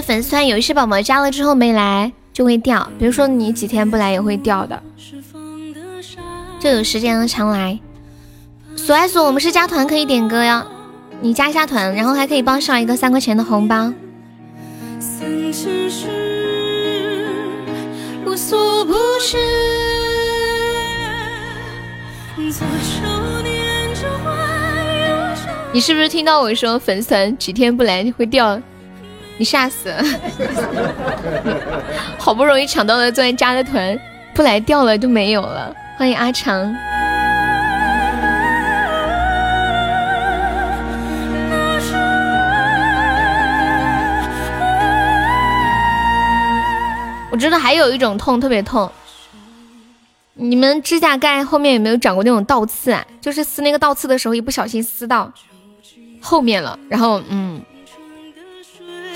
粉丝团有一些宝宝加了之后没来就会掉，比如说你几天不来也会掉的，就有时间了常来。索爱索，我们是加团可以点歌呀，你加一下团，然后还可以帮上一个三块钱的红包。你是不是听到我说粉丝团几天不来会掉？你吓死了！好不容易抢到了昨天加的团，不来掉了就没有了。欢迎阿长。我知道还有一种痛特别痛，你们指甲盖后面有没有长过那种倒刺啊？就是撕那个倒刺的时候，一不小心撕到后面了，然后嗯。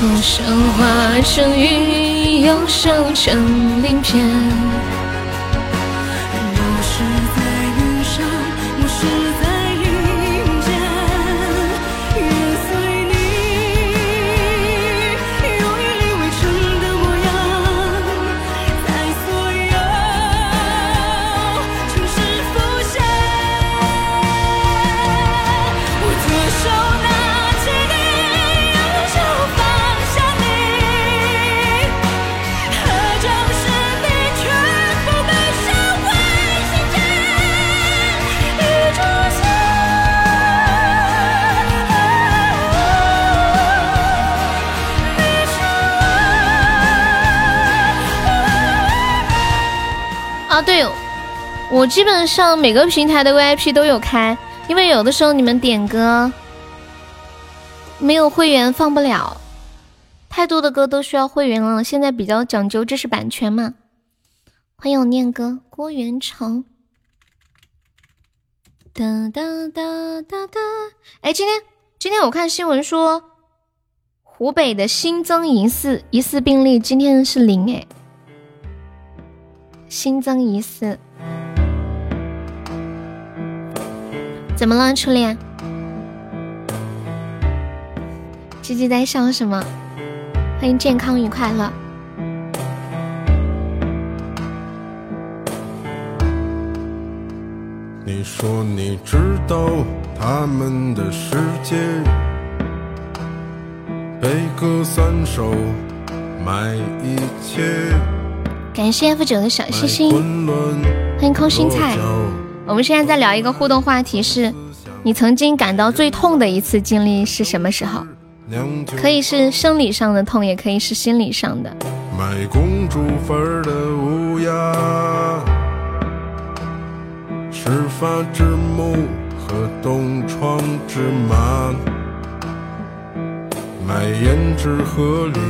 左手化成雨，右手成鳞片。我基本上每个平台的 VIP 都有开，因为有的时候你们点歌没有会员放不了，太多的歌都需要会员了。现在比较讲究知识版权嘛。欢迎我念哥郭元成。哒哒哒哒哒。哎，今天今天我看新闻说，湖北的新增疑似疑似病例今天是零哎。新增疑似，怎么了，初恋？鸡鸡在笑什么？欢迎健康与快乐。你说你知道他们的世界，悲歌三首，买一切。感谢 F 九的小心心，欢迎空心菜。我们现在在聊一个互动话题，是你曾经感到最痛的一次经历是什么时候？可以是生理上的痛，也可以是心理上的。卖公主坟的乌鸦，始发之木和东窗之麻，卖胭脂河里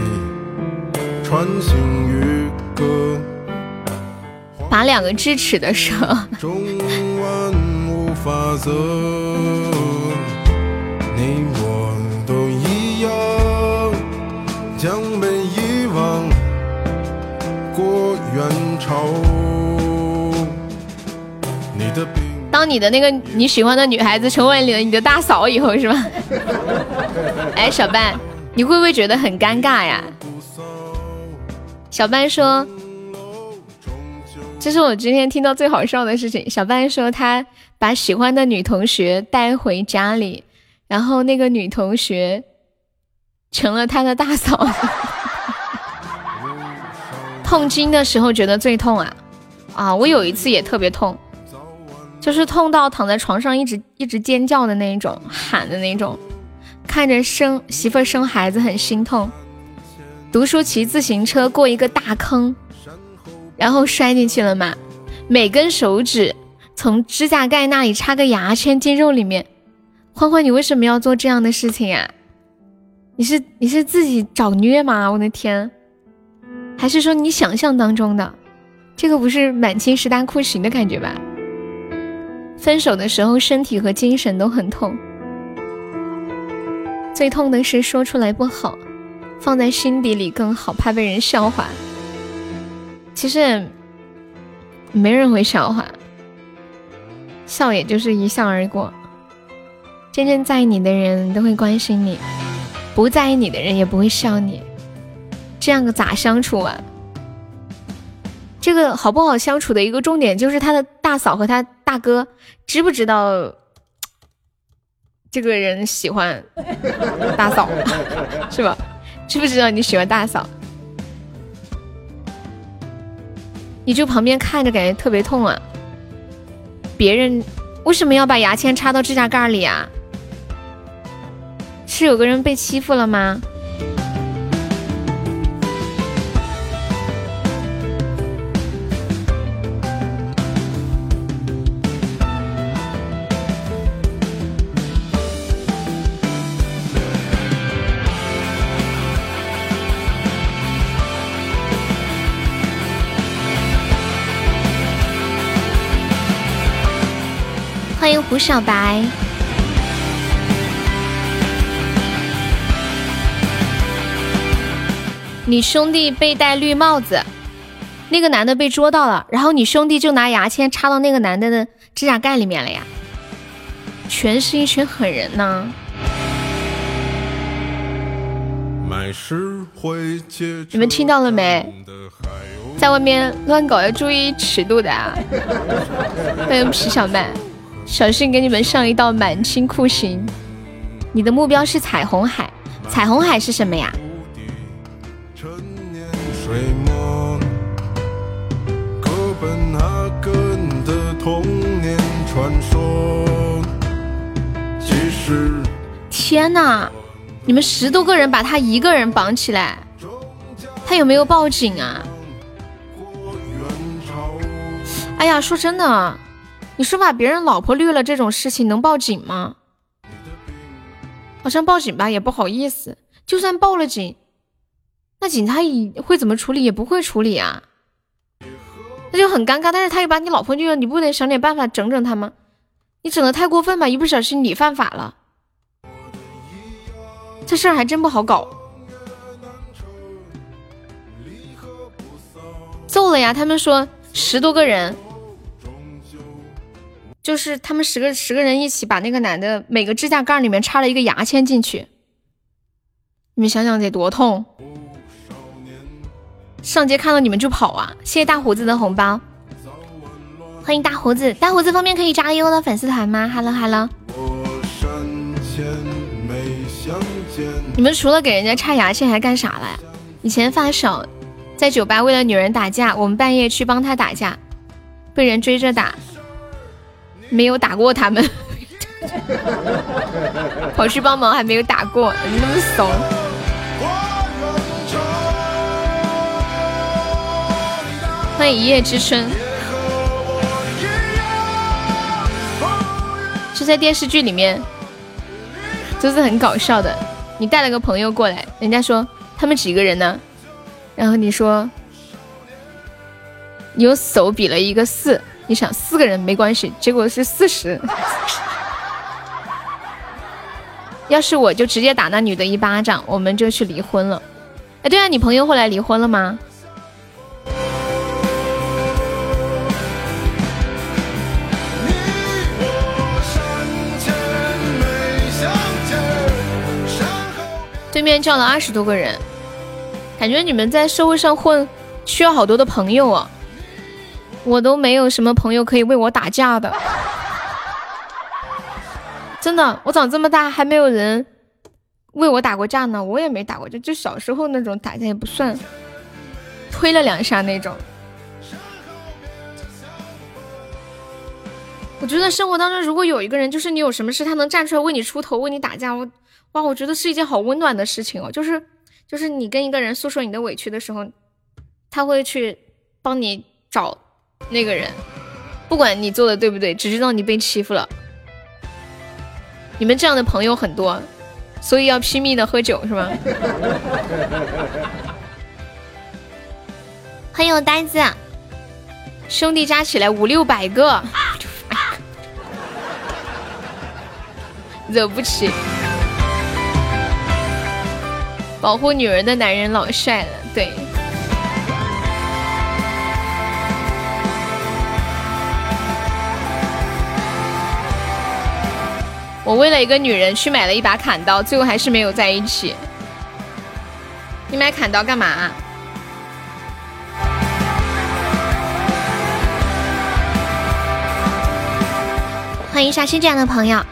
穿行于歌。拔两个智齿的时候。当你的那个你喜欢的女孩子成为了你的大嫂以后，是吧？哎，小半，你会不会觉得很尴尬呀？小半说：“这是我今天听到最好笑的事情。”小半说他把喜欢的女同学带回家里，然后那个女同学成了他的大嫂。痛经的时候觉得最痛啊！啊，我有一次也特别痛，就是痛到躺在床上一直一直尖叫的那种，喊的那种。看着生媳妇生孩子很心痛。读书骑自行车过一个大坑，然后摔进去了嘛。每根手指从指甲盖那里插个牙签进肉里面。欢欢，你为什么要做这样的事情呀？你是你是自己找虐吗？我的天！还是说你想象当中的？这个不是满清十大酷刑的感觉吧？分手的时候身体和精神都很痛，最痛的是说出来不好，放在心底里更好，怕被人笑话。其实。没人会笑话，笑也就是一笑而过。真正在意你的人都会关心你，不在意你的人也不会笑你。这样个咋相处啊？这个好不好相处的一个重点就是他的大嫂和他大哥知不知道 这个人喜欢大嫂，是吧？知不知道你喜欢大嫂？你就旁边看着，感觉特别痛啊！别人为什么要把牙签插到指甲盖里啊？是有个人被欺负了吗？欢迎胡小白，你兄弟被戴绿帽子，那个男的被捉到了，然后你兄弟就拿牙签插到那个男的的指甲盖里面了呀，全是一群狠人呢。你们听到了没？在外面乱搞要注意尺度的啊！欢迎皮小麦。小心给你们上一道满清酷刑！你的目标是彩虹海，彩虹海是什么呀？天哪！你们十多个人把他一个人绑起来，他有没有报警啊？哎呀，说真的。你说把别人老婆绿了这种事情能报警吗？好像报警吧也不好意思，就算报了警，那警察也会怎么处理？也不会处理啊，那就很尴尬。但是他又把你老婆绿了，你不得想点办法整整他吗？你整的太过分吧，一不小心你犯法了，这事儿还真不好搞。揍了呀！他们说十多个人。就是他们十个十个人一起把那个男的每个指甲盖里面插了一个牙签进去，你们想想得多痛！上街看到你们就跑啊！谢谢大胡子的红包，欢迎大胡子，大胡子方便可以加优的粉丝团吗？Hello Hello，你们除了给人家插牙签还干啥了呀？以前发小在酒吧为了女人打架，我们半夜去帮他打架，被人追着打。没有打过他们，跑去帮忙还没有打过，你那么怂。欢迎一夜之春，是在电视剧里面，就是很搞笑的。你带了个朋友过来，人家说他们几个人呢？然后你说，你用手比了一个四。你想四个人没关系，结果是四十。要是我就直接打那女的一巴掌，我们就去离婚了。哎，对啊，你朋友后来离婚了吗？对面叫了二十多个人，感觉你们在社会上混需要好多的朋友啊。我都没有什么朋友可以为我打架的，真的，我长这么大还没有人为我打过架呢。我也没打过架，就小时候那种打架也不算，推了两下那种。我觉得生活当中如果有一个人，就是你有什么事他能站出来为你出头，为你打架，我哇，我觉得是一件好温暖的事情哦。就是就是你跟一个人诉说你的委屈的时候，他会去帮你找那个人，不管你做的对不对，只知道你被欺负了。你们这样的朋友很多，所以要拼命的喝酒是吗？欢迎呆子，兄弟加起来五六百个，惹不起。保护女人的男人老帅了，对。我为了一个女人去买了一把砍刀，最后还是没有在一起。你买砍刀干嘛？欢迎沙新进来的朋友。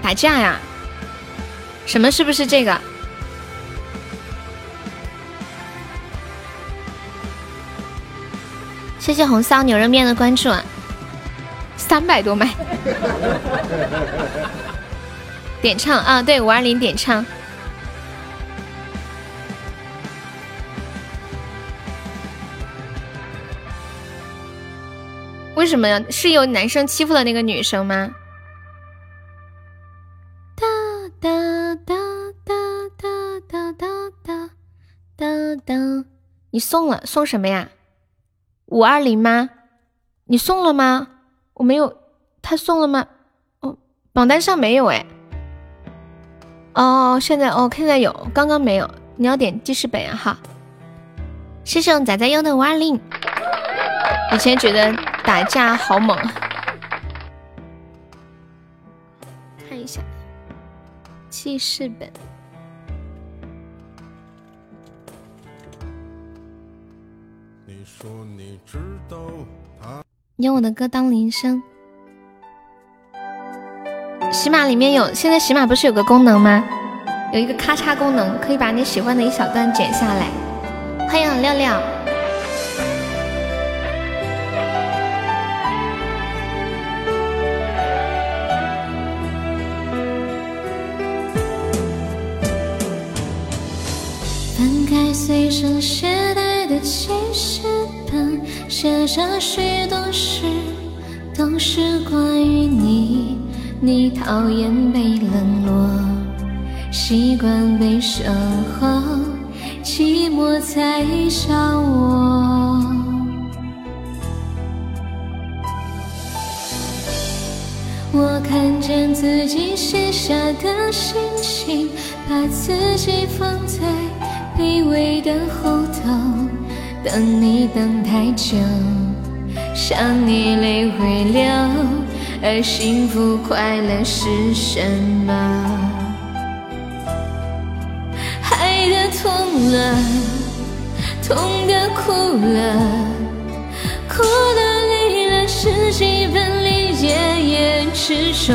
打架呀？什么？是不是这个？谢谢红烧牛肉面的关注，三百多麦。点唱啊，对，五二零点唱。为什么呀？是有男生欺负了那个女生吗？哒哒哒哒哒哒哒哒哒，你送了送什么呀？五二零吗？你送了吗？我没有，他送了吗？哦，榜单上没有哎。哦，现在哦，现在有，刚刚没有。你要点记事本啊哈。谢谢我仔仔用的五二零。以前觉得打架好猛。看一下记事本。你用我的歌当铃声。喜马里面有，现在喜马不是有个功能吗？有一个咔嚓功能，可以把你喜欢的一小段剪下来。欢迎亮亮。翻开随身携带的记事本，写下许多事，都是关于你。你讨厌被冷落，习惯被守候，寂寞在笑我。我看见自己写下的心情，把自己放在卑微的后头，等你等太久，想你泪会流。而幸福快乐是什么？爱的痛了，痛的哭了，哭的累了，十几分离，夜夜执着，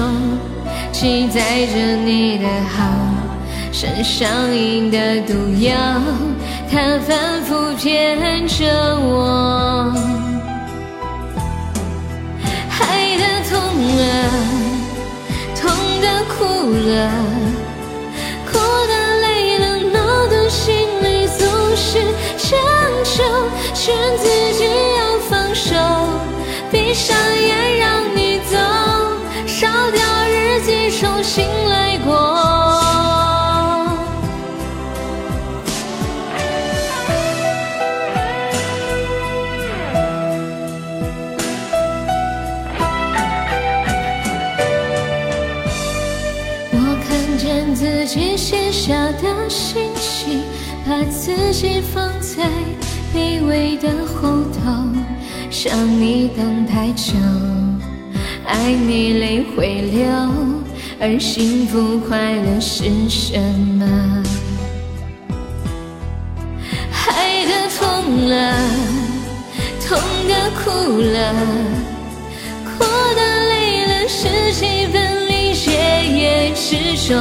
期待着你的好，像上瘾的毒药，他反复骗着我。爱的痛了，痛的哭了，哭的累了，闹的心里总是强求，劝自己要放手，闭上眼让把自己放在卑微的后头，想你等太久，爱你泪会流，而幸福快乐是什么？爱的痛了，痛的哭了，哭的累了，十几分。夜夜执着，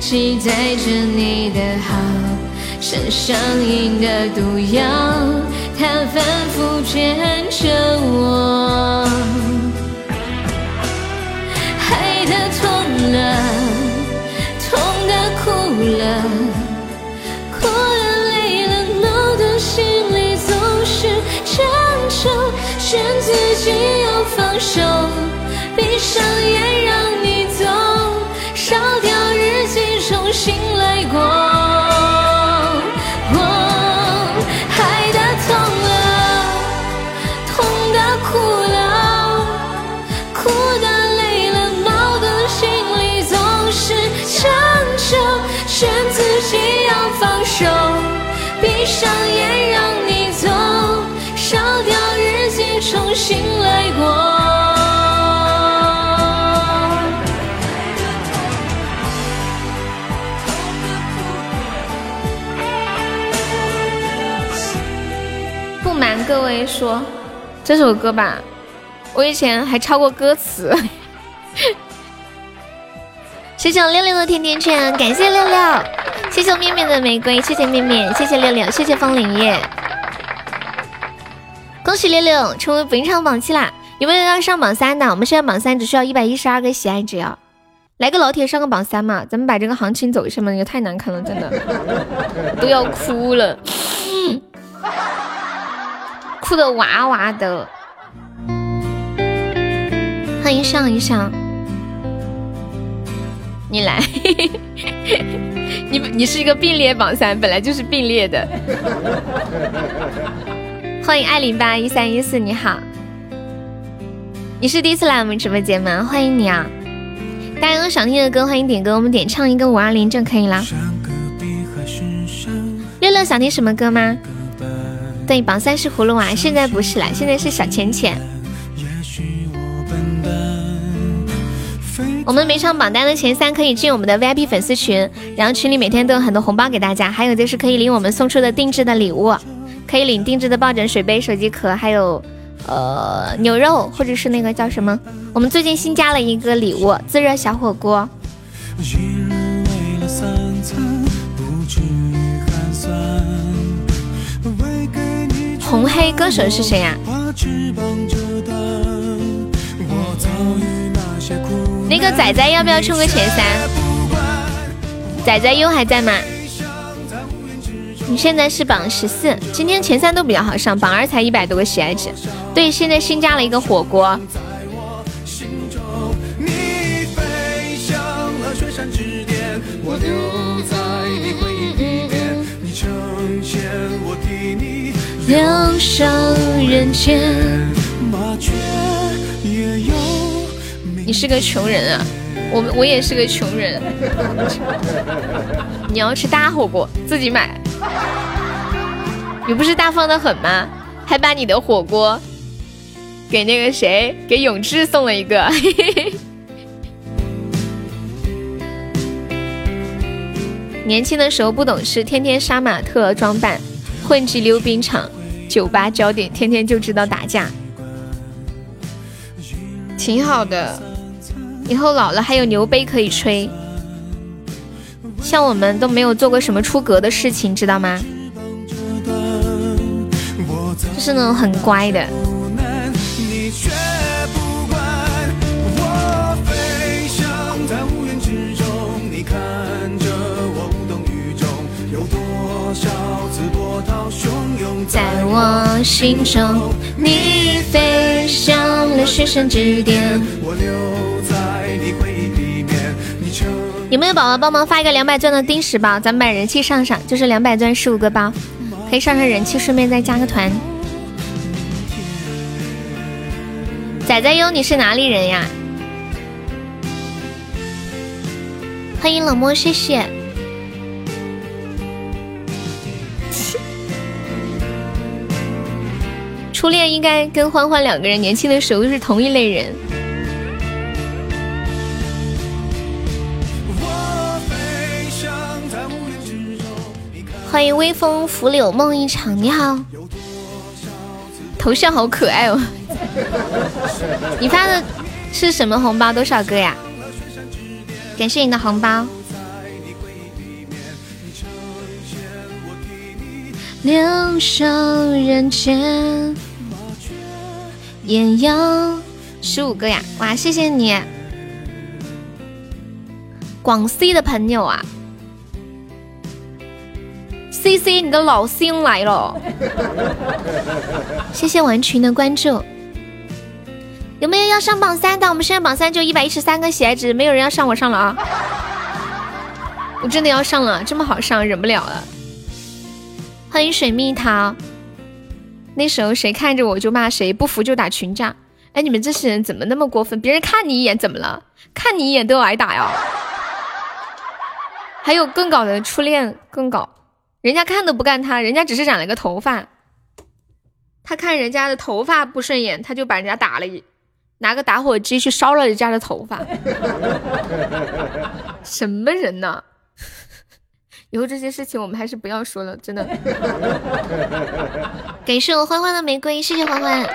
期待着你的好，像上瘾的毒药它反复骗着我。爱的痛了痛的哭了哭的累了矛盾心里总是强求劝自己要放手闭上眼各位说，这首歌吧，我以前还抄过歌词。谢谢我六六的甜甜圈，感谢六六。谢谢我面面的玫瑰，谢谢面面，谢谢六六，谢谢风铃叶。恭喜六六成为本场榜七啦！有没有要上榜三的？我们现在榜三只需要一百一十二个喜爱值哦。来个老铁上个榜三嘛，咱们把这个行情走一下嘛，也太难看了，真的 都要哭了，哭的哇哇的。欢迎上一上。你来，你你是一个并列榜三，本来就是并列的。欢迎爱零八一三一四，你好，你是第一次来我们直播间吗？欢迎你啊！大家有想听的歌，欢迎点歌，我们点唱一个五二零就可以了。乐乐想听什么歌吗？对，榜三是葫芦娃，现在不是了，现在是小浅浅。我们没上榜单的前三可以进我们的 VIP 粉丝群，然后群里每天都有很多红包给大家，还有就是可以领我们送出的定制的礼物，可以领定制的抱枕、水杯、手机壳，还有呃牛肉或者是那个叫什么？我们最近新加了一个礼物，自热小火锅。红黑歌手是谁呀？那个仔仔要不要冲个前三？仔仔优还在吗？你现在是榜十四，今天前三都比较好上，榜二才一百多个喜爱值。对，现在新加了一个火锅。留守人间。你是个穷人啊，我我也是个穷人。你要吃大火锅，自己买。你不是大方的很吗？还把你的火锅给那个谁，给永志送了一个。年轻的时候不懂事，天天杀马特装扮，混迹溜冰场、酒吧焦点，天天就知道打架，挺好的。以后老了还有牛杯可以吹，像我们都没有做过什么出格的事情，知道吗？就是那种很乖的。在我心中，你飞向了雪山之巅。有没有宝宝帮忙发一个两百钻的定时包？咱们把人气上上，就是两百钻十五个包，可以上上人气，顺便再加个团。仔仔优，你是哪里人呀？欢迎冷漠，谢谢。初恋应该跟欢欢两个人年轻的时候是同一类人。欢迎微风拂柳梦一场，你好，头像好可爱哦。你发的是什么红包？多少个呀？感谢你的红包。留守人间，艳阳十五个呀！哇，谢谢你，广西的朋友啊。C C，你的老星来了！谢谢玩群的关注。有没有要上榜三的？我们现在榜三就一百一十三个喜爱值，没有人要上，我上了啊！我真的要上了，这么好上，忍不了了。欢迎水蜜桃。那时候谁看着我就骂谁，不服就打群架。哎，你们这些人怎么那么过分？别人看你一眼怎么了？看你一眼都要挨打呀！还有更搞的初恋更搞，人家看都不干他，人家只是染了个头发，他看人家的头发不顺眼，他就把人家打了一，拿个打火机去烧了人家的头发。什么人呢？以后这些事情我们还是不要说了，真的。感谢我欢欢的玫瑰，谢谢欢欢。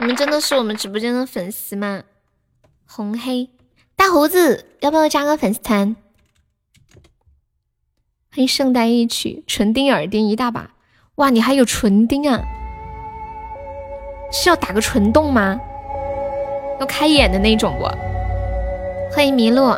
你们真的是我们直播间的粉丝吗？红黑大胡子，要不要加个粉丝团？欢迎圣诞一曲，唇钉耳钉一大把。哇，你还有唇钉啊？是要打个唇洞吗？要开眼的那种不？欢迎麋鹿。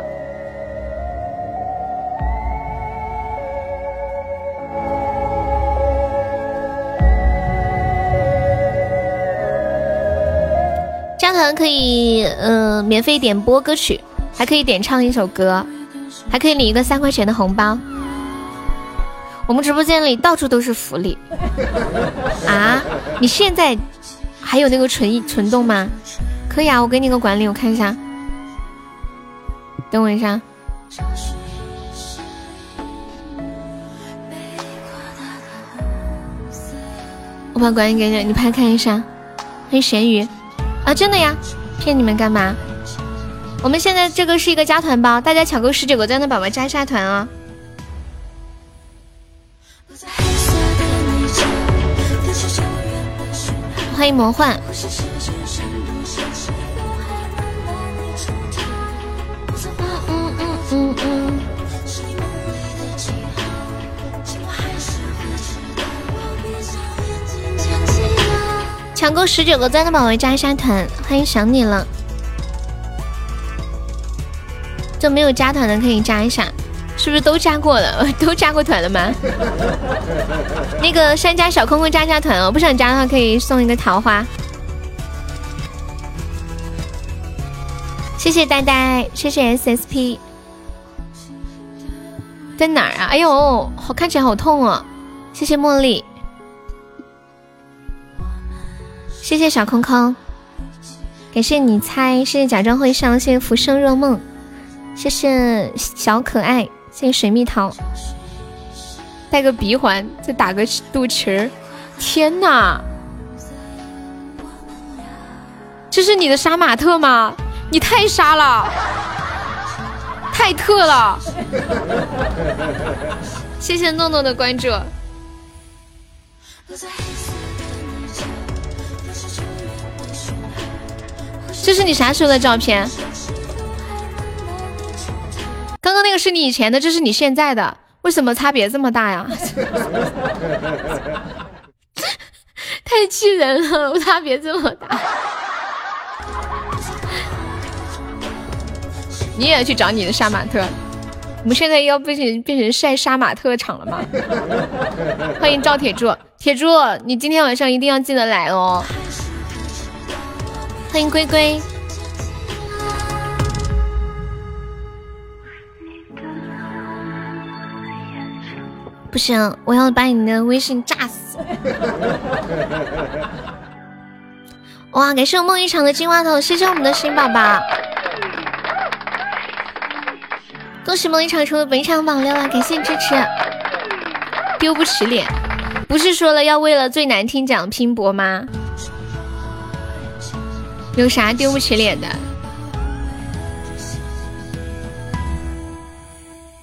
可以，呃，免费点播歌曲，还可以点唱一首歌，还可以领一个三块钱的红包。我们直播间里到处都是福利 啊！你现在还有那个存存动吗？可以啊，我给你个管理，我看一下。等我一下，我把管理给你，你拍看一下。欢迎咸鱼。啊，真的呀，骗你们干嘛？我们现在这个是一个加团包，大家抢够十九个赞的宝宝加一下团啊！欢迎魔幻。抢够十九个赞的宝贝加一下团，欢迎想你了。就没有加团的可以加一下，是不是都加过了？都加过团了吗？那个山家小空空加加团哦，不想加的话可以送一个桃花。谢谢呆呆，谢谢 SSP。在哪儿啊？哎呦，好看起来好痛哦！谢谢茉莉。谢谢小空空，感谢你猜，谢谢假装会上，谢谢浮生若梦，谢谢小可爱，谢谢水蜜桃，戴个鼻环，再打个肚脐儿，天哪，这是你的杀马特吗？你太杀了，太特了，谢谢诺诺的关注。这是你啥时候的照片？刚刚那个是你以前的，这是你现在的，为什么差别这么大呀？太气人了，差别这么大！你也要去找你的杀马特？我们现在要变成变成晒杀马特场了吗？欢迎赵铁柱，铁柱，你今天晚上一定要记得来哦。欢迎龟龟，不行，我要把你的微信炸死！哇，感谢我梦一场的金话筒，谢谢我们的新宝宝，恭喜梦一场成为本场榜六啊，感谢支持，丢不起脸，不是说了要为了最难听奖拼搏吗？有啥丢不起脸的？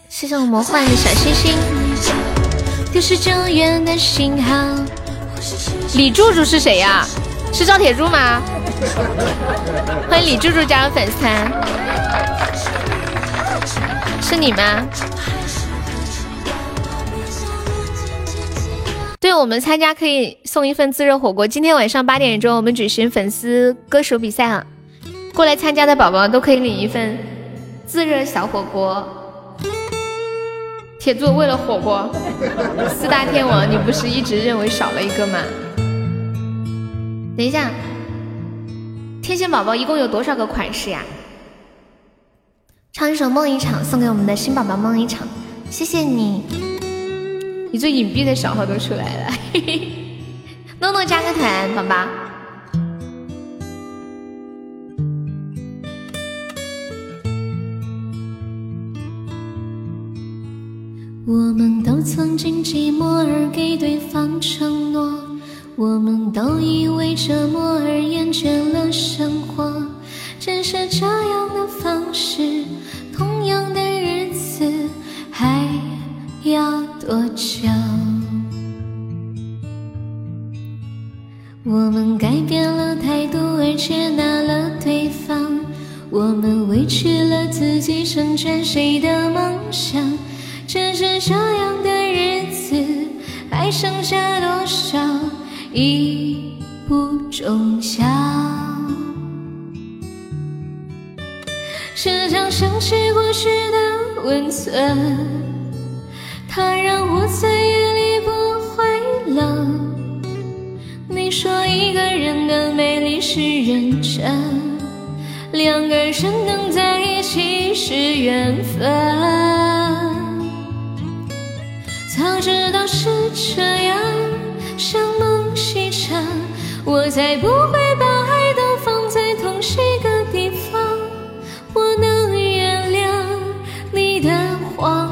谢谢我魔幻的小星星。丢失救援的信号。李柱柱是谁呀？是赵铁柱吗？欢迎李柱柱加入粉丝团。是你吗？对我们参加可以送一份自热火锅。今天晚上八点钟我们举行粉丝歌手比赛啊，过来参加的宝宝都可以领一份自热小火锅。铁柱为了火锅，四大天王你不是一直认为少了一个吗？等一下，天线宝宝一共有多少个款式呀？唱一首《梦一场》送给我们的新宝宝梦一场，谢谢你，你最隐蔽的小号都出来了，嘿嘿，诺诺加个团，宝宝。我们都曾经寂寞而给对方承诺，我们都以为折磨而厌倦了生活，只是这样的方式。同样的日子还要多久？我们改变了态度而接纳了对方，我们委屈了自己成全谁的梦想？只是这样的日子还剩下多少已不重要。时常想起过去的温存，它让我在夜里不会冷。你说一个人的美丽是认真，两个人能在一起是缘分。早知道是这样，像梦西成，我才不会把爱都放在同一个地方。我能原谅你的荒唐，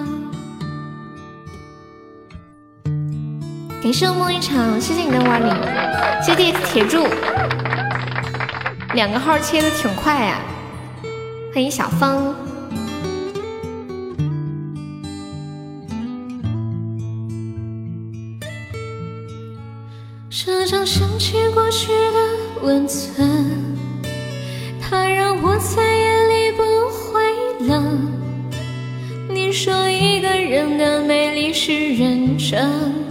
感谢我梦一场，谢谢你的五二零，谢谢铁柱，两个号切的挺快呀，欢迎小芳。时常想起过去的温存，它让我在夜里不会冷。你说一个人的美丽是认真。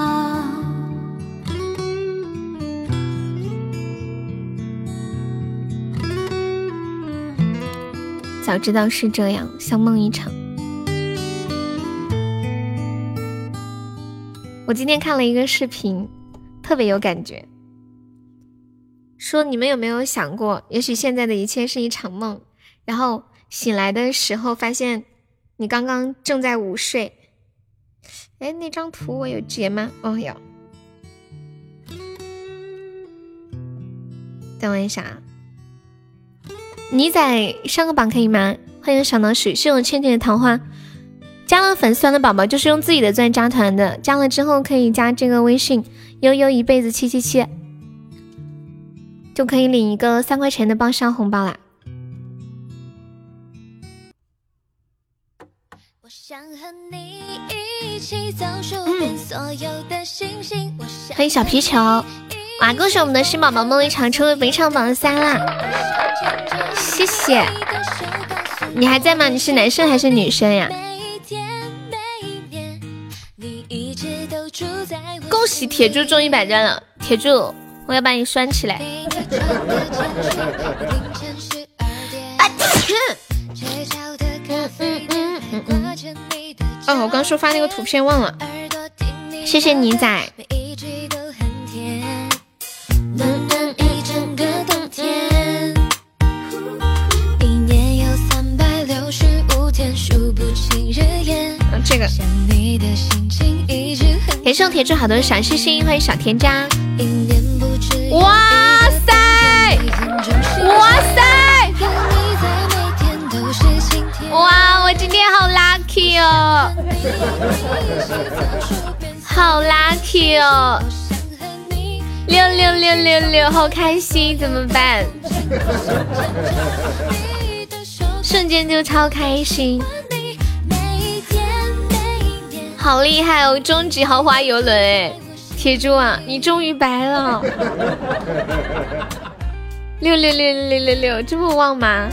早知道是这样，像梦一场。我今天看了一个视频，特别有感觉。说你们有没有想过，也许现在的一切是一场梦，然后醒来的时候发现你刚刚正在午睡。哎，那张图我有截吗？哦，有。等我一下啊。你仔上个榜可以吗？欢迎小脑水，是用倩倩的桃花加了粉丝团的宝宝，就是用自己的钻加团的。加了之后可以加这个微信悠悠一辈子七七七，就可以领一个三块钱的报销红包啦。欢迎小皮球。哇！恭喜我们的新宝宝梦一场成为本场榜三啦！谢谢。你还在吗？你是男生还是女生呀？恭喜铁柱中一百钻了！铁柱，我要把你拴起来。啊！嗯嗯嗯哦，我刚说发那个图片忘了。谢谢你仔。暖暖一整个冬天。嗯，这个脸上贴着好多小星星，欢迎小甜家。哇塞，哇塞，哇，我今天好 lucky 哦，好 lucky 哦。六六六六六，好开心，怎么办？瞬间就超开心，好厉害哦！终极豪华游轮哎，铁柱啊，你终于白了！六六六六六六，这么旺吗？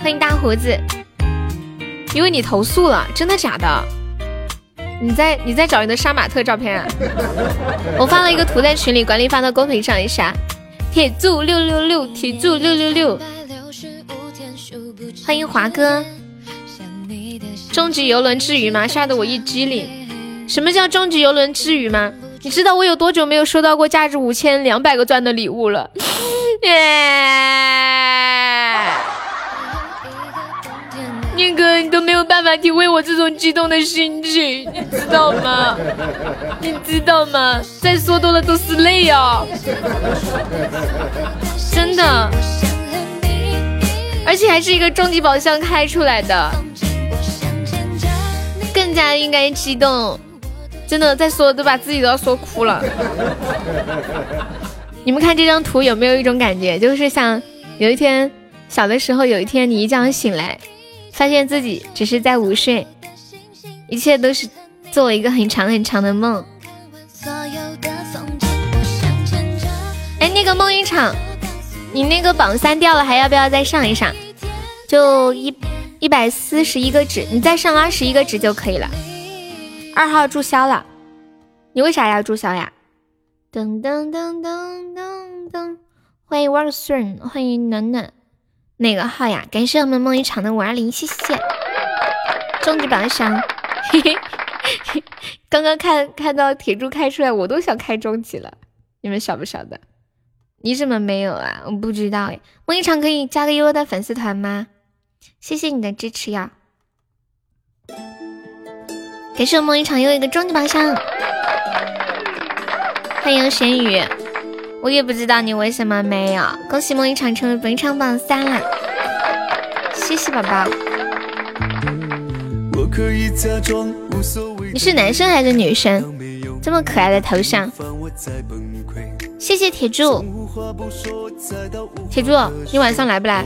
欢迎大胡子，因为你投诉了，真的假的？你在你在找你的杀马特照片啊？我发了一个图在群里，管理发到公屏上一下。铁柱六六六，铁柱六六六，欢迎华哥。终极游轮之鱼吗？吓得我一激灵。什么叫终极游轮之鱼吗？你知道我有多久没有收到过价值五千两百个钻的礼物了？念哥，你都没有办法体会我这种激动的心情，你知道吗？你知道吗？再说多了都是泪啊！真的，而且还是一个终极宝箱开出来的，更加应该激动。真的，再说都把自己都要说哭了。你们看这张图有没有一种感觉，就是像有一天小的时候，有一天你一觉醒来。发现自己只是在午睡，一切都是做了一个很长很长的梦。哎，那个梦一场，你那个榜三掉了，还要不要再上一上？就一一百四十一个值，你再上二十一个值就可以了。二号注销了，你为啥要注销呀？噔噔噔噔噔噔，欢迎 Work Soon，欢迎暖暖。哪个号呀？感谢我们梦一场的五二零，谢谢。终极宝箱，嘿嘿，刚刚看看到铁柱开出来，我都想开终极了。你们晓不晓得？你怎么没有啊？我不知道哎。梦一场可以加个悠悠的粉丝团吗？谢谢你的支持呀。感谢我梦一场又一个终极宝箱，欢迎咸鱼。我也不知道你为什么没有。恭喜梦一场成为本场榜三了，谢谢宝宝。你是男生还是女生？这么可爱的头像。谢谢铁柱。铁柱，你晚上来不来？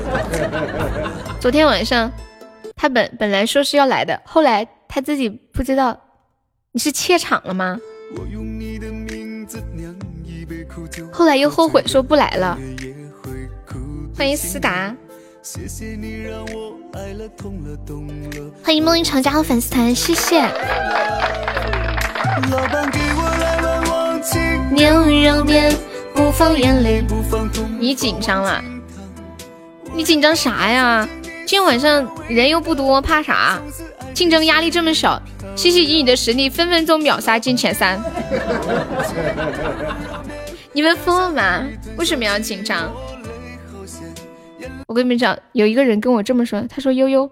昨天晚上他本本来说是要来的，后来他自己不知道。你是怯场了吗？后来又后悔说不来了。欢迎思达，欢迎梦一场加入粉丝团，谢谢。牛肉面不放眼泪。你紧张了？你紧张啥呀？今天晚上人又不多，怕啥？竞争压力这么小，西西以你的实力，分分钟秒杀进前三。你们疯了吗？为什么要紧张？我跟你们讲，有一个人跟我这么说，他说：“悠悠，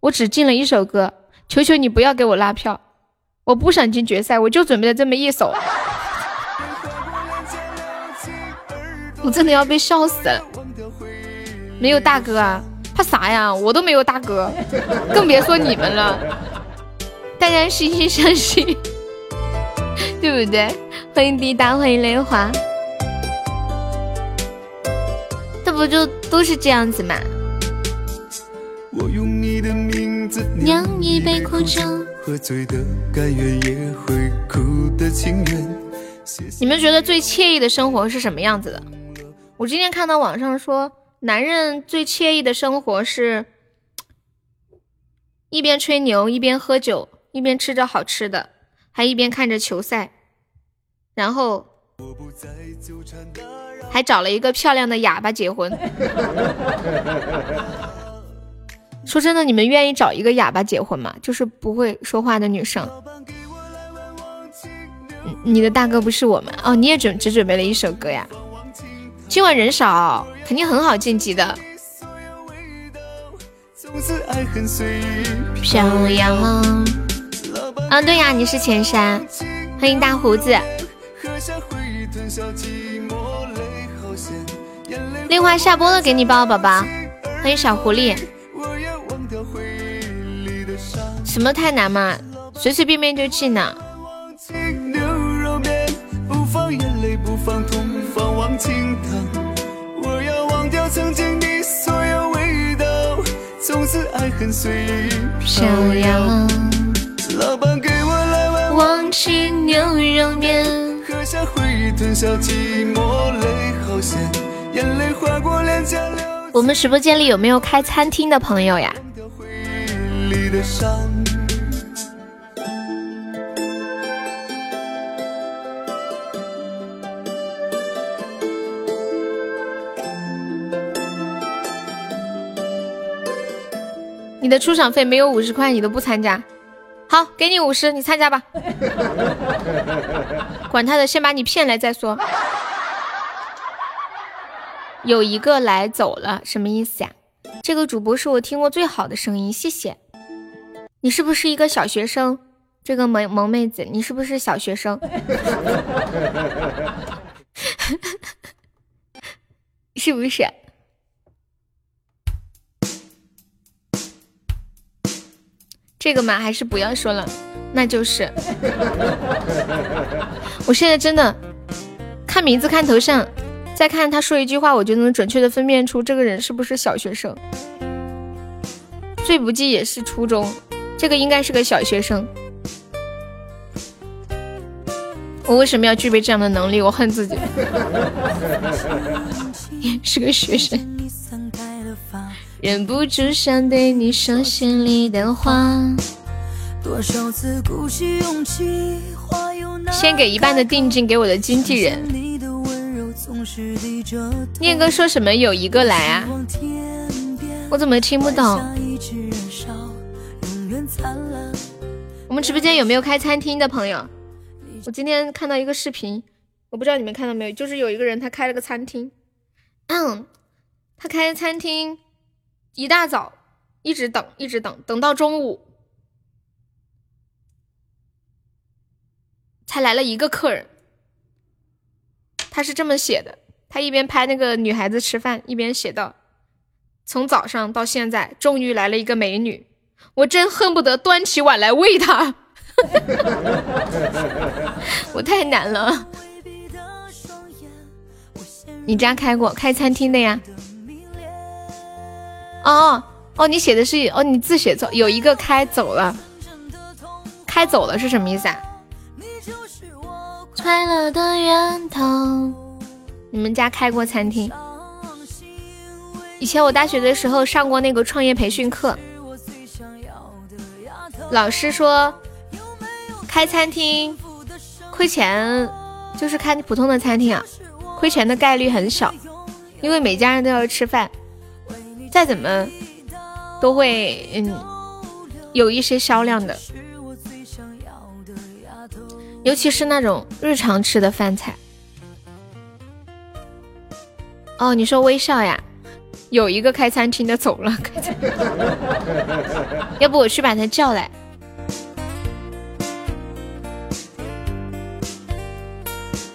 我只进了一首歌，求求你不要给我拉票，我不想进决赛，我就准备了这么一首。”我真的要被笑死了。没有大哥啊，怕啥呀？我都没有大哥，更别说你们了。大家惺惺相惜，对不对？欢迎滴答，欢迎莲花。不就都是这样子吗？酿一杯苦酒，你们觉得最惬意的生活是什么样子的？我今天看到网上说，男人最惬意的生活是一边吹牛，一边喝酒，一边吃着好吃的，还一边看着球赛，然后。还找了一个漂亮的哑巴结婚。说真的，你们愿意找一个哑巴结婚吗？就是不会说话的女生。你的大哥不是我们哦，你也准只准备了一首歌呀？今晚人少，肯定很好晋级的。飘摇。嗯，对呀，你是前山，欢迎大胡子。令花下播了，给你抱宝宝。欢迎小狐狸。什么太难嘛？随随便便就记呢。飘摇。老板给我来碗忘情牛肉面。喝下回忆，吞下寂寞，泪好咸，眼泪划过脸颊。我们直播间里有没有开餐厅的朋友呀？你的出场费没有五十块，你都不参加。好，给你五十，你参加吧。管他的，先把你骗来再说。有一个来走了，什么意思呀？这个主播是我听过最好的声音，谢谢。你是不是一个小学生？这个萌萌妹子，你是不是小学生？是不是？这个嘛，还是不要说了。那就是，我现在真的看名字、看头像，再看他说一句话，我就能准确的分辨出这个人是不是小学生。最不济也是初中，这个应该是个小学生。我为什么要具备这样的能力？我恨自己。是个学生。忍不住想对你说心里的话。先给一半的定金给我的经纪人。念哥说什么有一个来啊？我怎么听不懂？我们直播间有没有开餐厅的朋友？我今天看到一个视频，我不知道你们看到没有，就是有一个人他开了个餐厅，嗯，他开餐厅。一大早一直等，一直等，等到中午才来了一个客人。他是这么写的：他一边拍那个女孩子吃饭，一边写道：“从早上到现在，终于来了一个美女，我真恨不得端起碗来喂她。我太难了。你家开过开餐厅的呀？”哦哦，你写的是哦，你字写错，有一个开走了，开走了是什么意思啊？快乐的源头，你们家开过餐厅？以前我大学的时候上过那个创业培训课，老师说开餐厅亏钱，就是开普通的餐厅啊，亏钱的概率很小，因为每家人都要吃饭。再怎么都会嗯有一些销量的，尤其是那种日常吃的饭菜。哦，你说微笑呀？有一个开餐厅的走了，要不我去把他叫来。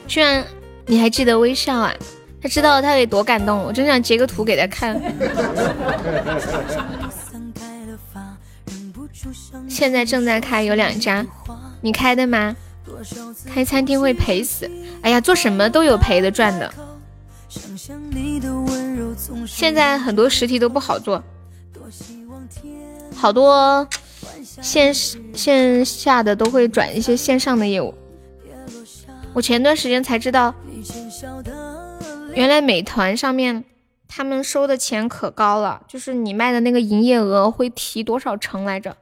居然你还记得微笑啊？他知道他得多感动，我真想截个图给他看。现在正在开，有两家，你开的吗？开餐厅会赔死，哎呀，做什么都有赔的赚的。现在很多实体都不好做，好多线线下的都会转一些线上的业务。我前段时间才知道。原来美团上面他们收的钱可高了，就是你卖的那个营业额会提多少成来着？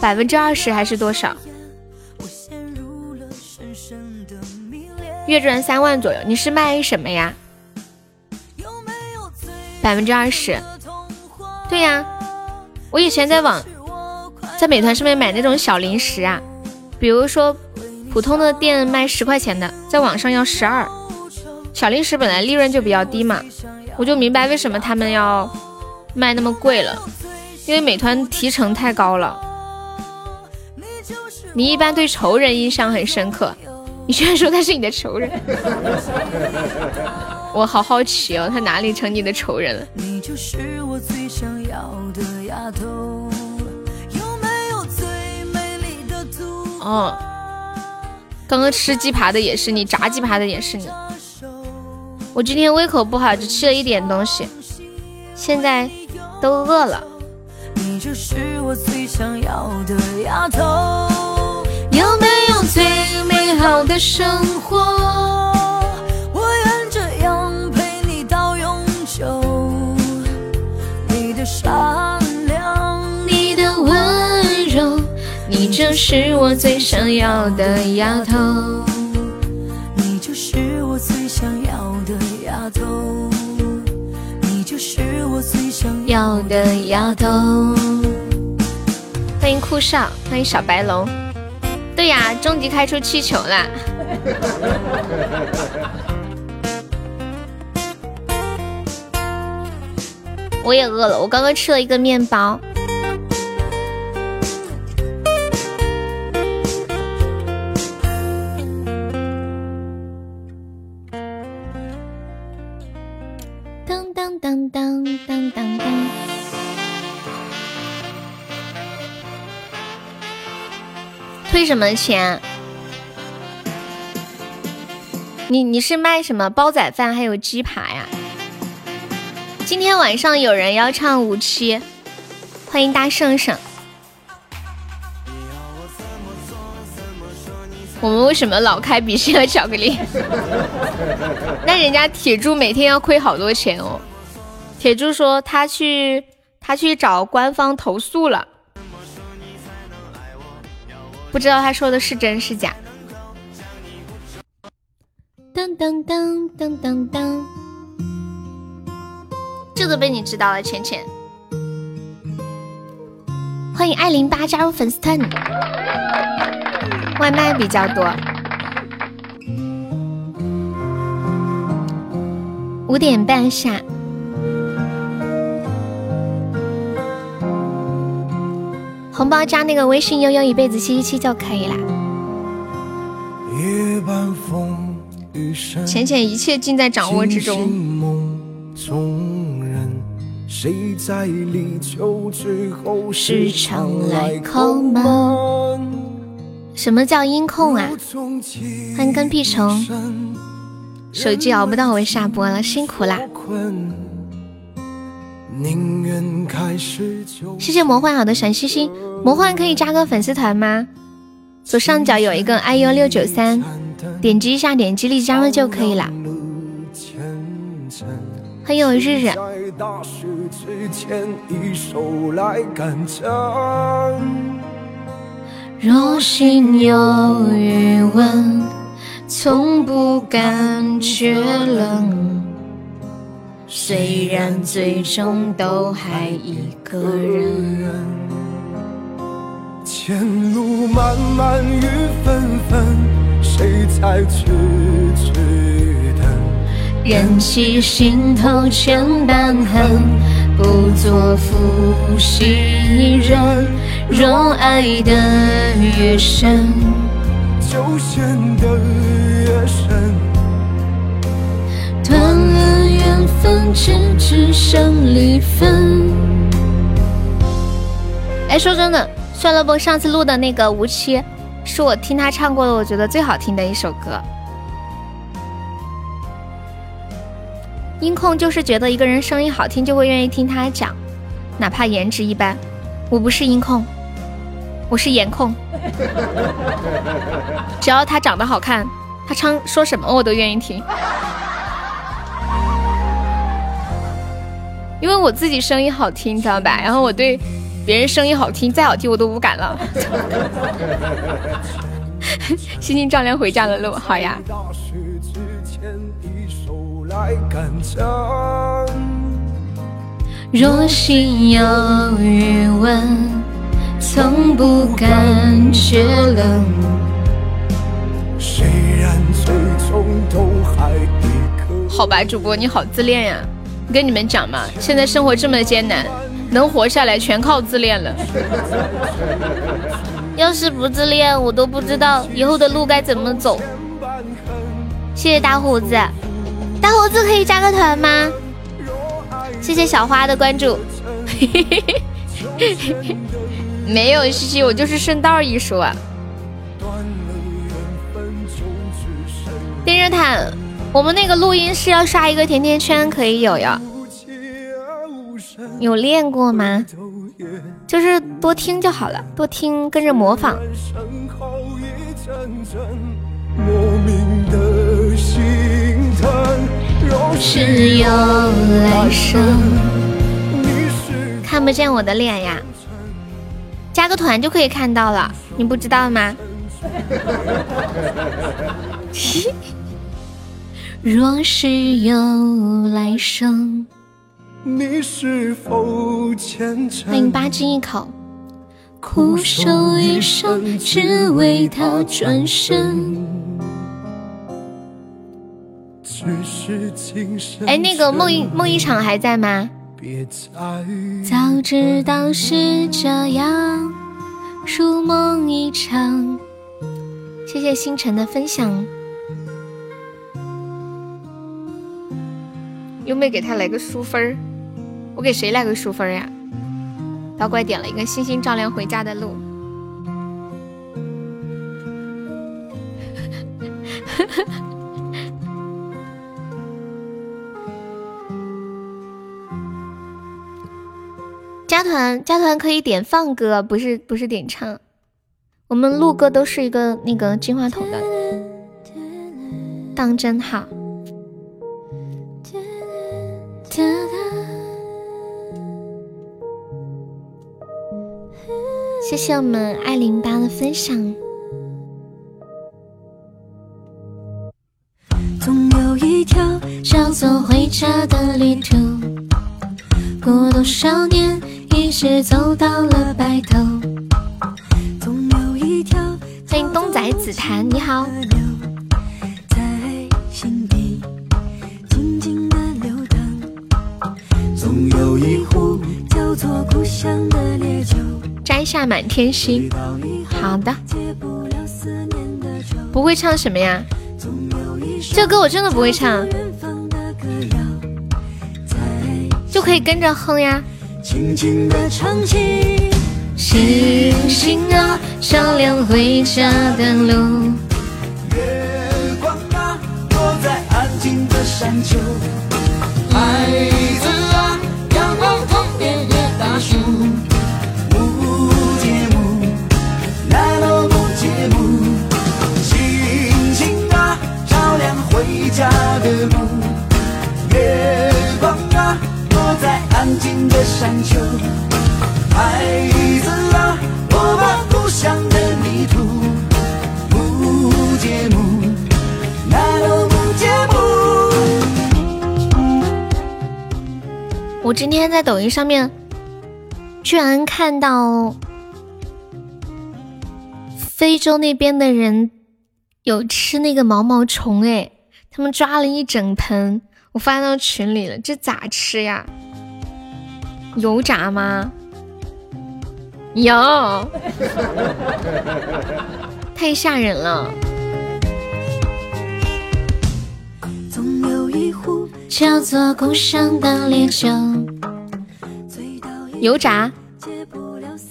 百分之二十还是多少？月赚三万左右。你是卖什么呀？百分之二十。对呀，我以前在网在美团上面买那种小零食啊，比如说普通的店卖十块钱的，在网上要十二。小零食本来利润就比较低嘛，我就明白为什么他们要卖那么贵了。因为美团提成太高了。你一般对仇人印象很深刻，你居然说他是你的仇人，我好好奇哦，他哪里成你的仇人了？哦，刚刚吃鸡扒的也是你，炸鸡扒的也是你。我今天胃口不好，只吃了一点东西，现在都饿了。你就是我最想要的丫头有没有最美好的生活？我愿这样陪你到永久。你的善良，你的温柔，你就是我最想要的丫头。你就是我最想要的丫头。你就是我最想要的丫头。欢迎酷少，欢迎小白龙。对呀，终极开出气球啦！我也饿了，我刚刚吃了一个面包。退什么钱？你你是卖什么煲仔饭还有鸡扒呀？今天晚上有人要唱五七，欢迎大圣圣。我们为什么老开比心和巧克力？那人家铁柱每天要亏好多钱哦。铁柱说他去他去找官方投诉了。不知道他说的是真是假。噔噔噔噔噔噔，这都被你知道了，浅浅。欢迎爱零八加入粉丝团。外卖比较多。五点半下。红包加那个微信悠悠一辈子七七七就可以啦。浅浅一切尽在掌握之中。时常来叩门。什么叫音控啊？欢迎跟屁虫。手机熬不到我下播了，辛苦啦。谢谢魔幻好的闪星星，魔幻可以加个粉丝团吗？左上角有一个 iu 六九三，点击一下，点击立即加入就可以了。欢迎我日日。若心有余温，从不感觉冷。虽然最终都还一个人，前路漫漫雨纷纷，谁在痴痴等？忍起心头千般恨，不做负心人。若爱得越深，就陷得越深。断了分，只只剩离分。哎，说真的，算了不，上次录的那个《无期》，是我听他唱过的，我觉得最好听的一首歌。音控就是觉得一个人声音好听，就会愿意听他讲，哪怕颜值一般。我不是音控，我是颜控。只要他长得好看，他唱说什么我都愿意听。因为我自己声音好听，知道吧？然后我对别人声音好听，再好听我都无感了。心心照亮回家的路，好呀。若心有余温，从不感觉冷。虽然最终都还一颗。好吧，主播你好自恋呀。跟你们讲嘛，现在生活这么艰难，能活下来全靠自恋了。要是不自恋，我都不知道以后的路该怎么走。谢谢大胡子，大胡子可以加个团吗？谢谢小花的关注。没有西西，我就是顺道一说。电热毯，我们那个录音是要刷一个甜甜圈可以有呀？有练过吗？就是多听就好了，多听跟着模仿。是有来生看不见我的脸呀？加个团就可以看到了，你不知道吗？若是有来生，你是否虔诚欢迎八斤一口，苦守一生，只为他转身。哎，那个梦一梦一场还在吗？早知道是这样，如梦一场。谢谢星辰的分享。优妹给他来个淑分儿，我给谁来个淑分儿呀？导拐点了一个星星照亮回家的路。加团加团可以点放歌，不是不是点唱。我们录歌都是一个那个金话筒的，当真好。谢谢我们爱零八的分享。总有一条叫做回家的旅途，过多少年。一直走到了白头。总有一条欢迎东仔紫檀，你好。下满天星。好的。不会唱什么呀？这歌我真的不会唱，就可以跟着哼呀。轻轻的唱起，星星啊，照亮回家的路。月光啊，落在安静的山丘。孩子啊，仰望藤边的大树。家的路。月光啊。落在安静的山丘，孩子啊，我把故乡的泥土，木节木，来了木节木。我今天在抖音上面，居然看到非洲那边的人有吃那个毛毛虫，哎，他们抓了一整盆。我发到群里了，这咋吃呀？油炸吗？有，太吓人了。叫做故乡的烈酒。油炸？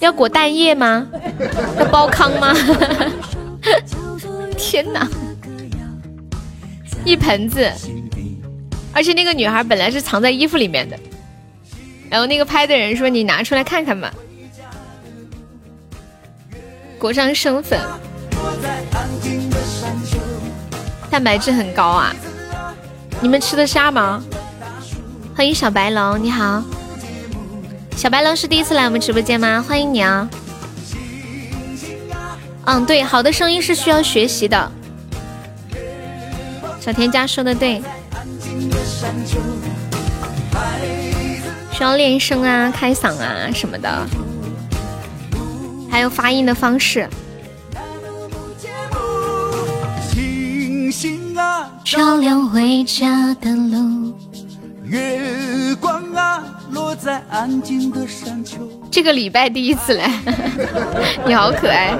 要裹蛋液吗？要煲汤吗？天哪！一盆子。而且那个女孩本来是藏在衣服里面的，然后那个拍的人说：“你拿出来看看吧。”裹上生粉，蛋白质很高啊！你们吃得下吗？欢迎小白龙，你好，小白龙是第一次来我们直播间吗？欢迎你啊！嗯，对，好的声音是需要学习的。小田家说的对。需要练声啊、开嗓啊什么的，还有发音的方式。照亮回家的路。月光啊，这个礼拜第一次来，你好可爱。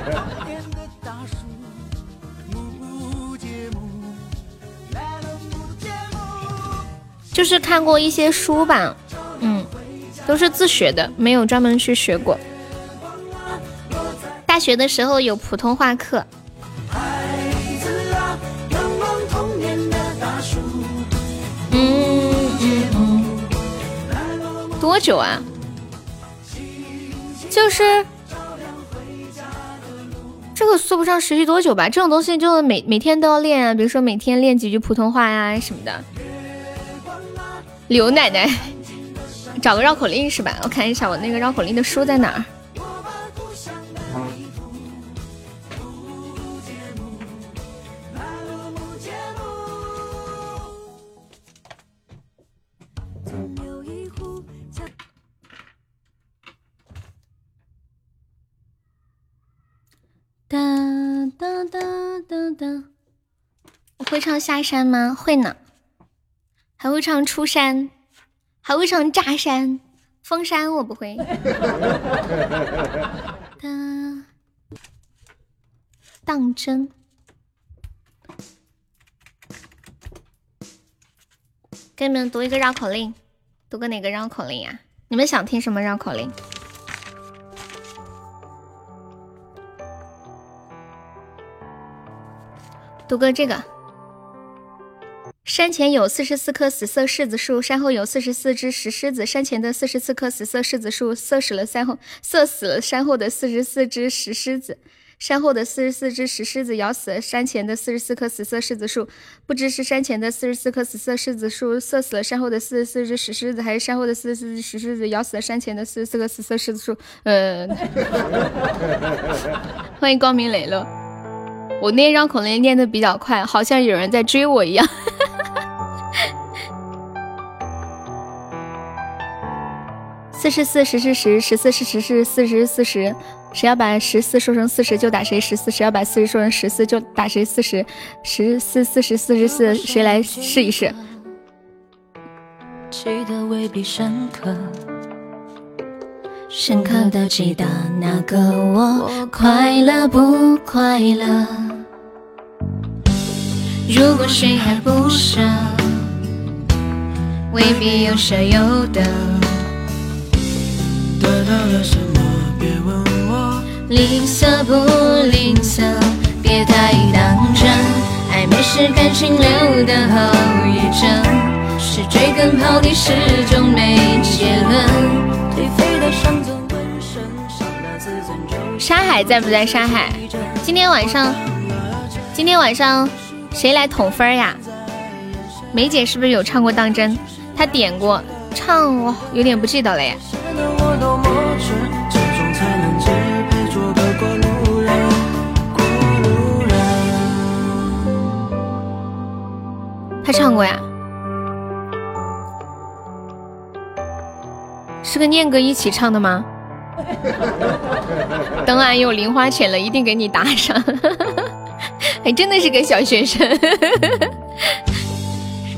就是看过一些书吧，嗯，都是自学的，没有专门去学过。大学的时候有普通话课。嗯嗯。多久啊？就是这个说不上持续多久吧。这种东西就每每天都要练啊，比如说每天练几句普通话呀什么的。刘奶奶，找个绕口令是吧？我看一下我那个绕口令的书在哪儿。哒哒哒哒哒。我会唱下山吗？会呢。还会唱出山，还会唱炸山、封山，我不会。当真？给你们读一个绕口令，读个哪个绕口令呀？你们想听什么绕口令？读个这个。山前有四十四棵死色柿子树，山后有四十四只石狮子。山前的四十四棵死色柿子树，射死了山后，射死了山后的四十四只石狮子。山后的四十四只石狮子咬死了山前的四十四棵死色柿子树。不知是山前的四十四棵死色柿子树射死了山后的四十四只石狮子，还是山后的四十四只石狮子咬死了山前的四十四棵死色柿子树？呃，欢迎光明磊落。我念绕口令念的比较快，好像有人在追我一样。四十四十是十，十四是十是四十四十。谁要把十四说成四十，就打谁十四；谁要把四十说成十四，就打谁四十。十四四十四十四，谁来试一试？记得未必深刻深刻的记得那个我，快乐不快乐？如果谁还不舍，未必有舍有得。得到了什么？别问我。吝啬不吝啬，别太当真。暧昧是感情留的后遗症，是追根刨底，始终没结论。颓废的伤痕纹身，伤了自尊就。沙海在不在？沙海，今天晚上，今天晚上谁来捅分呀？梅姐是不是有唱过《当真》？她点过唱，我有点不记得了耶。他唱过呀，是跟念哥一起唱的吗？等俺有零花钱了，一定给你打赏。还 真的是个小学生。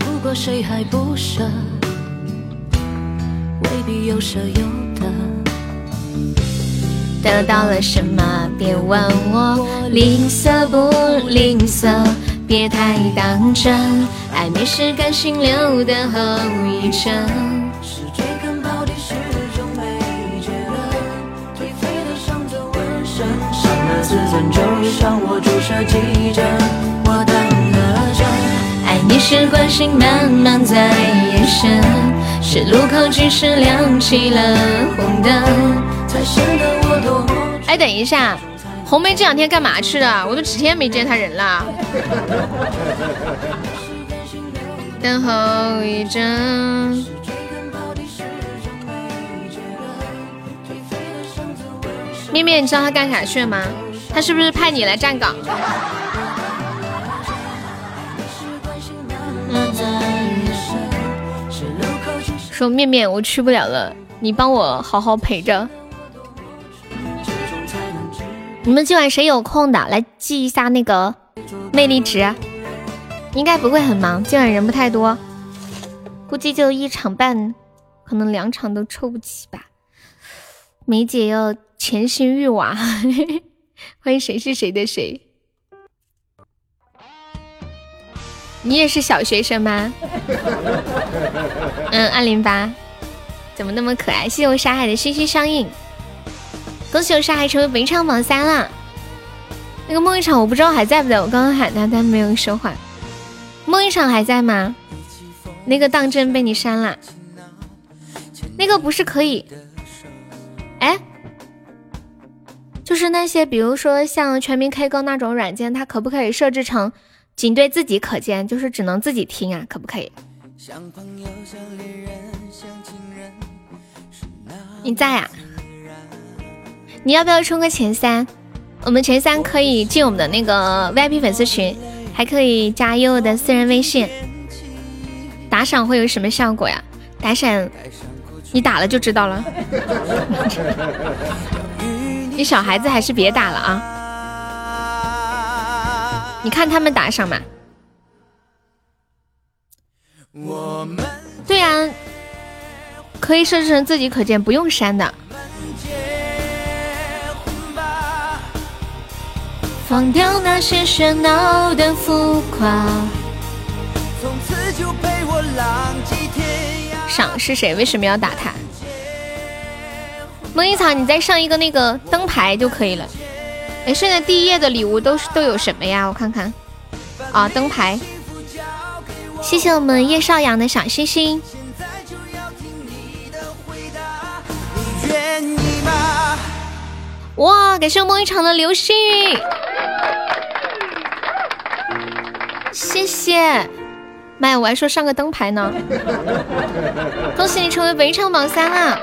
如果谁还不舍，未必有舍有得。得到了什么？别问我，吝啬不吝啬？别太当真，暧昧是感情留的后遗症。是追根刨底，始终没结论。颓废的伤痕纹身，伤了自尊，就像我注射几针。我等了真，爱你是关心慢慢在延伸，是路口即使亮起了红灯，才显得我多么。哎，等一下。红梅这两天干嘛去了？我都几天没见她人了。等候一阵。面面，你知道他干啥去了吗？他是不是派你来站岗？说面面，我去不了了，你帮我好好陪着。你们今晚谁有空的来记一下那个魅力值？应该不会很忙，今晚人不太多，估计就一场半，可能两场都凑不齐吧。梅姐要潜心育娃，欢迎谁是谁的谁？你也是小学生吗？嗯，二零八，怎么那么可爱？谢谢我沙海的心心相印，恭喜我沙海成为本场榜三了。那个梦一场我不知道还在不在，我刚刚喊他，他没有说话。梦一场还在吗？那个当真被你删了？那个不是可以？哎，就是那些，比如说像全民 K 歌那种软件，它可不可以设置成仅对自己可见，就是只能自己听啊？可不可以？你在呀？你要不要冲个前三？我们前三可以进我们的那个 VIP 粉丝群，还可以加悠悠的私人微信。打赏会有什么效果呀？打赏。你打了就知道了。你小孩子还是别打了啊！你看他们打赏嘛。对呀，可以设置成自己可见，不用删的。放掉那些喧闹的浮夸。从此就陪我浪迹天赏是谁？为什么要打他？梦一草，你再上一个那个灯牌就可以了。哎，现在第一页的礼物都是都有什么呀？我看看。啊，灯牌。谢谢我们叶少阳的小星星。哇，感谢梦一场的流星雨。谢谢。妈呀！我还说上个灯牌呢，恭喜你成为本场榜三啦！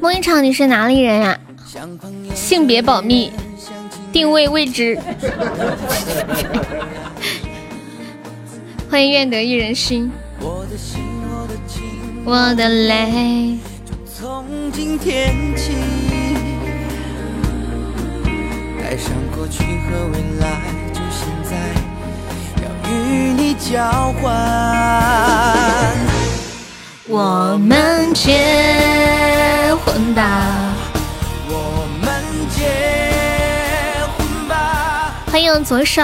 梦一场，你是哪里人呀？性别保密，定位未知。欢迎愿得一人心。我的心，我的情，我的泪。从今天起，爱上过去和未来，就现在要与你交换。我们结婚吧，我们结婚吧。欢迎左手。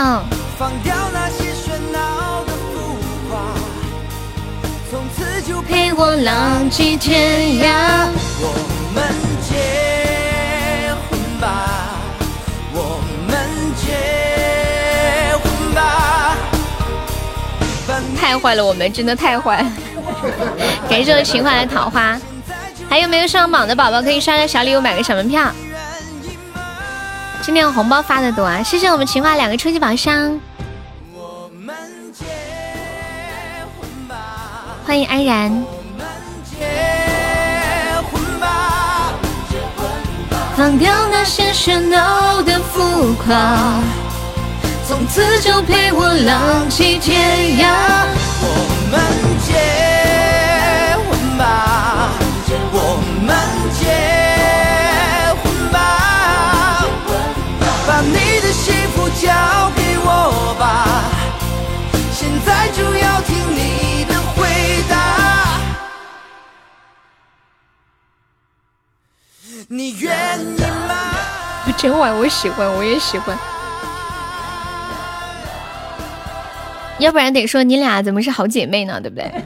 放掉那些喧闹的浮华，从此就陪我浪迹天涯。我们结婚吧，我们结婚吧。太坏了，我们真的太坏。感谢我情怀的桃花，还有没有上榜的宝宝可以刷个小礼物，买个小门票。今天红包发的多啊！谢谢我们情怀两个初级宝箱。欢迎安然。放掉那些喧闹的浮夸，从此就陪我浪迹天涯。我们结。你愿意吗？真晚，我喜欢，我也喜欢。要不然得说你俩怎么是好姐妹呢？对不对？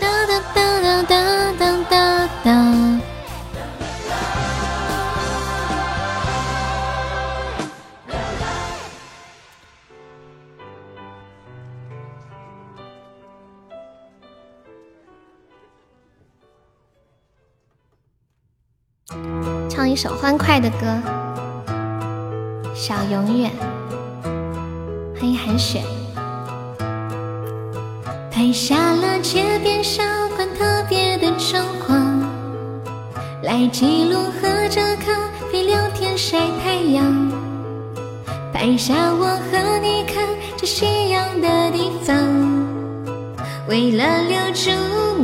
哒哒哒哒哒哒哒。唱一首欢快的歌。小永远，欢迎寒雪。拍下了街边小馆特别的。生活，来记录喝着咖啡聊天晒太阳，拍下我和你看着夕阳的地方。为了留住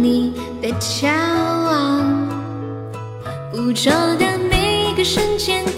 你的骄傲，捕捉的瞬间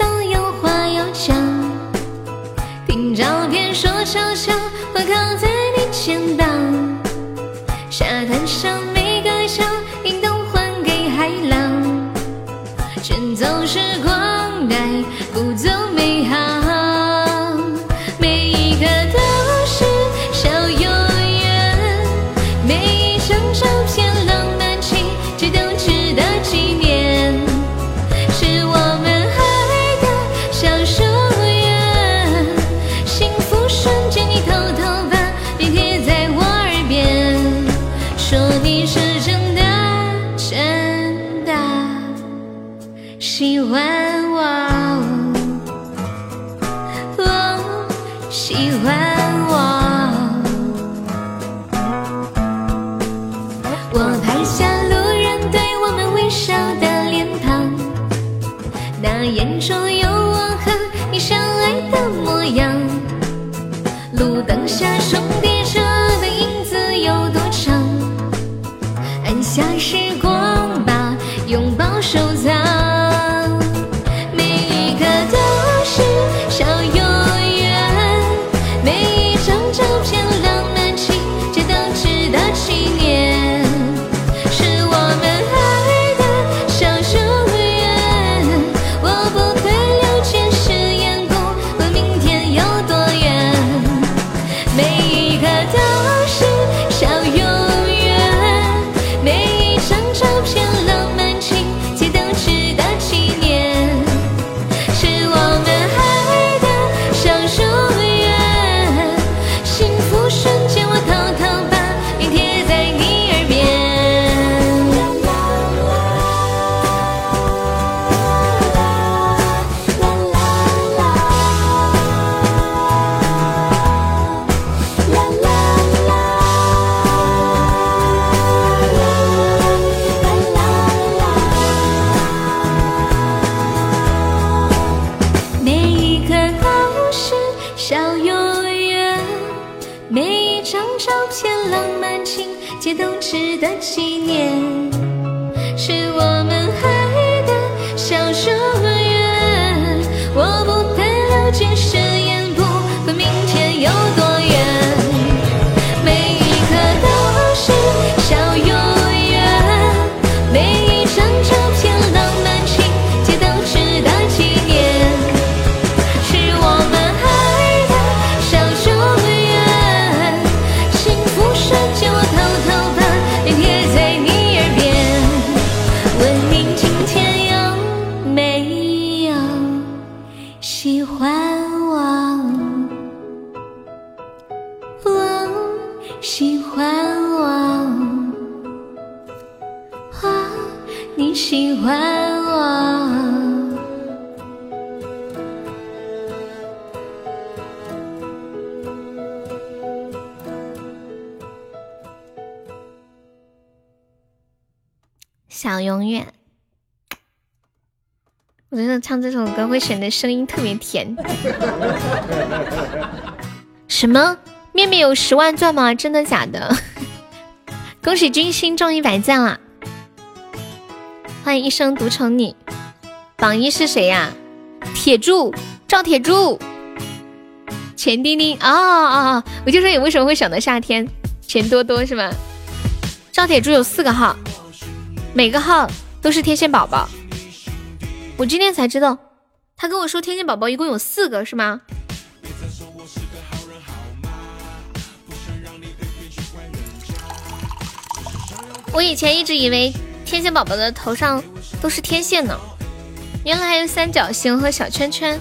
相爱的模样路灯下守唱这首歌会显得声音特别甜。什么？面面有十万钻吗？真的假的？恭喜君心中一百赞了！欢迎一生独宠你。榜一是谁呀？铁柱，赵铁柱。钱丁丁啊啊啊！我就说你为什么会想到夏天？钱多多是吗？赵铁柱有四个号，每个号都是天线宝宝。我今天才知道，他跟我说天线宝宝一共有四个，是吗？我以前一直以为天线宝宝的头上都是天线呢，原来还有三角形和小圈圈。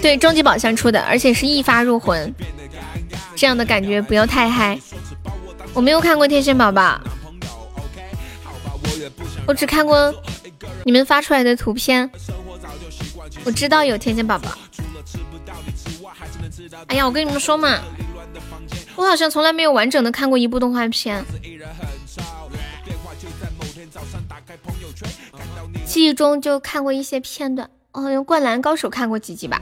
对，终极宝箱出的，而且是一发入魂，这样的感觉不要太嗨。我没有看过天线宝宝，我只看过你们发出来的图片。我知道有天线宝宝。哎呀，我跟你们说嘛，我好像从来没有完整的看过一部动画片。记忆中就看过一些片段，哦，用《灌篮高手》看过几集吧。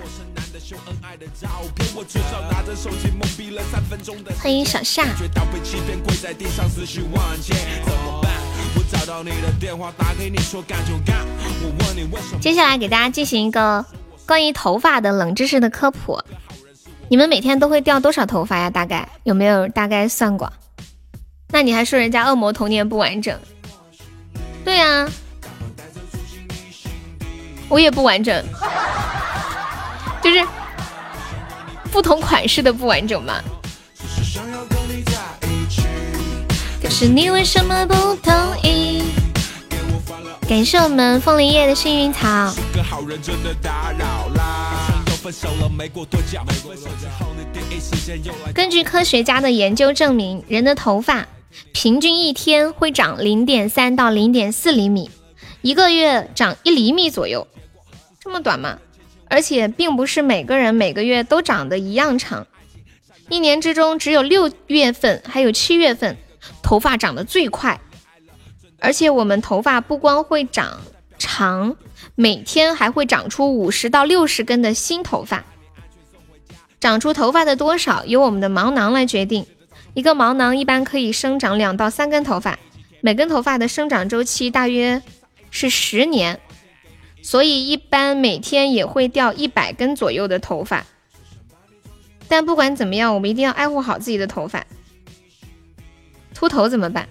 欢迎小夏。接下来给大家进行一个关于头发的冷知识的科普。你们每天都会掉多少头发呀？大概有没有大概算过？那你还说人家恶魔童年不完整？对呀，我也不完整，就是不同款式的不完整嘛。可是你为什么不同意？感谢我们枫林叶的幸运草。根据科学家的研究证明，人的头发。平均一天会长零点三到零点四厘米，一个月长一厘米左右，这么短吗？而且并不是每个人每个月都长得一样长，一年之中只有六月份还有七月份头发长得最快，而且我们头发不光会长长，每天还会长出五十到六十根的新头发，长出头发的多少由我们的毛囊来决定。一个毛囊一般可以生长两到三根头发，每根头发的生长周期大约是十年，所以一般每天也会掉一百根左右的头发。但不管怎么样，我们一定要爱护好自己的头发。秃头怎么办？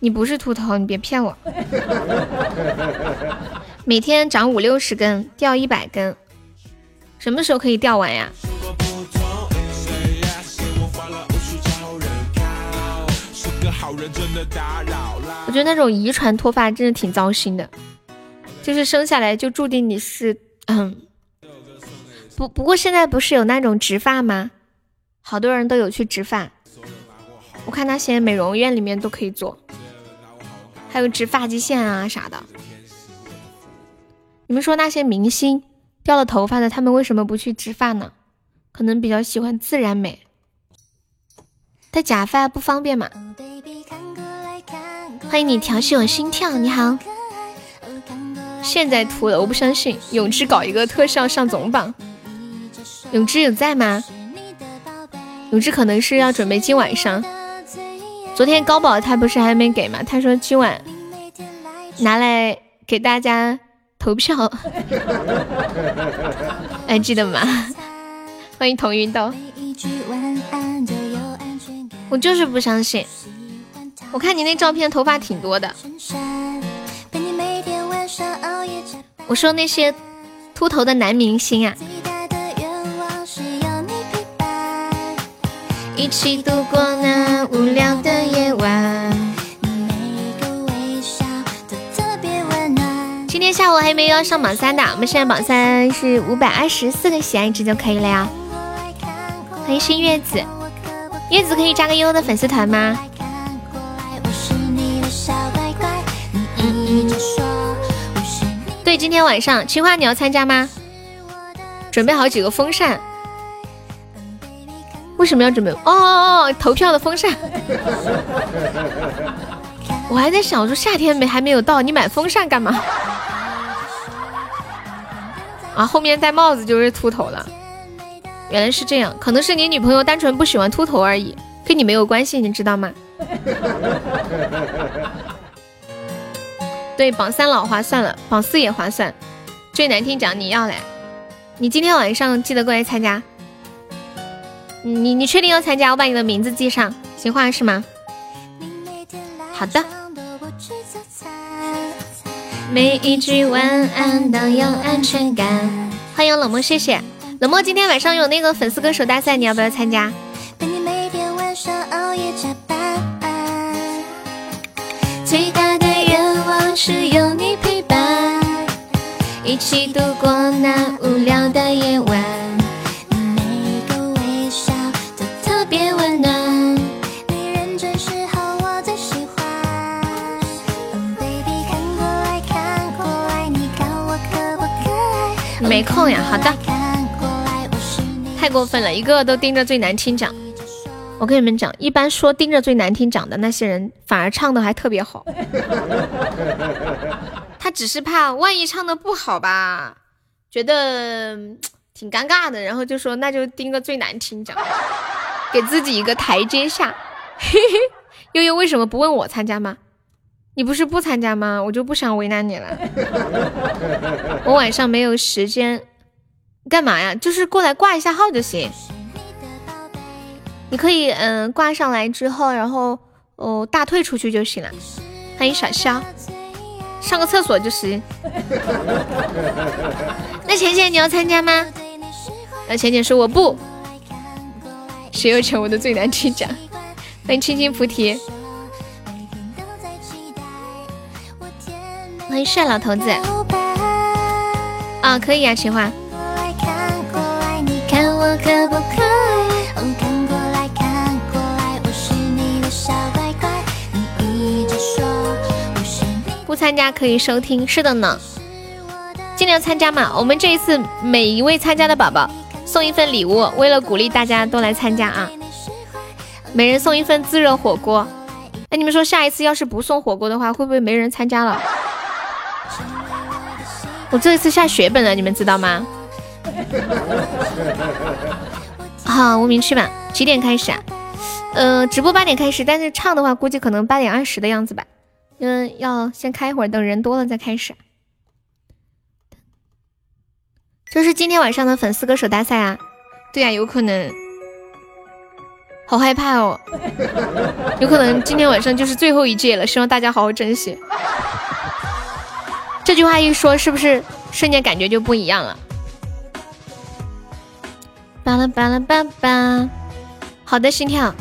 你不是秃头，你别骗我。每天长五六十根，掉一百根，什么时候可以掉完呀？我觉得那种遗传脱发真的挺糟心的，就是生下来就注定你是嗯，不不过现在不是有那种植发吗？好多人都有去植发，我看那些美容院里面都可以做，还有植发际线啊啥的。你们说那些明星掉了头发的，他们为什么不去植发呢？可能比较喜欢自然美，戴假发不方便嘛。欢迎你调戏我心跳，你好。现在秃了，我不相信。永志搞一个特效上总榜。永志有在吗？永志可能是要准备今晚上。昨天高宝他不是还没给吗？他说今晚拿来给大家投票。还 记得吗？欢迎童云豆。我就是不相信。我看你那照片，头发挺多的。我说那些秃头的男明星啊。一起度过那无聊的夜晚。今天下午还没有要上榜三的，我们现在榜三是五百二十四个喜爱值就可以了呀。欢迎新月子，月子可以加个悠悠的粉丝团吗？今天晚上青花你要参加吗？准备好几个风扇。为什么要准备？哦哦哦，投票的风扇。我还在想，说夏天没还没有到，你买风扇干嘛？啊，后面戴帽子就是秃头了。原来是这样，可能是你女朋友单纯不喜欢秃头而已，跟你没有关系，你知道吗？对，榜三老划算了，榜四也划算。最难听奖你要来，你今天晚上记得过来参加。你你确定要参加？我把你的名字记上，行话是吗？好的。每一句晚安都有安全感。欢迎冷漠，谢谢冷漠。今天晚上有那个粉丝歌手大赛，你要不要参加？最是有你陪伴，一起度过那无聊的夜晚。每个微笑都特别温暖，你认真时候我最喜欢。Oh Baby 看过来看过来，你看我可不可爱？没空呀，好的。太过分了，一个个都盯着最难听奖。我跟你们讲，一般说盯着最难听讲的那些人，反而唱的还特别好。他只是怕万一唱的不好吧，觉得挺尴尬的，然后就说那就盯个最难听讲，给自己一个台阶下。悠悠为什么不问我参加吗？你不是不参加吗？我就不想为难你了。我晚上没有时间，干嘛呀？就是过来挂一下号就行。你可以嗯挂上来之后，然后哦大退出去就行了。欢迎小肖，上个厕所就行。那浅浅你要参加吗？那浅浅说我不。谁又成我的最难听奖？欢迎青青菩提。欢迎帅老头子，啊，可以呀，奇花。不不参加可以收听，是的呢，尽量参加嘛。我们这一次每一位参加的宝宝送一份礼物，为了鼓励大家都来参加啊，每人送一份自热火锅。哎，你们说下一次要是不送火锅的话，会不会没人参加了？我这一次下血本了，你们知道吗？好，无名去吧。几点开始啊？呃，直播八点开始，但是唱的话估计可能八点二十的样子吧。嗯，要先开一会儿，等人多了再开始。这是今天晚上的粉丝歌手大赛啊？对呀，有可能。好害怕哦，有可能今天晚上就是最后一届了，希望大家好好珍惜。这句话一说，是不是瞬间感觉就不一样了？巴拉巴拉巴巴，好的，心跳。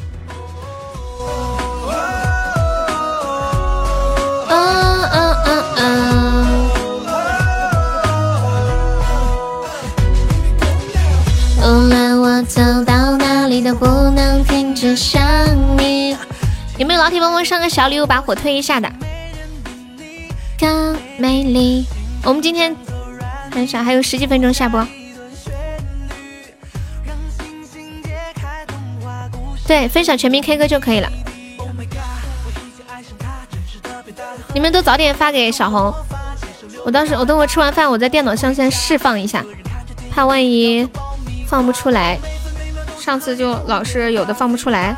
无论我走到哪里，都不能停止想你。有没有老铁帮忙上个小礼物，把火推一下的？更美丽。我们今天很少，还有十几分钟下播。对，分享全民 K 歌就可以了。你们都早点发给小红。我当时，我等会吃完饭，我在电脑上先释放一下，怕万一放不出来。上次就老是有的放不出来。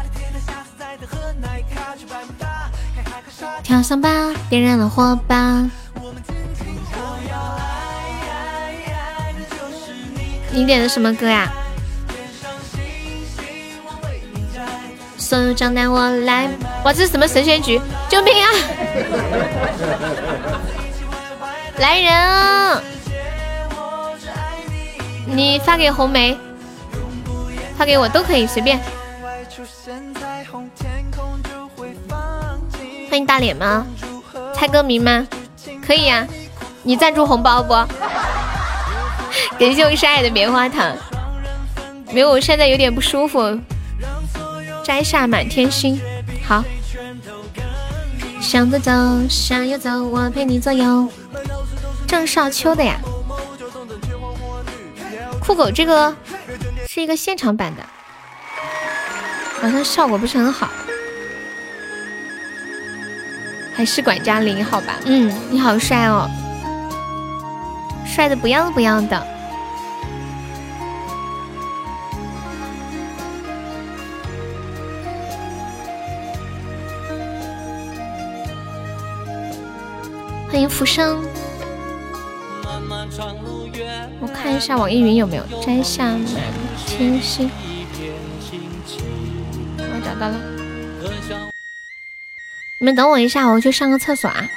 跳上吧，点燃了火把。你点的什么歌呀？所有账单我来。哇，这是什么神仙局？救命啊！来人！你发给红梅，发给我都可以，随便。欢迎大脸吗？猜歌名吗？可以呀。你赞助红包不？感谢我深爱的棉花糖。没有，我现在有点不舒服。摘下满天星。好。向左走，向右走，我陪你左右。郑少秋的呀。酷狗这个是一个现场版的，好像效果不是很好。还是管家零好吧，嗯，你好帅哦，帅的不要不要的。欢迎浮生，看一下网易云有没有摘下满天星，我找到了。你们等我一下，我去上个厕所啊。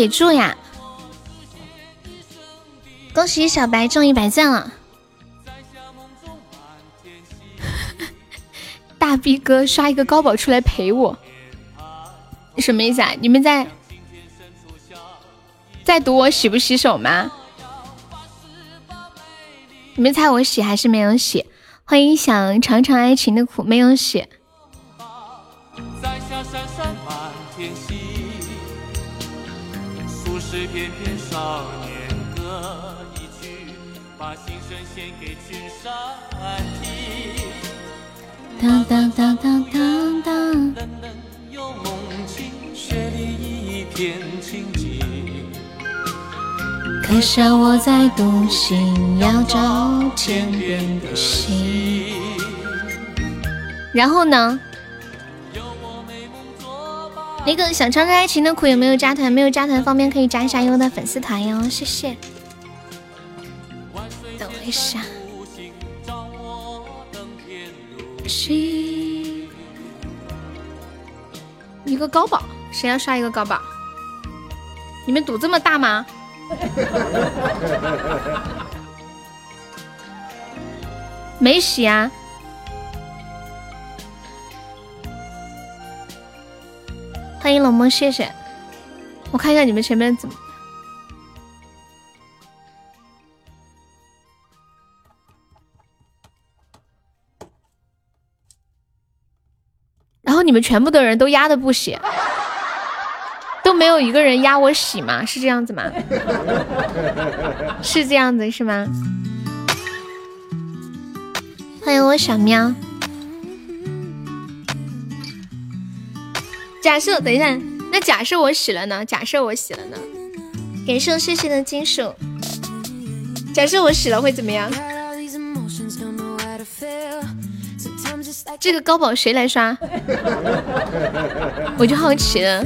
铁柱呀，恭喜小白中一百赞了。大逼哥刷一个高宝出来陪我，什么意思啊？你们在在赌我洗不洗手吗？你们猜我洗还是没有洗？欢迎想尝尝爱情的苦，没有洗。少年歌一曲，把心声献给群山听。当当当当当当。冷冷有梦境，雪里一片清静。可笑我在独行，要找天边的星。然后呢？那个想尝尝爱情的苦有没有加团？没有加团方便可以加一下优的粉丝团哟，谢谢。等我一下。一个高宝，谁要刷一个高宝？你们赌这么大吗？没洗啊。欢迎冷漠，谢谢。我看一下你们前面怎么。然后你们全部的人都压的不洗，都没有一个人压我洗吗？是这样子吗？是这样子是吗？欢迎我小喵。假设等一下，那假设我洗了呢？假设我洗了呢？感谢谢谢的金属。假设我洗了会怎么样？这个高宝谁来刷？我就好奇了。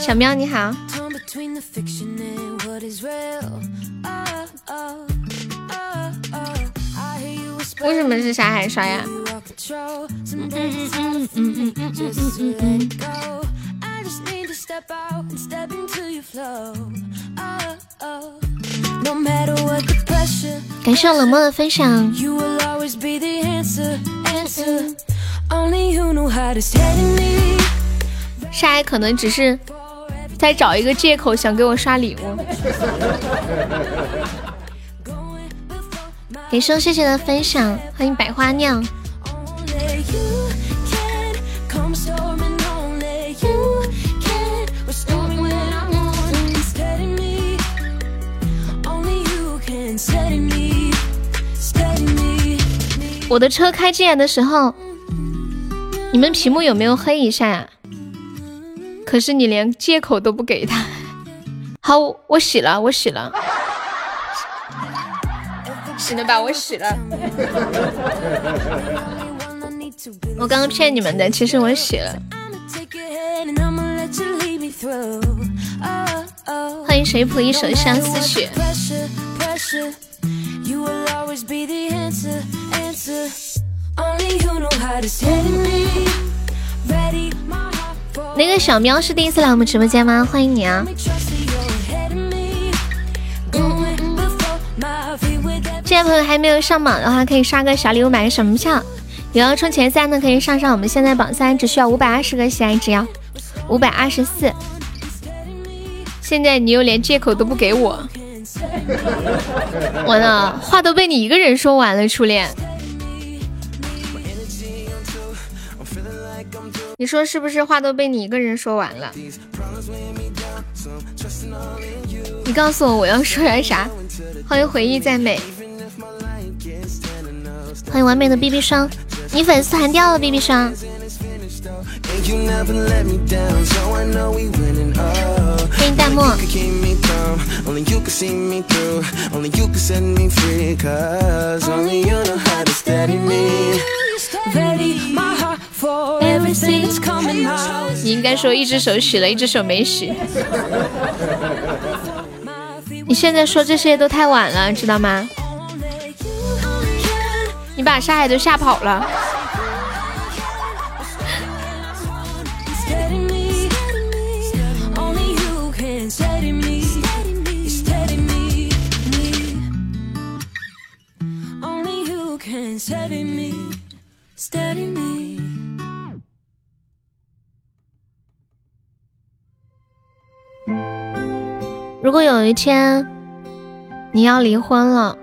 小喵你好。为什么是沙海刷呀？感谢冷漠的分享。沙海可能只是在找一个借口想给我刷礼物。给生谢谢的分享，欢迎百花酿。我的车开进来的时候，你们屏幕有没有黑一下呀？可是你连借口都不给他。好，我洗了，我洗了，洗了吧，我洗了。我刚刚骗你们的，其实我洗了。欢迎水谱一首相思曲。那个小喵是第一次来我们直播间吗？欢迎你啊！这位朋友还没有上榜的话，可以刷个小礼物买个什么票？有要冲前三的可以上上，我们现在榜三只需要五百二十个喜爱值呀，五百二十四。现在你又连借口都不给我，完了，话都被你一个人说完了，初恋。你说是不是？话都被你一个人说完了。你告诉我我要说点啥？欢迎回忆再美，欢迎完美的 BB 霜，你粉丝团掉了 BB 霜。欢迎弹幕。你应该说一只手洗了，一只手没洗。你现在说这些都太晚了，知道吗？你把沙海都吓跑了。如果有一天你要离婚了，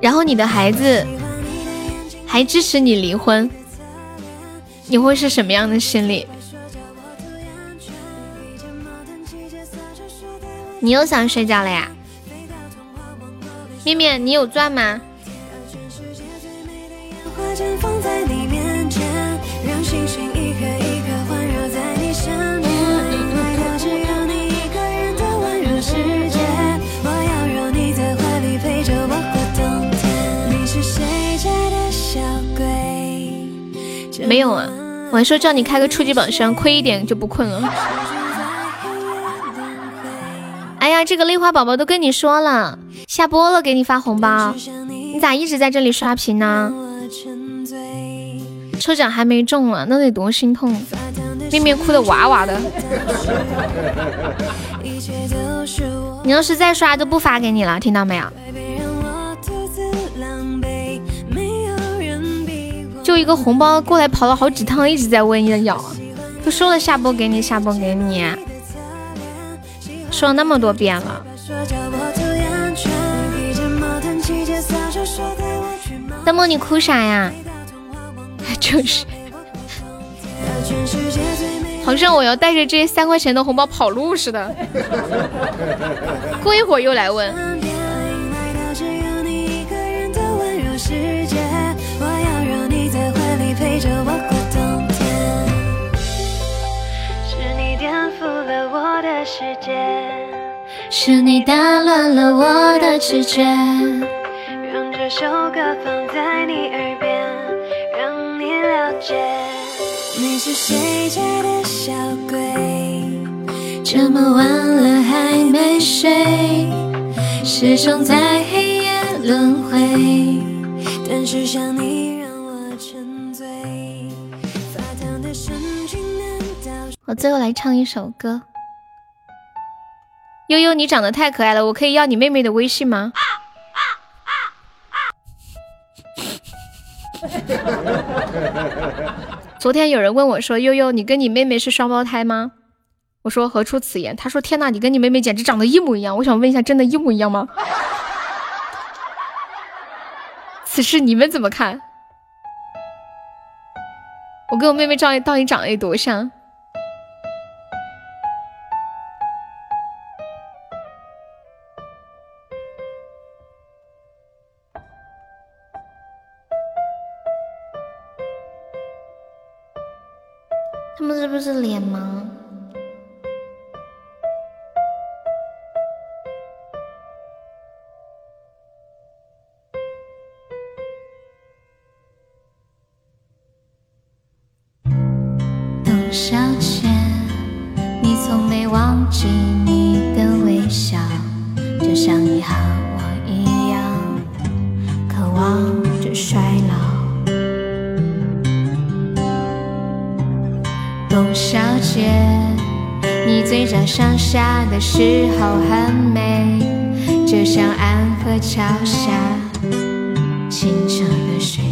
然后你的孩子还支持你离婚，你会是什么样的心理？你又想睡觉了呀？面面，你有钻吗？没有啊，我还说叫你开个初级宝箱，亏一点就不困了。哎呀，这个泪花宝宝都跟你说了，下播了给你发红包，你咋一直在这里刷屏呢？抽奖还没中啊，那得多心痛！面面哭的哇哇的。你要是再刷，就不发给你了，听到没有？就一个红包过来跑了好几趟，一直在问要，都说了下播给你，下播给你，说了那么多遍了。大梦，你哭啥呀？就是，好像我要带着这三块钱的红包跑路似的。过一会儿又来问。我的世界，是你打乱了我的直觉。让这首歌放在你耳边，让你了解。你是谁家的小鬼？这么晚了还没睡，始终在黑夜轮回。但是想你。我最后来唱一首歌。悠悠，你长得太可爱了，我可以要你妹妹的微信吗？昨天有人问我说：“悠悠，你跟你妹妹是双胞胎吗？”我说何出此言？他说天呐，你跟你妹妹简直长得一模一样。我想问一下，真的一模一样吗？此事你们怎么看？我跟我妹妹照到底长得有多像？就是不是脸盲？的时候很美，就像安河桥下清澈的水。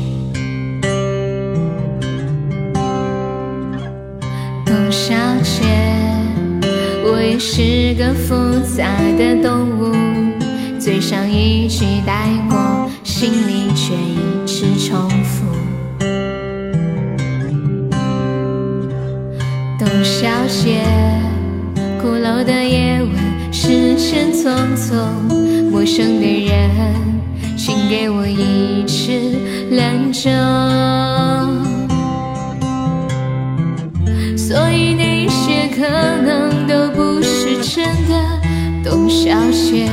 董小姐，我也是个复杂的动物，嘴上一句带过，心里却一直重复。董小姐，鼓楼的夜晚，时间匆匆，陌生的人，请给我一支兰州。所以那些可能都不是真的，董小姐，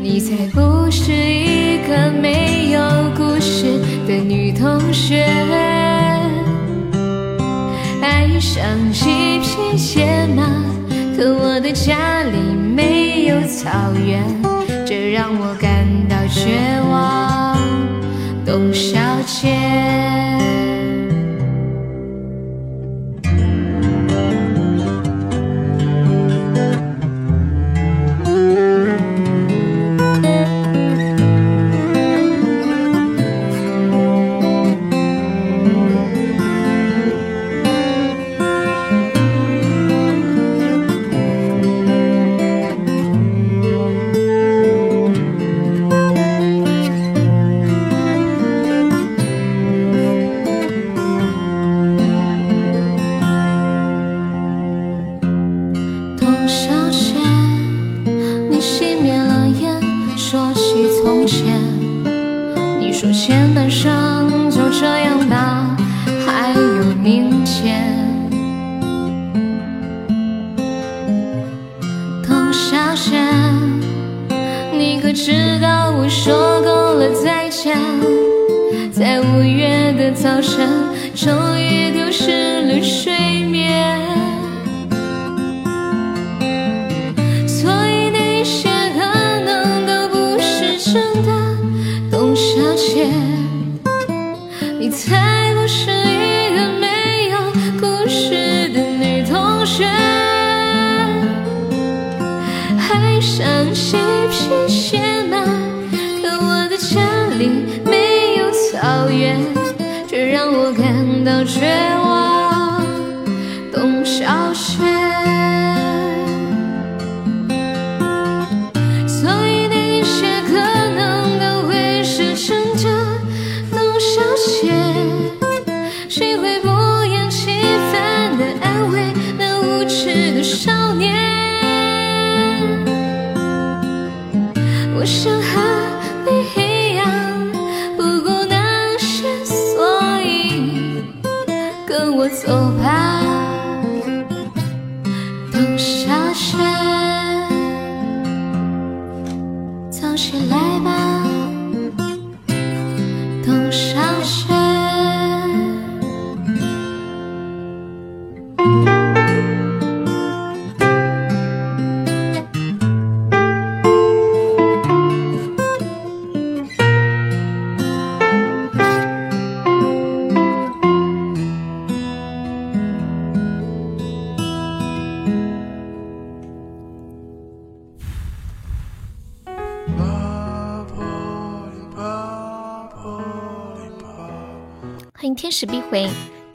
你才不是一个没有故事的女同学。爱上一匹野，家里没有草原，这让我感到绝望，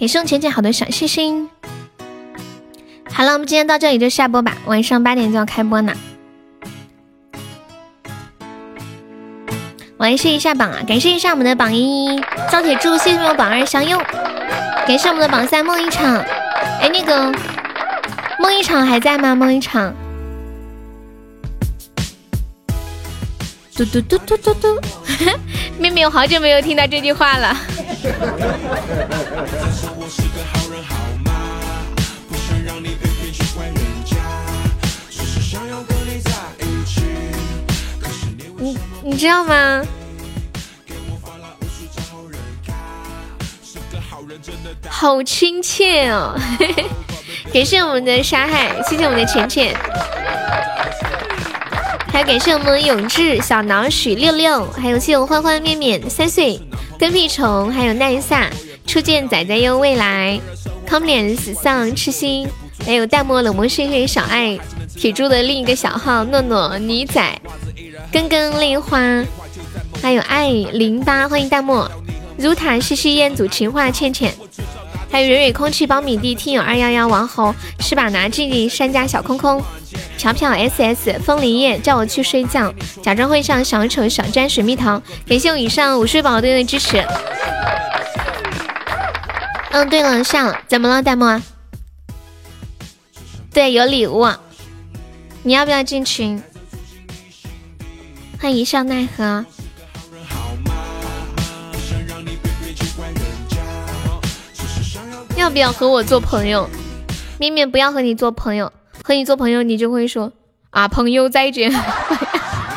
欢迎天使必回，感谢我浅浅好多小心心。好了，我们今天到这里就下播吧，晚上八点就要开播呢。我来试一下榜啊，感谢一下我们的榜一赵铁柱，谢谢我们榜二相拥，感谢我们的榜三梦一场。哎，那个梦一场还在吗？梦一场。嘟嘟嘟嘟嘟嘟，妹妹，我好久没有听到这句话了。知道吗？好亲切哦！感谢我们的沙海，谢谢我们的浅浅，还有感谢我们永志、小脑许六六，还有谢我欢欢、面面三岁、跟屁虫，还有奈萨、初见仔仔哟、未来、康脸死丧、痴心，还有淡漠冷漠岁月、小爱、铁柱的另一个小号诺诺、女仔。根根恋花，还有爱零八，欢迎弹幕。如塔西西烟祖情话倩倩，还有蕊蕊空气苞米地听友二幺幺王侯是把拿记忆山家小空空，飘飘 S S 风铃叶叫我去睡觉，假装会上小丑小沾水蜜桃，感谢我以上午睡宝队的支持。嗯，对了，下了，怎么了，弹幕？对，有礼物，你要不要进群？欢迎一笑奈何，要不要和我做朋友？面面不要和你做朋友，和你做朋友你就会说啊，朋友再见。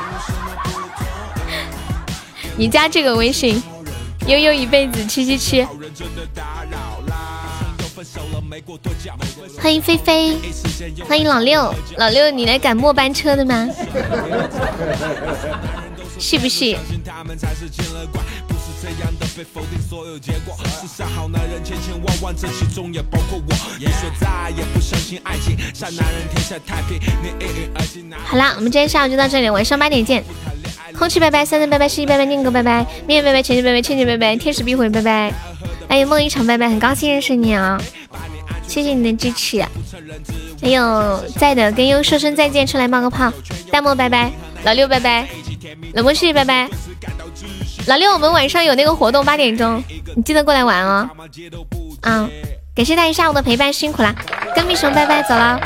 你加这个微信，悠悠一辈子七七七。欢迎菲菲，欢迎老六，老六你来赶末班车的吗？是不是？好啦，我们今天下午就到这里，晚上八点见。空气拜拜，三三拜拜，十一拜拜，念哥拜拜，面面拜拜，浅浅拜拜，倩倩拜拜，天使必回拜拜。哎呀梦一场拜拜，很高兴认识你啊！谢谢你的支持。还有在的跟优说声再见，出来冒个泡。弹幕拜拜，老六拜拜，冷漠旭拜拜。老六，我们晚上有那个活动，八点钟，你记得过来玩哦。啊，感谢大家下午的陪伴，辛苦了！跟蜜熊拜拜，走了。